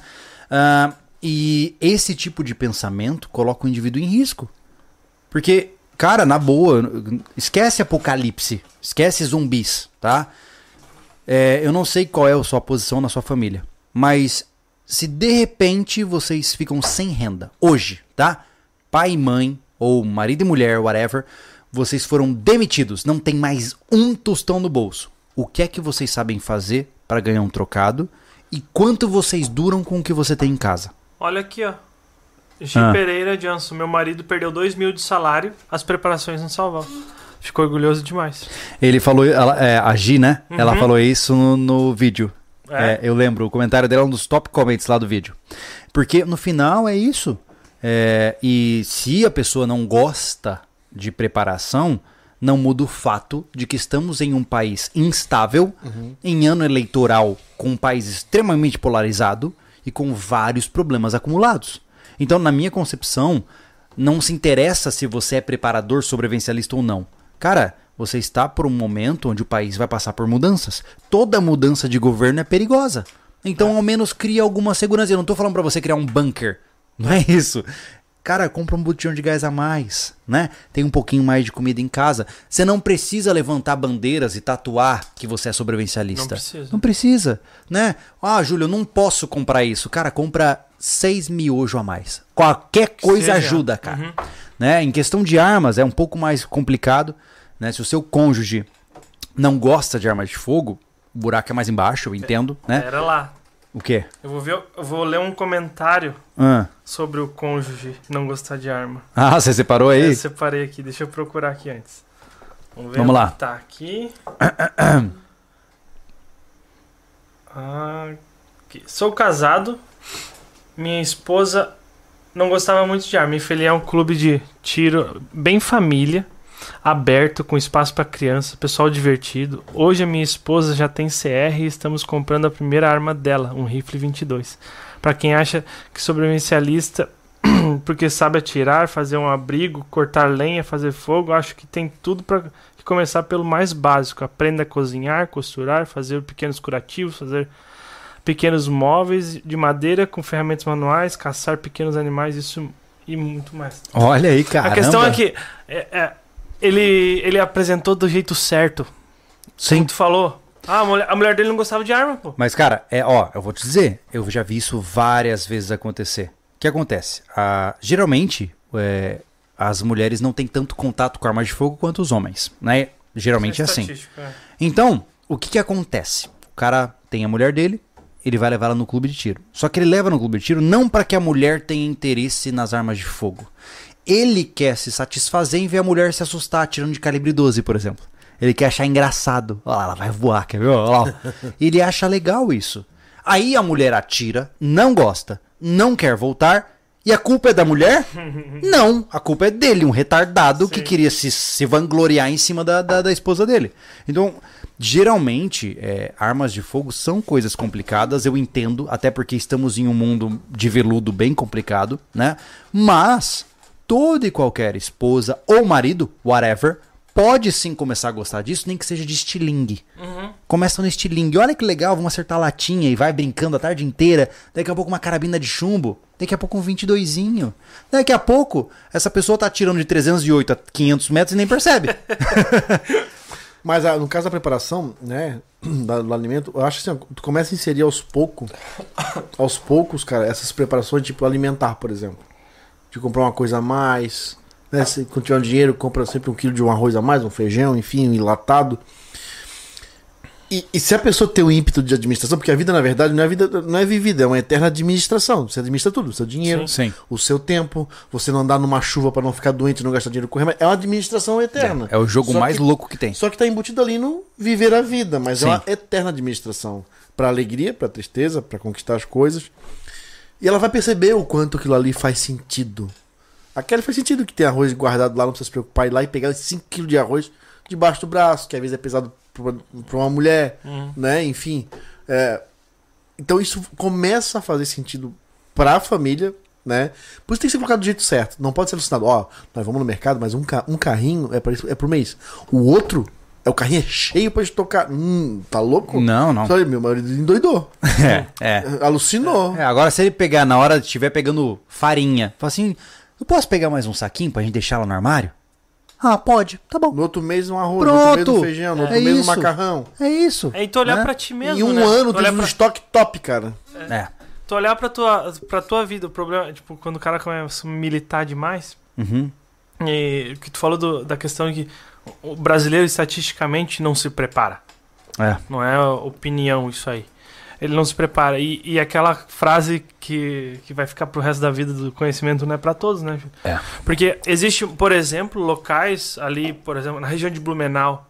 Ah, e esse tipo de pensamento coloca o indivíduo em risco. Porque, cara, na boa, esquece apocalipse, esquece zumbis, tá? É, eu não sei qual é a sua posição na sua família, mas se de repente vocês ficam sem renda, hoje, tá? Pai e mãe, ou marido e mulher, whatever, vocês foram demitidos, não tem mais um tostão no bolso. O que é que vocês sabem fazer para ganhar um trocado? E quanto vocês duram com o que você tem em casa? Olha aqui, ó. Gi Ah. Pereira Janso, meu marido perdeu 2 mil de salário, as preparações não salvaram. Ficou orgulhoso demais. Ele falou, ela, é, a Gi, né? Uhum. Ela falou isso no, no vídeo. É. É, eu lembro, o comentário dela é um dos top comments lá do vídeo. Porque no final é isso. É, e se a pessoa não gosta de preparação, não muda o fato de que estamos em um país instável, em ano eleitoral, com um país extremamente polarizado e com vários problemas acumulados. Então, na minha concepção, não se interessa se você é preparador sobrevivencialista ou não. Cara, você está por um momento onde o país vai passar por mudanças. Toda mudança de governo é perigosa. Então, ao menos cria alguma segurança. Eu não tô falando pra você criar um bunker. Não é isso. Cara, compra um botijão de gás a mais, né? Tem um pouquinho mais de comida em casa. Você não precisa levantar bandeiras e tatuar que você é sobrevivencialista. Não precisa. Não precisa, né? Ah, Júlio, eu não posso comprar isso. Cara, compra seis miojo a mais. Qualquer coisa Seja. ajuda, cara. Né? Em questão de armas, é um pouco mais complicado. Né? Se o seu cônjuge não gosta de armas de fogo, o buraco é mais embaixo, eu entendo, né? Pera lá. O quê? Eu vou, ver, eu vou ler um comentário Ah, sobre o cônjuge não gostar de arma. Ah, você separou aí? Eu separei aqui, deixa eu procurar aqui antes. Vamos ver Vamos lá. Tá aqui. Aqui. Sou casado. Minha esposa não gostava muito de arma. Me filiei a um clube de tiro bem família, aberto, com espaço para criança, pessoal divertido. Hoje a minha esposa já tem CR e estamos comprando a primeira arma dela, um rifle 22. Para quem acha que sobrevivencialista porque sabe atirar, fazer um abrigo, cortar lenha, fazer fogo, acho que tem tudo para começar pelo mais básico. Aprenda a cozinhar, costurar, fazer pequenos curativos, fazer pequenos móveis de madeira com ferramentas manuais, caçar pequenos animais, isso e muito mais. Olha aí, cara. A questão é que é, é, ele, ele apresentou do jeito certo. Sim. Como tu falou. Ah, a mulher, a mulher dele não gostava de arma, pô. Mas, cara, é, ó, eu vou te dizer, eu já vi isso várias vezes acontecer. O que acontece? Ah, geralmente, é, as mulheres não têm tanto contato com armas de fogo quanto os homens, né? Geralmente é assim. estatística, é. Então, o que que acontece? O cara tem a mulher dele, ele vai levar ela no clube de tiro. Só que ele leva no clube de tiro não para que a mulher tenha interesse nas armas de fogo. Ele quer se satisfazer em ver a mulher se assustar atirando de calibre 12, por exemplo. Ele quer achar engraçado. Olha lá, ela vai voar, quer ver? Olha lá. ele acha legal isso. Aí a mulher atira, não gosta, não quer voltar. E a culpa é da mulher? Não, a culpa é dele, um retardado que Sim. queria se, se vangloriar em cima da, da, da esposa dele. Então, Geralmente, é, armas de fogo são coisas complicadas, eu entendo, até porque estamos em um mundo de veludo bem complicado, né? Mas toda e qualquer esposa ou marido, whatever, pode sim começar a gostar disso, nem que seja de estilingue. Começa no estilingue. Olha que legal, vamos acertar a latinha e vai brincando a tarde inteira. Daqui a pouco uma carabina de chumbo. Daqui a pouco um 22zinho. Daqui a pouco, essa pessoa tá tirando de 308 a 500 metros e nem percebe. Mas ah, no caso da preparação, né, do alimento, eu acho assim, tu começa a inserir aos poucos, aos poucos, cara, essas preparações, tipo alimentar, por exemplo. De comprar uma coisa a mais, né, se quando tiver um dinheiro, compra sempre um quilo de um arroz a mais, um feijão, enfim, um enlatado. E, e se a pessoa tem o ímpeto de administração, porque a vida, na verdade, não é, vida, não é vivida, é uma eterna administração. Você administra tudo, o seu dinheiro, Sim. o seu tempo, você não andar numa chuva para não ficar doente, não gastar dinheiro com remédio. É uma administração eterna. É o jogo Só mais que- louco que tem. só que tá embutido ali no viver a vida, mas Sim. é uma eterna administração. Pra alegria, pra tristeza, pra conquistar as coisas. E ela vai perceber o quanto aquilo ali faz sentido. Aquele faz sentido que tem arroz guardado lá, não precisa se preocupar, ir lá e pegar 5kg de arroz debaixo do braço, que às vezes é pesado pra pra uma mulher, né? Enfim. é, Então isso começa a fazer sentido pra família, né? Por isso tem que ser colocado do jeito certo. Não pode ser alucinado. Ó, nós vamos no mercado, mas um, ca- um carrinho é, pra isso, é por mês. O outro, é o carrinho é cheio pra estocar. Hum, tá louco? Não, não. Só meu marido endoidou. É, é. Alucinou. É, agora se ele pegar na hora de estiver pegando farinha, fala assim, eu posso pegar mais um saquinho pra gente deixar lá no armário? Ah, pode, tá bom. No outro mês um arroz, no outro mês Pronto. um feijão, no outro É mês um isso. macarrão. É isso. É, e tu olhar né? pra ti mesmo, em um né? ano tu tem um pra, estoque top, cara. É. tu olhar pra tua, pra tua vida, o problema, tipo, quando o cara começa a militar demais, Uhum. e o que tu falou do- da questão de que o brasileiro estatisticamente não se prepara. É. Não é opinião isso aí. Ele não se prepara. E, e aquela frase que, que vai ficar pro resto da vida do conhecimento não é pra todos, né? É. Porque existe, por exemplo, locais ali, por exemplo, na região de Blumenau,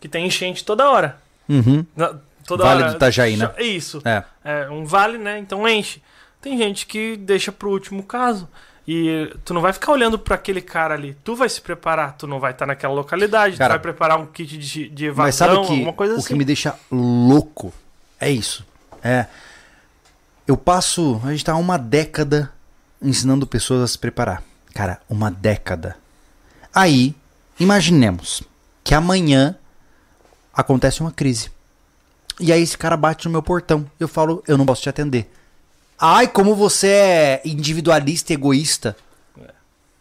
que tem enchente toda hora. Uhum. Na- toda Vale hora. do Itajaí, né? É Isso. É. É um vale, né? Então enche. Tem gente que deixa pro último caso. E tu não vai ficar olhando pra aquele cara ali. Tu vai se preparar. Tu não vai estar naquela localidade. Cara, tu vai preparar um kit de, de evasão, Mas sabe o que, alguma coisa o assim. que me deixa louco? É isso. É. Eu passo. A gente tá há uma década ensinando pessoas a se preparar. Cara, uma década. Aí, imaginemos que amanhã acontece uma crise. E aí esse cara bate no meu portão. Eu falo, eu não posso te atender. Ai, como você é individualista e egoísta.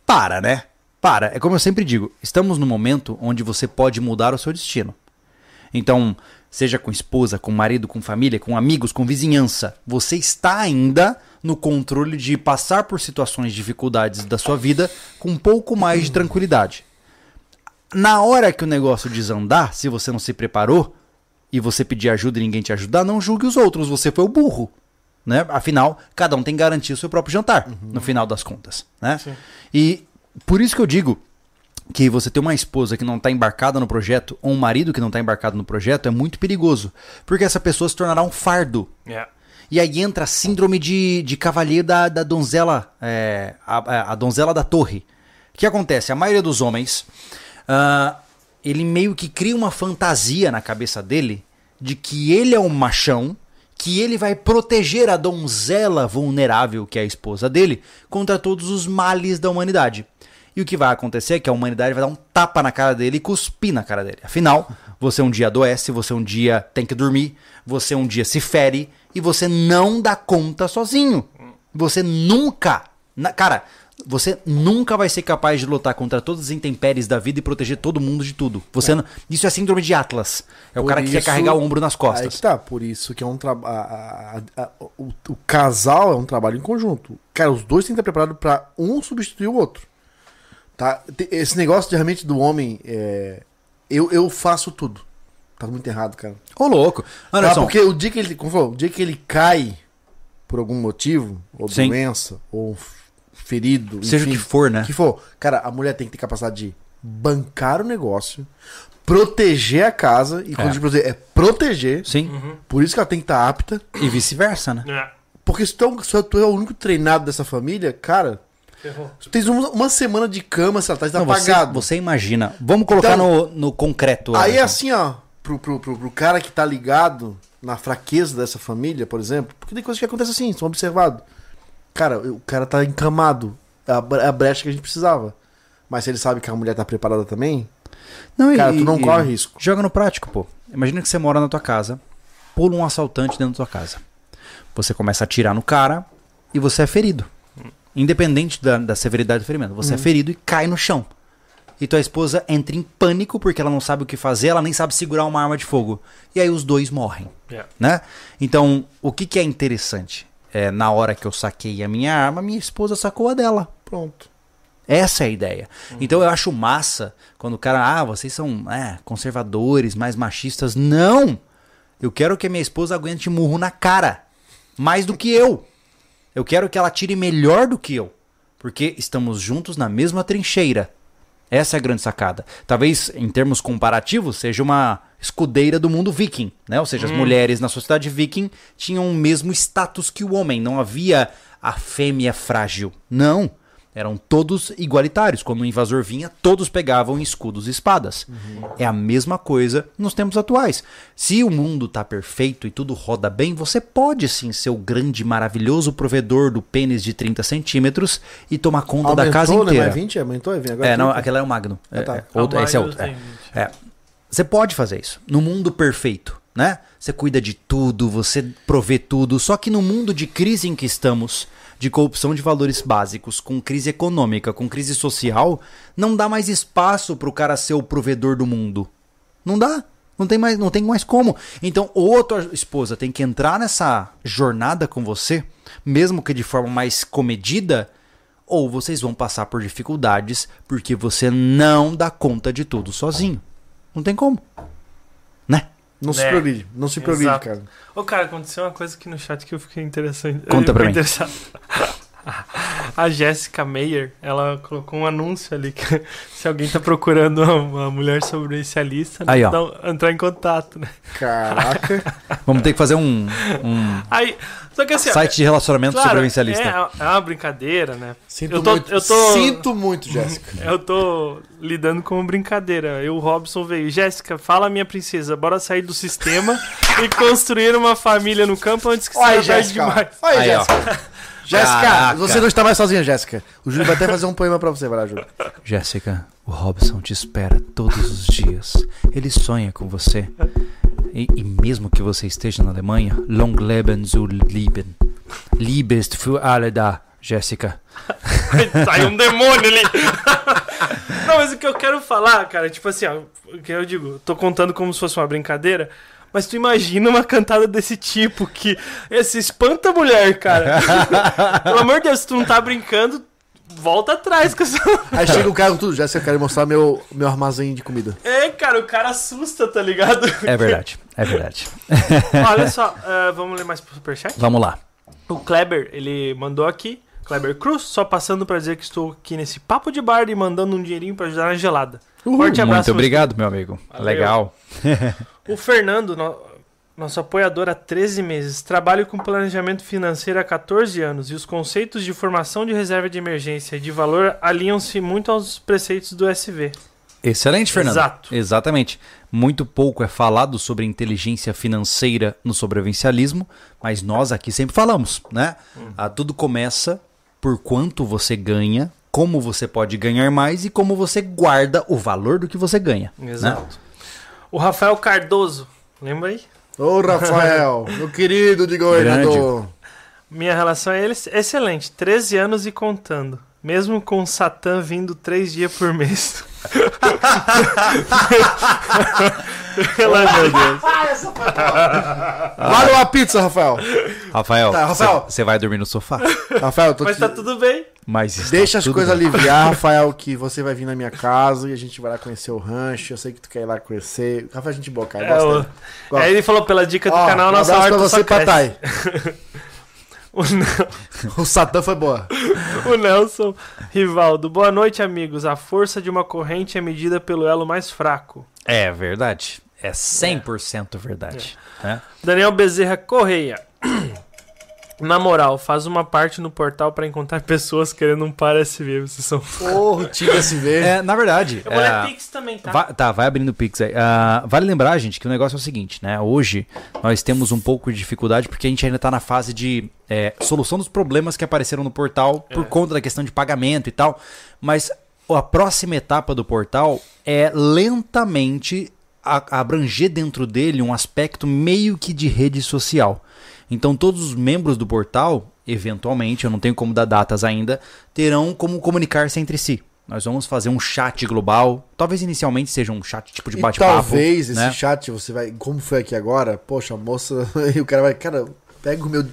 Para, né? Para. É como eu sempre digo, estamos num momento onde você pode mudar o seu destino. Então, seja com esposa, com marido, com família, com amigos, com vizinhança, você está ainda no controle de passar por situações de dificuldades da sua vida com um pouco mais de tranquilidade. Na hora que o negócio desandar, se você não se preparou e você pedir ajuda e ninguém te ajudar, não julgue os outros, você foi o burro. Né? Afinal, cada um tem que garantir o seu próprio jantar, no final das contas. Né? Sim. E por isso que eu digo que você ter uma esposa que não está embarcada no projeto, ou um marido que não está embarcado no projeto, é muito perigoso. Porque essa pessoa se tornará um fardo. É. E aí entra a síndrome de, de cavaleiro da, da donzela, é, a, a- donzela da torre. O que acontece? A maioria dos homens, ah, ele meio que cria uma fantasia na cabeça dele de que ele é um machão, que ele vai proteger a donzela vulnerável, que é a esposa dele, contra todos os males da humanidade. E o que vai acontecer é que a humanidade vai dar um tapa na cara dele e cuspir na cara dele. Afinal, você um dia adoece, você um dia tem que dormir, você um dia se fere e você não dá conta sozinho. Você nunca, na- cara, você nunca vai ser capaz de lutar contra todas as intempéries da vida e proteger todo mundo de tudo. Você não- isso é síndrome de Atlas. É o Por cara que quer isso- carregar o ombro nas Aí costas. que tá, por isso que é um trabalho. O, o casal é um trabalho em conjunto. Cara, os dois têm que estar preparados pra um substituir o outro. Tá? Esse negócio de realmente do homem. é, Eu, eu faço tudo. Tá muito errado, cara. Ô, louco. Tá, Anderson, porque o dia que ele. Como falou, o dia que ele cai por algum motivo, ou Sim. doença, ou ferido, seja o enfim, que for, né? que for, cara, a mulher tem que ter capacidade de bancar o negócio, proteger a casa, e quando É. proteger, é proteger. Sim. Por isso que ela tem que estar apta. E vice-versa, né? É. Porque se tu, é o- se tu é o único treinado dessa família, cara, Ferrou. tu tens uma, uma semana de cama, se ela tá Não, você, você imagina. Vamos colocar Então- no, no concreto. Aí é Anderson. assim, ó. pro, pro, pro, pro cara que tá ligado na fraqueza dessa família, por exemplo, porque tem coisas que acontecem assim, são observados. Cara, o cara tá encamado. É a, é a brecha que a gente precisava. Mas se ele sabe que a mulher tá preparada também, Não, cara, tu não corre risco. Joga no prático, pô. Imagina que você mora na tua casa, pula um assaltante dentro da tua casa. Você começa a atirar no cara e você é ferido. Independente da, da severidade do ferimento. Você é ferido e cai no chão. E tua esposa entra em pânico porque ela não sabe o que fazer, ela nem sabe segurar uma arma de fogo. E aí os dois morrem. Yeah. né? Então, o que, que é interessante? É, na hora que eu saquei a minha arma, minha esposa sacou a dela. Pronto. Essa é a ideia. Então eu acho massa quando o cara, ah, vocês são é, conservadores, mais machistas. Não! Eu quero que a minha esposa aguente murro na cara. Mais do que eu. Eu quero que ela tire melhor do que eu. Porque estamos juntos na mesma trincheira. Essa é a grande sacada. Talvez, em termos comparativos, seja uma escudeira do mundo viking, né? Ou seja, as mulheres na sociedade viking tinham o mesmo status que o homem. Não havia a fêmea frágil. Não. Eram todos igualitários. Quando o invasor vinha, todos pegavam escudos e espadas. É a mesma coisa nos tempos atuais. Se o mundo tá perfeito e tudo roda bem, você pode sim ser o grande, maravilhoso provedor do pênis de 30 centímetros e tomar conta da casa né? inteira. Mais 20? Aumentou? Vem agora É, não, 30? aquela é o Magno. É, tá. é, outro- Ah, esse é outro. É. É. Você pode fazer isso. No mundo perfeito, né? Você cuida de tudo, você provê tudo. Só que no mundo de crise em que estamos, de corrupção de valores básicos, com crise econômica, com crise social, não dá mais espaço para o cara ser o provedor do mundo. Não dá. Não tem mais, não tem mais como. Então, ou a tua esposa tem que entrar nessa jornada com você, mesmo que de forma mais comedida, ou vocês vão passar por dificuldades porque você não dá conta de tudo sozinho. Não tem como. Né? Não se Né? progride, não se progride, Exato. cara. Ô, cara, aconteceu uma coisa aqui no chat que eu fiquei interessante. Conta pra mim. interessado. A Jéssica Meyer, ela colocou um anúncio ali que se alguém tá procurando uma, mulher sobrevivencialista, né, Aí, ó. dá entrar em contato, né? Caraca. Vamos ter que fazer um, um Aí, só que assim, site de relacionamento claro, sobrevivencialista. É, é uma brincadeira, né? Sinto Eu tô- muito. eu tô- Sinto muito, Jéssica. Eu tô lidando com uma brincadeira. Eu, o Robson, veio. Jéssica, fala minha princesa, bora sair do sistema e construir uma família no campo antes que seja tarde Jéssica. demais. Olha aí. Jéssica. Jéssica, Caraca. você não está mais sozinha, Jéssica. O Júlio vai até fazer um poema pra você, vai lá, Júlio. Jéssica, o Robson te espera todos os dias. Ele sonha com você. E, e mesmo que você esteja na Alemanha, long leben zu lieben. Liebe ist für alle da, Jéssica. Sai um demônio ali. Não, mas o que eu quero falar, cara, tipo assim, ó, o que eu digo, tô contando como se fosse uma brincadeira, mas tu imagina uma cantada desse tipo que esse espanta a mulher, cara. Pelo amor de Deus, se tu não tá brincando, volta atrás com essa. Aí chega o cara com tudo. Jéssica, eu quero mostrar meu, meu armazém de comida. É, cara, o cara assusta, tá ligado? É verdade, é verdade. Olha só, eh, vamos ler mais pro superchat? Vamos lá. O Kleber, ele mandou aqui. Kleber Cruz, só passando pra dizer que estou aqui nesse papo de bar e mandando um dinheirinho pra ajudar na gelada. Forte abraço. Muito obrigado, meu amigo. Valeu. Legal. O Fernando, nosso apoiador há 13 meses, trabalha com planejamento financeiro há 14 anos e os conceitos de formação de reserva de emergência e de valor alinham-se muito aos preceitos do SV. Excelente, Fernando. Exato. Exatamente. Muito pouco é falado sobre inteligência financeira no sobrevivencialismo, mas nós aqui sempre falamos, né? Ah, tudo começa por quanto você ganha, como você pode ganhar mais e como você guarda o valor do que você ganha. né? Exato. O Rafael Cardoso, lembra aí? Ô, Rafael, meu querido de governador. Minha relação é ele excelente, 13 anos e contando. Mesmo com o Satã vindo três dias por mês. Pelo amor de Deus. Vale uma pizza, Rafael. Rafael, Tá, Rafael. você vai dormir no sofá. Rafael, tô Mas te... tá tudo bem. Mas Deixa as coisas bem. aliviar, Rafael, que você vai vir na minha casa e a gente vai lá conhecer o rancho. Eu sei que tu quer ir lá conhecer. Rafael, é gente boa, cara. É, o-. Gosta. Aí ele falou pela dica do Ó, canal um Nossa pra só você. Patai. O, Nel- O Satã foi boa. o Nelson Rivaldo. Boa noite, amigos. A força de uma corrente é medida pelo elo mais fraco. É verdade. É 100% verdade. né? Daniel Bezerra Correia. Na moral, faz uma parte no portal pra encontrar pessoas querendo um par SV. Vocês são. Porra, Tiga SV. É, na verdade. Eu vou ler é, Pix também, tá? Va- tá, vai abrindo o Pix aí. Ah, vale lembrar, gente, que o negócio é o seguinte, né? Hoje nós temos um pouco de dificuldade porque a gente ainda tá na fase de é, solução dos problemas que apareceram no portal por conta da questão de pagamento e tal. Mas a próxima etapa do portal é lentamente abranger dentro dele um aspecto meio que de rede social. Então todos os membros do portal, eventualmente, eu não tenho como dar datas ainda, terão como comunicar-se entre si. Nós vamos fazer um chat global, talvez inicialmente seja um chat tipo de bate-papo. talvez esse né? chat você vai. Como foi aqui agora? Poxa, moça. E o cara vai. Cara, pega o meu,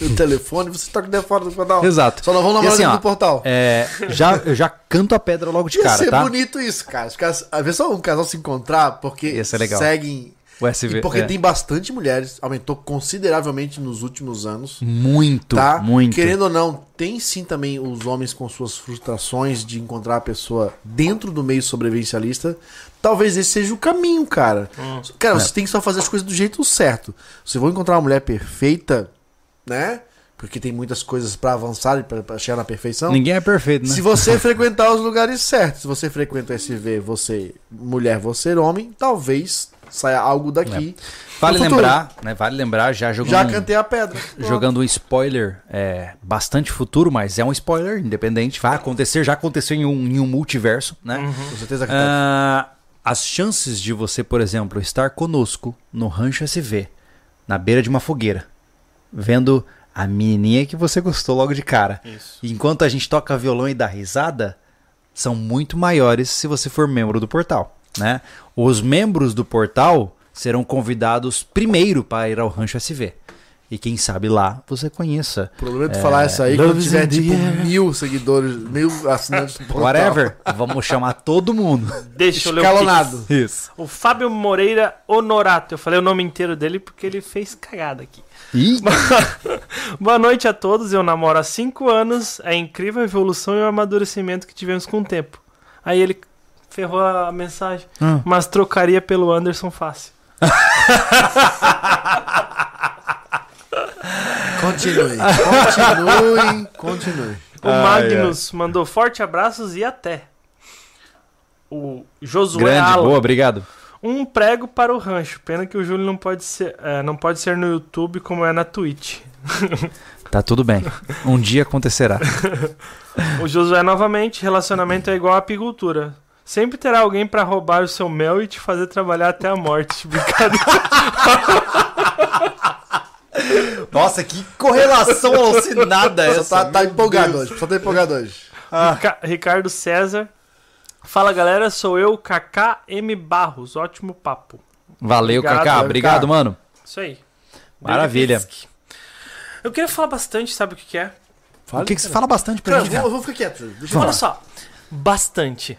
meu telefone e você toca dentro fora do portal. Exato. Só não vão namorar assim, do portal. É, já, eu já canto a pedra logo de Ia cara, ser tá? bonito isso, cara. Os caras, às vezes só um casal se encontrar porque seguem. O SV. E porque é. tem bastante mulheres, aumentou consideravelmente nos últimos anos. Muito, Tá? muito. Querendo ou não, tem sim também os homens com suas frustrações de encontrar a pessoa dentro do meio sobrevivencialista. Talvez esse seja o caminho, cara. Cara, você tem que só fazer as coisas do jeito certo. Se eu vou encontrar uma mulher perfeita, né? Porque tem muitas coisas pra avançar e pra, pra chegar na perfeição. Ninguém é perfeito, né? Se você frequentar os lugares certos, se você frequenta o SV, você mulher, você homem, talvez saia algo daqui. Vale no futuro. lembrar, né? Vale lembrar, já jogando, Já um, cantei a pedra. jogando um spoiler é, bastante futuro, mas é um spoiler independente. Vai acontecer, já aconteceu em um, em um multiverso, né? Com certeza que. Ah, as chances de você, por exemplo, estar conosco no Rancho SV, na beira de uma fogueira, vendo a menininha que você gostou logo de cara, Isso. enquanto a gente toca violão e dá risada, são muito maiores se você for membro do portal, né? Os membros do portal serão convidados primeiro para ir ao Rancho SV. E quem sabe lá você conheça. O problema de falar isso aí quando tiver tipo mil seguidores, mil assinantes do portal. Whatever. Vamos chamar todo mundo. Deixa eu ler o Escalonado. Pix. Isso. O Fábio Moreira Honorato. Eu falei o nome inteiro dele porque ele fez cagada aqui. Ih, Boa noite a todos. Eu namoro há 5 anos. É incrível a evolução e o amadurecimento que tivemos com o tempo. Aí ele ferrou a mensagem. Ah. Mas trocaria pelo Anderson fácil. Continue. Continue. Continue. O Ai, Magnus mandou forte abraços e até. O Josué grande, Alan. boa, obrigado. Um prego para o rancho. Pena que o Júlio não pode ser, é, não pode ser no YouTube como é na Twitch. Tá tudo bem. Um dia acontecerá. O Josué novamente, relacionamento é igual à apicultura. Sempre terá alguém pra roubar o seu mel e te fazer trabalhar até a morte. Brincadeira. Nossa, que correlação alucinada Só tá, tá empolgado hoje. Só tá empolgado hoje. Rica- Ricardo César. Fala galera, sou eu, KKM Barros. Ótimo papo. Valeu, Kaká. Obrigado, mano. Isso aí. Maravilha. Eu queria falar bastante, sabe o que, que é? o que, que você fala bastante pra Cara, gente, eu vou, eu vou ficar quieto. Olha falar. só. Bastante.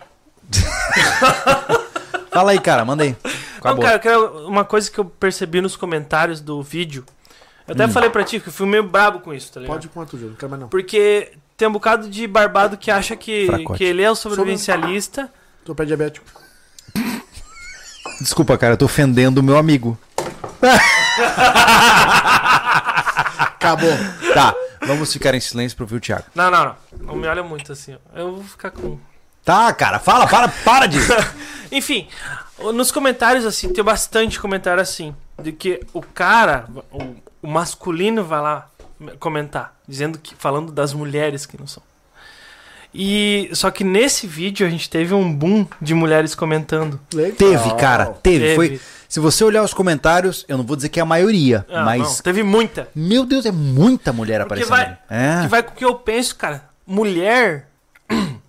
Fala aí, cara. Manda aí. Não, cara, eu quero- uma coisa que eu percebi nos comentários do vídeo. Eu até falei pra ti que eu fui meio brabo com isso, tá ligado? Pode ir com a tua, Júlio. Não quero mais não. Porque tem um bocado de barbado que acha que, Fracote. que ele é o sobrevivencialista. Tô pé diabético. Desculpa, cara. Eu tô ofendendo o meu amigo. Acabou. Tá. Vamos ficar em silêncio pra ouvir o Thiago. Não, não, não. Não me olha muito assim. ó. Eu vou ficar com. Tá, cara. Fala, para, para de... Enfim, nos comentários, assim, tem bastante comentário assim. De que o cara, o, o masculino vai lá comentar. Dizendo que. falando das mulheres que não são. E. Só que nesse vídeo a gente teve um boom de mulheres comentando. Legal. Teve, cara. Teve. Teve. Foi... Se você olhar os comentários, eu não vou dizer que é a maioria, Ah, mas... não, teve muita. Meu Deus, é muita mulher Porque aparecendo. vai- ali. Que É. vai com o que eu penso, cara. Mulher,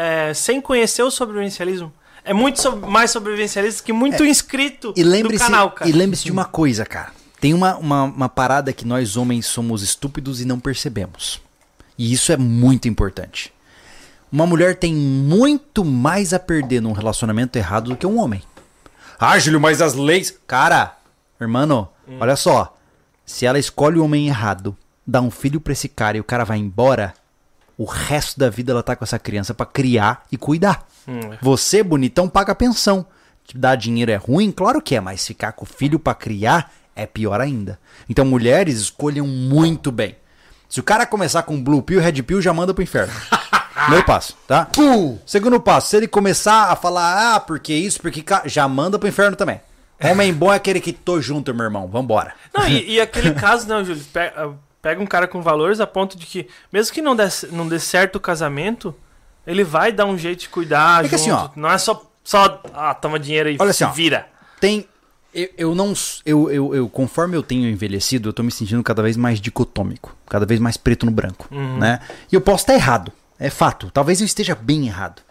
é, sem conhecer o sobrevivencialismo, é muito sob- mais sobrevivencialista que muito inscrito E do canal, cara. e lembre-se de uma coisa, cara. Tem uma, uma, uma parada que nós homens somos estúpidos e não percebemos. E isso é muito importante. Uma mulher tem muito mais a perder num relacionamento errado do que um homem. Ah, Júlio, mas as leis. Cara, irmão, olha só. Se ela escolhe o homem errado, dá um filho pra esse cara e o cara vai embora, o resto da vida ela tá com essa criança pra criar e cuidar. Hum, é. Você, bonitão, paga pensão. Dar dinheiro é ruim? Claro que é, mas ficar com o filho pra criar é pior ainda. Então, mulheres escolham muito bem. Se o cara começar com blue pill, red pill, já manda pro inferno. Primeiro passo, tá? Segundo passo, se ele começar a falar, ah, porque isso, porque ca- já manda pro inferno também. Homem bom é aquele que tô junto, meu irmão. Vambora. Não, e, e aquele caso, não, Júlio, pega, um cara com valores a ponto de que, mesmo que não dê, não dê certo o casamento, ele vai dar um jeito de cuidar É assim, junto. Não é só, só ah, toma dinheiro e Olha se assim, ó. vira. Tem. Eu, eu não. Eu, eu, eu, conforme eu tenho envelhecido, eu tô me sentindo cada vez mais dicotômico. Cada vez mais preto no branco. Né? E eu posso estar errado. É fato. Talvez eu esteja bem errado.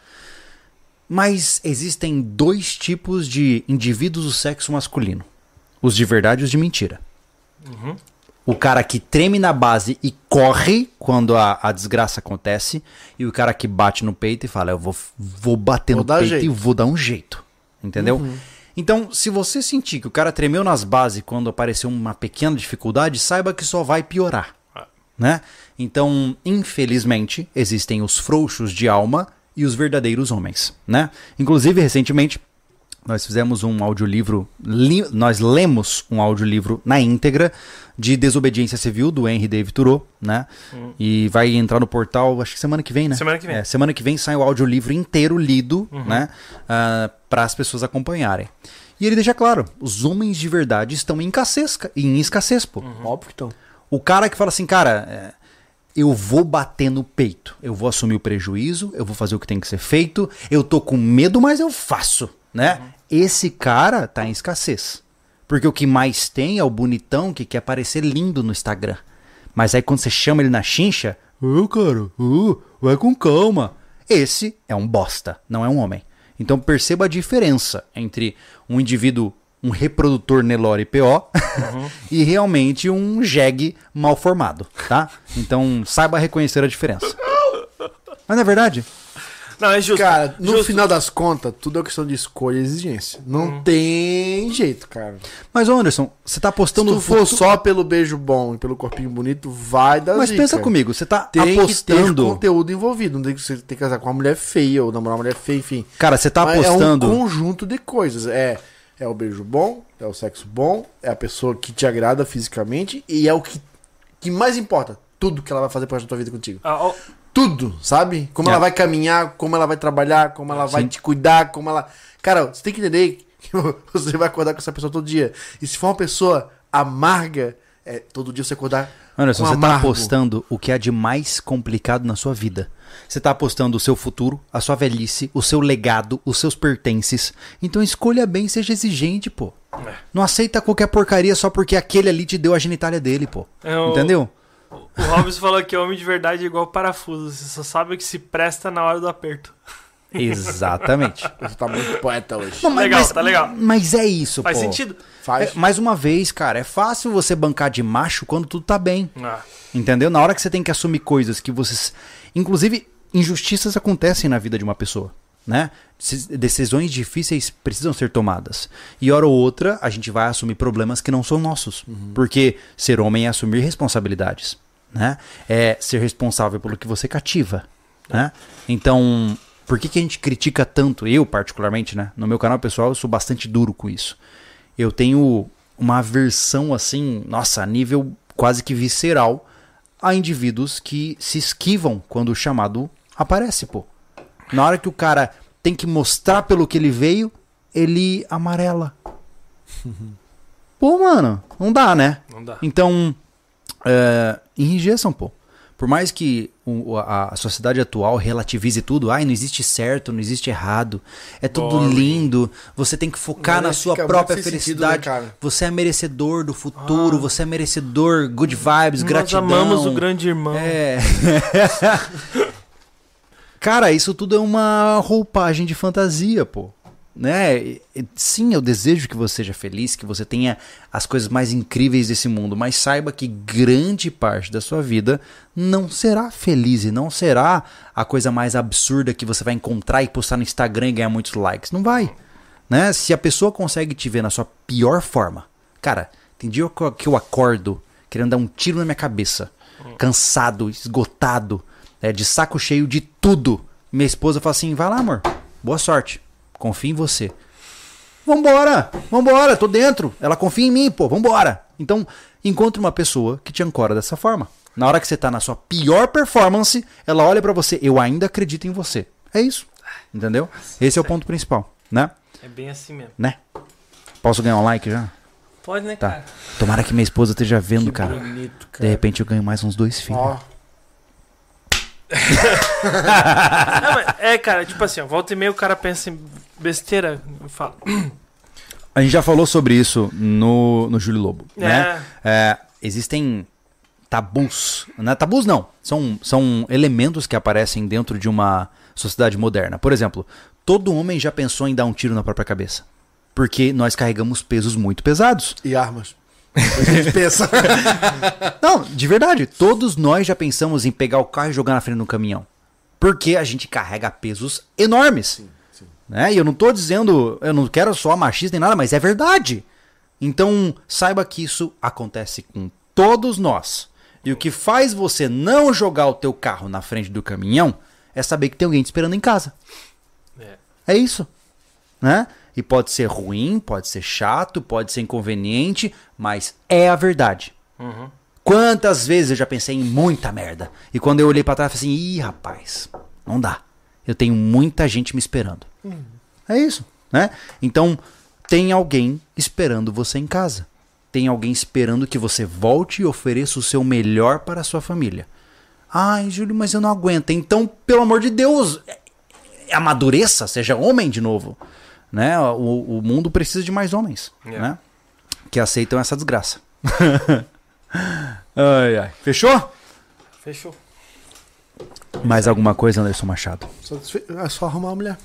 Mas existem dois tipos de indivíduos do sexo masculino: os de verdade e os de mentira. O cara que treme na base e corre quando a, a desgraça acontece, e o cara que bate no peito e fala: Eu vou, vou bater Vou no peito e jeito. vou dar um jeito. Entendeu? Então, se você sentir que o cara tremeu nas bases quando apareceu uma pequena dificuldade, saiba que só vai piorar. Né? Então, infelizmente, existem os frouxos de alma e os verdadeiros homens. Né? Inclusive, recentemente, nós fizemos um audiolivro, li- nós lemos um audiolivro na íntegra de Desobediência Civil, do Henry David Thoreau, né? E vai entrar no portal, acho que semana que vem, né? Semana que vem. É, semana que vem sai o audiolivro inteiro lido, né? para as pessoas acompanharem. E ele deixa claro, os homens de verdade estão em escassez, ca- em escassez, pô. Óbvio que estão. O cara que fala assim, cara, é, eu vou bater no peito, eu vou assumir o prejuízo, eu vou fazer o que tem que ser feito, eu tô com medo, mas eu faço, né? Esse cara tá em escassez. Porque o que mais tem é o bonitão que quer parecer lindo no Instagram. Mas aí quando você chama ele na chincha, ô cara, ô, vai com calma. Esse é um bosta, não é um homem. Então perceba a diferença entre um indivíduo, um reprodutor Nelore PO e realmente um jegue mal formado, tá? Então saiba reconhecer a diferença. Mas não é verdade? Não, é justo. Cara, no Justo. final das contas, tudo é questão de escolha e exigência. Não Hum. tem jeito, cara. Mas ô Anderson, você tá Se apostando tu for só pelo beijo bom e pelo corpinho bonito, vai dar Mas zica. pensa comigo, você tá Tem que ter apostando. conteúdo envolvido. Não tem que você tem que casar com uma mulher feia ou namorar uma mulher feia, enfim. Cara, você tá Mas apostando. É um conjunto de coisas. É, é o beijo bom, é o sexo bom, é a pessoa que te agrada fisicamente e é o que, que mais importa. Tudo que ela vai fazer pro resto da tua vida contigo. Ah, ó, Tudo, sabe? Como É. ela vai caminhar, como ela vai trabalhar, como ela vai Sim. te cuidar, como ela. Cara, você tem que entender que você vai acordar com essa pessoa todo dia. E se for uma pessoa amarga, é, todo dia você acordar. Anderson, com você tá amargo. apostando o que há de mais complicado na sua vida. Você tá apostando o seu futuro, a sua velhice, o seu legado, os seus pertences. Então escolha bem, seja exigente, pô. É. Não aceita qualquer porcaria só porque aquele ali te deu a genitália dele, pô. É o- Entendeu? O Robson falou que homem de verdade é igual parafuso. Você só sabe que se presta na hora do aperto. Exatamente. Você tá muito poeta hoje. Não, Legal, tá legal. Mas é isso, Faz pô. sentido? Faz. É, mais uma vez, cara, é fácil você bancar de macho quando tudo tá bem. Ah, Entendeu? Na hora que você tem que assumir coisas que vocês. Inclusive, injustiças acontecem na vida de uma pessoa. Né? Decis- Decisões difíceis precisam ser tomadas. E hora ou outra, a gente vai assumir problemas que não são nossos. Porque ser homem é assumir responsabilidades. Né? É ser responsável pelo que você cativa. Né? Então, por que, que a gente critica tanto? Eu, particularmente, né? No meu canal pessoal, eu sou bastante duro com isso. Eu tenho uma aversão assim, nossa, a nível quase que visceral a indivíduos que se esquivam quando o chamado aparece, pô. Na hora que o cara tem que mostrar pelo que ele veio, ele amarela. Pô, mano, não dá, né? não dá. Então, é, enrijeçam, pô. Por mais que a, sociedade atual relativize tudo, ai, não existe certo, não existe errado, é tudo Boring. lindo, você tem que focar na sua própria sem sentido, felicidade, né, você é merecedor do futuro, você é merecedor, good vibes, Nós gratidão. amamos o grande irmão. É. Cara, isso tudo é uma roupagem de fantasia, pô. Né? Sim, eu desejo que você seja feliz, que você tenha as coisas mais incríveis desse mundo, mas saiba que grande parte da sua vida não será feliz e não será a coisa mais absurda que você vai encontrar e postar no Instagram e ganhar muitos likes. Não vai. Né? Se a pessoa consegue te ver na sua pior forma, cara, tem dia que eu- que eu acordo querendo dar um tiro na minha cabeça, cansado, esgotado, é, de saco cheio de tudo. Minha esposa fala assim: vai lá, amor, boa sorte, confio em você. Vambora, vambora, tô dentro. Ela confia em mim, pô, vambora. Então, encontre uma pessoa que te ancora dessa forma. Na hora que você tá na sua pior performance, ela olha pra você, eu ainda acredito em você. É isso. Entendeu? Esse é o ponto principal, né? É bem assim mesmo. Né? Posso ganhar um like já? Pode, né, Tá. cara? Tomara que minha esposa esteja vendo, Que cara. bonito, De cara. repente eu ganho mais uns dois filhos. Ó, Não, mas é, cara, tipo assim, ó, volta e meia o cara pensa em besteira. Eu falo. A gente já falou sobre isso no, no Júlio Lobo, né? É. É, existem tabus, né? Tabus não, são, são elementos que aparecem dentro de uma sociedade moderna. Por exemplo, todo homem já pensou em dar um tiro na própria cabeça. Porque nós carregamos pesos muito pesados. e armas. A gente pensa. Não, de verdade, todos nós já pensamos em pegar o carro e jogar na frente do caminhão. Porque a gente carrega pesos enormes. Né? E eu não tô dizendo, eu não quero soar machista nem nada, mas é verdade. Então, saiba que isso acontece com todos nós. E o que faz você não jogar o teu carro na frente do caminhão é saber que tem alguém te esperando em casa. É. É isso. Né? E pode ser ruim, pode ser chato, pode ser inconveniente, mas é a verdade. Uhum. Quantas vezes eu já pensei em muita merda. E quando eu olhei pra trás, eu falei assim: ih, rapaz, não dá. Eu tenho muita gente me esperando. É isso, né? Então, tem alguém esperando você em casa. Tem alguém esperando que você volte e ofereça o seu melhor para a sua família. Ai, Júlio, mas eu não aguento. Então, pelo amor de Deus, é- é- amadureça, seja homem de novo. Né? O, o mundo precisa de mais homens, É. né? Que aceitam essa desgraça. ai, ai. Fechou? Fechou. Mais alguma coisa, Anderson Machado? Só, é só arrumar uma mulher.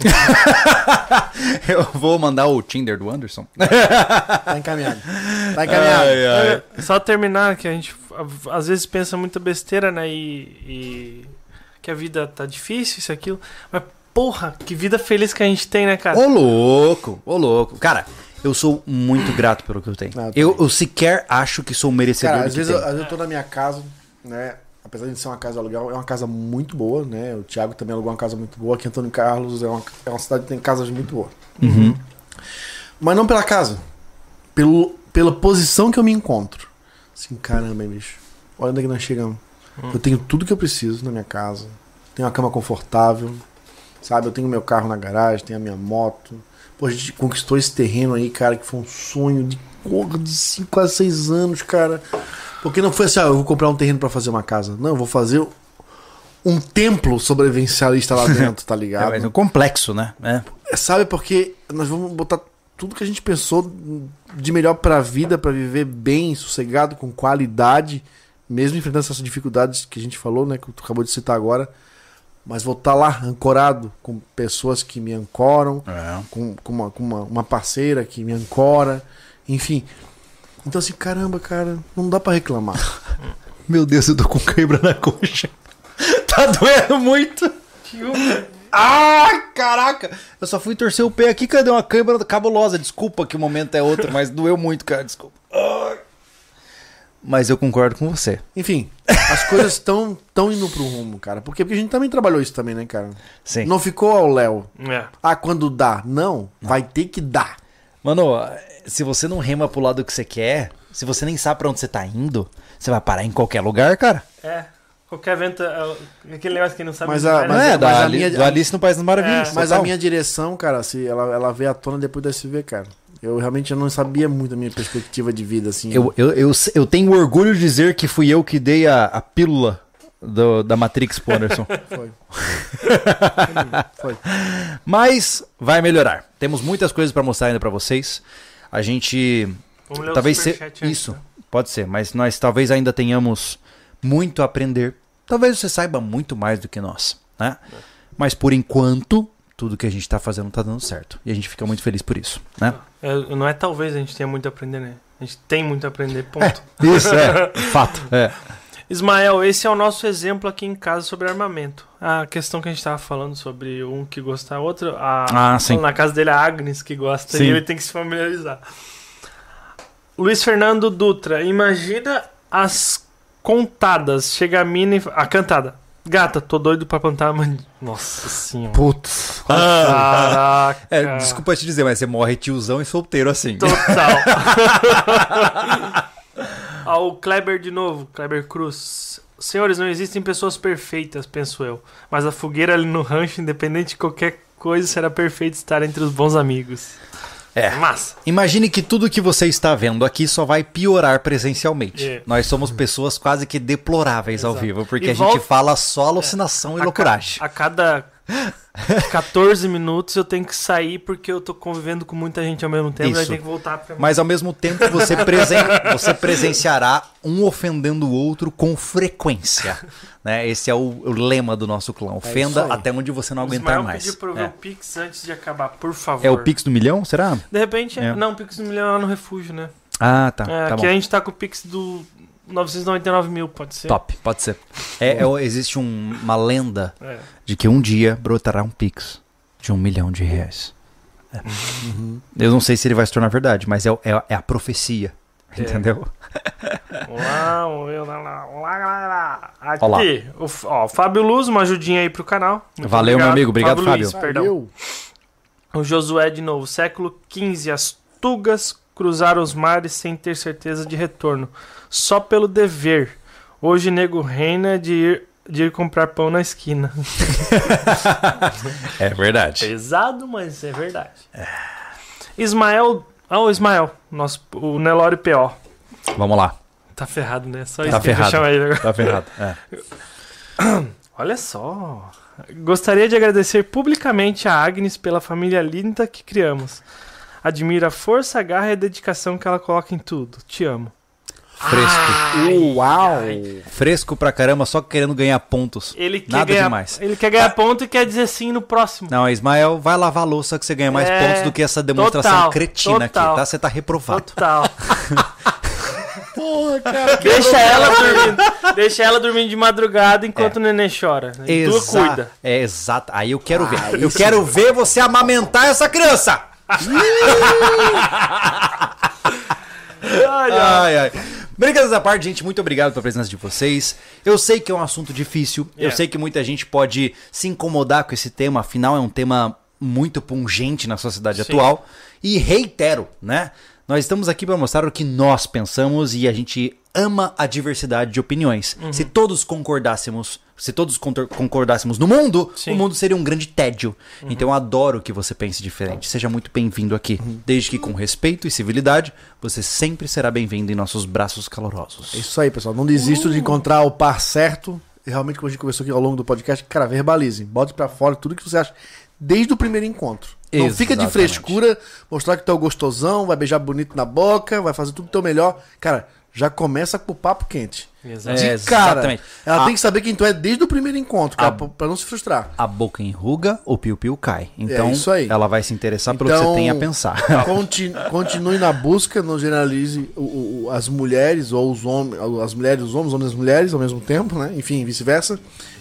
Eu vou mandar o Tinder do Anderson. Tá encaminhado. Tá encaminhado. É, Só terminar que a gente às vezes pensa muita besteira, né? E, e que a vida tá difícil, isso, aquilo. Mas, porra, que vida feliz que a gente tem, né, cara? Ô louco, ô louco. Cara, eu sou muito grato pelo que eu tenho. Ah, eu eu, sequer acho que sou merecedor Cara, do às que vezes, eu, às vezes eu tô na minha casa, né? Apesar de ser uma casa aluguel, é uma casa muito boa, né? O Thiago também alugou uma casa muito boa. Aqui em Antônio Carlos é uma, é uma cidade que tem casas muito boas. Uhum. Mas não pela casa. Pelo, pela posição que eu me encontro. Assim, caramba, hein, bicho. Olha onde é que nós chegamos. Eu tenho tudo que eu preciso na minha casa. Tenho uma cama confortável. Sabe? Eu tenho meu carro na garagem, tenho a minha moto. Pô, a gente conquistou esse terreno aí, cara, que foi um sonho de porra de 5 a 6 anos, cara. Porque não foi assim, ah, eu vou comprar um terreno pra fazer uma casa. Não, eu vou fazer um templo sobrevivencialista lá dentro, tá É, ligado? mas é um complexo, né? É. É, Sabe, porque nós vamos botar tudo que a gente pensou de melhor pra vida, pra viver bem, sossegado, com qualidade, mesmo enfrentando essas dificuldades que a gente falou, né, que tu acabou de citar agora. Mas vou estar lá, ancorado, com pessoas que me ancoram, É. com, com, uma, com uma, uma parceira que me ancora, enfim. Então, assim, caramba, cara, não dá pra reclamar. Meu Deus, eu tô com quebra na coxa. tá doendo muito. Ah, caraca! Eu só fui torcer o pé aqui, cadê uma câimbra cabulosa? Desculpa que o momento é outro, mas doeu muito, cara, desculpa. Ai. Mas eu concordo com você. Enfim, as coisas estão tão indo pro rumo, cara. Por quê? Porque a gente também trabalhou isso também, né, cara? Sim. Não ficou ao Léo. É. Ah, quando dá. Não, vai ter que dar. Mano, se você não rema pro lado que você quer, se você nem sabe pra onde você tá indo, você vai parar em qualquer lugar, cara. É. Qualquer vento. é, Aquele negócio que não sabe. Mas a- Não mas né? é, da, mas a Ali- minha- do Alice no País das Maravilhas. É, Mas a minha direção, cara, se ela, ela veio à tona depois da SV, cara. Eu realmente não sabia muito a minha perspectiva de vida, assim. Eu, eu, eu, eu tenho orgulho de dizer que fui eu que dei a, a pílula do- da Matrix pro Anderson. Foi. Foi. Mas vai melhorar. Temos muitas coisas pra mostrar ainda pra vocês. A gente Vamos ler o talvez se... antes, isso né? pode ser, mas nós talvez ainda tenhamos muito a aprender. Talvez você saiba muito mais do que nós, né? Mas por enquanto tudo que a gente tá fazendo tá dando certo e a gente fica muito feliz por isso, né? É, não é talvez a gente tenha muito a aprender, né? A gente tem muito a aprender, ponto. Isso é fato. É. Ismael, esse é o nosso exemplo aqui em casa sobre armamento. A questão que a gente tava falando sobre um que gosta outro, a, Ah, sim. na casa dele a Agnes que gosta Sim. e ele tem que se familiarizar. Luiz Fernando Dutra, imagina as contadas, chega a mina e... A cantada. Gata, tô doido pra plantar uma... Nossa senhora. Putz. Caraca. É, desculpa te dizer, mas você morre tiozão e solteiro assim. Total. Ó, o Kleber de novo, Kleber Cruz. Senhores, não existem pessoas perfeitas, penso eu. Mas a fogueira ali no rancho, independente de qualquer coisa, será perfeito estar entre os bons amigos. É. Massa. Imagine que tudo que você está vendo aqui só vai piorar presencialmente. É. Nós somos pessoas quase que deploráveis ao Exato. vivo, porque E a gente volta- fala só alucinação e A loucuragem. A cada 14 minutos eu tenho que sair porque eu tô convivendo com muita gente ao mesmo tempo. Isso. Tem que voltar pra Mas ao mesmo tempo você, presen- você presenciará um ofendendo o outro com frequência. Né? Esse é o, o lema do nosso clã. isso Ofenda aí. até onde você não aguentar Ismael mais. pediu pra eu ver É. o Pix antes de acabar, por favor. É o Pix do milhão, será? De repente, É. não, o Pix do milhão é lá no refúgio, né? Ah, tá. é, tá aqui bom. a gente tá com o Pix do 999 mil, pode ser? Top, pode ser. É, é- existe um- uma lenda É. de que um dia brotará um Pix de um milhão de reais. É. Eu não sei se ele vai se tornar verdade, mas é, é a- é a profecia. É. Entendeu? Olá. Aqui, Olá. o, ó, Fábio Luz, uma ajudinha aí pro canal. Muito Valeu, meu amigo. Obrigado, Luiz, Fábio. perdão. Valeu. O Josué de novo, século XV, as tugas cruzaram os mares sem ter certeza de retorno, só pelo dever. Hoje nego reina de ir, de ir comprar pão na esquina. É verdade. Pesado, mas é verdade. Ismael, ah, o Ismael, nosso, o Nelore PO. Vamos lá. Tá ferrado, né? Só Tá isso que eu vou ferrado. ele agora. Tá ferrado. É. Olha só. Gostaria de agradecer publicamente a Agnes pela família linda que criamos. Admiro a força, a garra e a dedicação que ela coloca em tudo. Te amo. Fresco. Uau. Fresco pra caramba, só querendo ganhar pontos. Ele quer Nada ganhar, demais. Ele quer ganhar ponto e quer dizer sim no próximo. Não, Ismael, vai lavar a louça que você ganha mais É, pontos do que essa demonstração total, cretina total. aqui, tá? Você tá reprovado. Total. Porra, cara. deixa ela dormindo. Deixa ela dormindo de madrugada enquanto o neném chora. E tu Exa- cuida. É, exato. Aí eu quero ver. Ah, eu isso quero ver você amamentar essa criança. Ai, ai. Brincadeiras à parte, gente, muito obrigado pela presença de vocês. Eu sei que é um assunto difícil, eu É. sei que muita gente pode se incomodar com esse tema, afinal é um tema muito pungente na sociedade Sim. atual. E reitero, né? Nós estamos aqui para mostrar o que nós pensamos e a gente ama a diversidade de opiniões. Uhum. Se todos concordássemos, se todos concordássemos no mundo, Sim. Uhum. o mundo seria um grande tédio. Então eu adoro que você pense diferente. Seja muito bem-vindo aqui. Uhum. Desde que com respeito e civilidade, você sempre será bem-vindo em nossos braços calorosos. É isso aí, pessoal. Não desisto de encontrar o par certo. E realmente, como a gente conversou aqui ao longo do podcast, cara, verbalize. Bote pra fora tudo que você acha desde o primeiro encontro. Não fica de Exatamente. frescura, mostrar que tu é o gostosão, vai beijar bonito na boca, vai fazer tudo o teu melhor. Cara, já começa com o papo quente. Exato. De É, cara. exatamente. Ela A- tem que saber quem tu é desde o primeiro encontro, cara, A- pra, não se frustrar. A boca enruga, o piu-piu cai. Então, É isso aí. ela vai se interessar pelo que Então, você tem a pensar. Conti- continue na busca, não generalize o- o- as mulheres ou os homens, as mulheres, os homens, homens e as mulheres ao mesmo tempo, né? Enfim, vice-versa.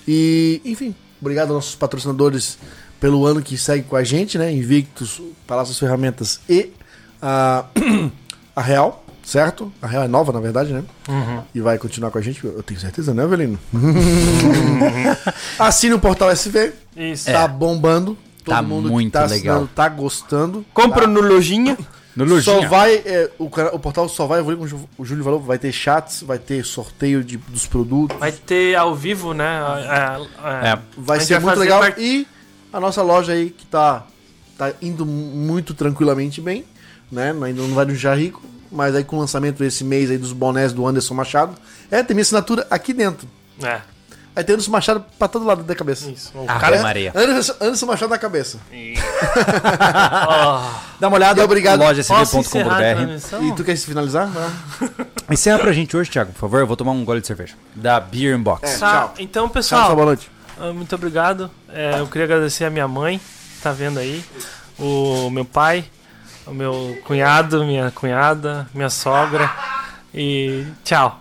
E, enfim, obrigado aos nossos patrocinadores pelo ano que segue com a gente, né? Invictus, Palácio das Ferramentas e a, a Real, certo? A Real é nova, na verdade, né? Uhum. E vai continuar com a gente, eu tenho certeza, né, Avelino? Assine o Portal SV, Isso. tá bombando. Todo Tá mundo muito que tá legal. assinando tá gostando. Compra no lojinha. No Só vai. é, o, o portal só vai evoluir, como o Júlio falou, vai ter chats, vai ter sorteio de, dos produtos. Vai ter ao vivo, né? É, é, É. Vai ser muito fazer legal. part- E a nossa loja aí que tá, tá indo muito tranquilamente bem, né? Ainda não vai no já rico, mas aí com o lançamento esse mês aí dos bonés do Anderson Machado, é, tem minha assinatura aqui dentro. É, Aí tem Anderson Machado pra todo lado da cabeça. isso. O Ah, cara. Maria. Anderson, Anderson Machado na cabeça. Dá uma olhada, E obrigado. loja.com.br. E tu quer se finalizar? Encerra pra gente hoje, Thiago, por favor. Eu vou tomar um gole de cerveja. Da Beer Box. É. Tá, Tchau. então, Tchau, pessoal, tchau, boa noite. Ah, muito obrigado. É, eu queria agradecer a minha mãe, que tá vendo aí, o meu pai, o meu cunhado, minha cunhada, minha sogra. E tchau.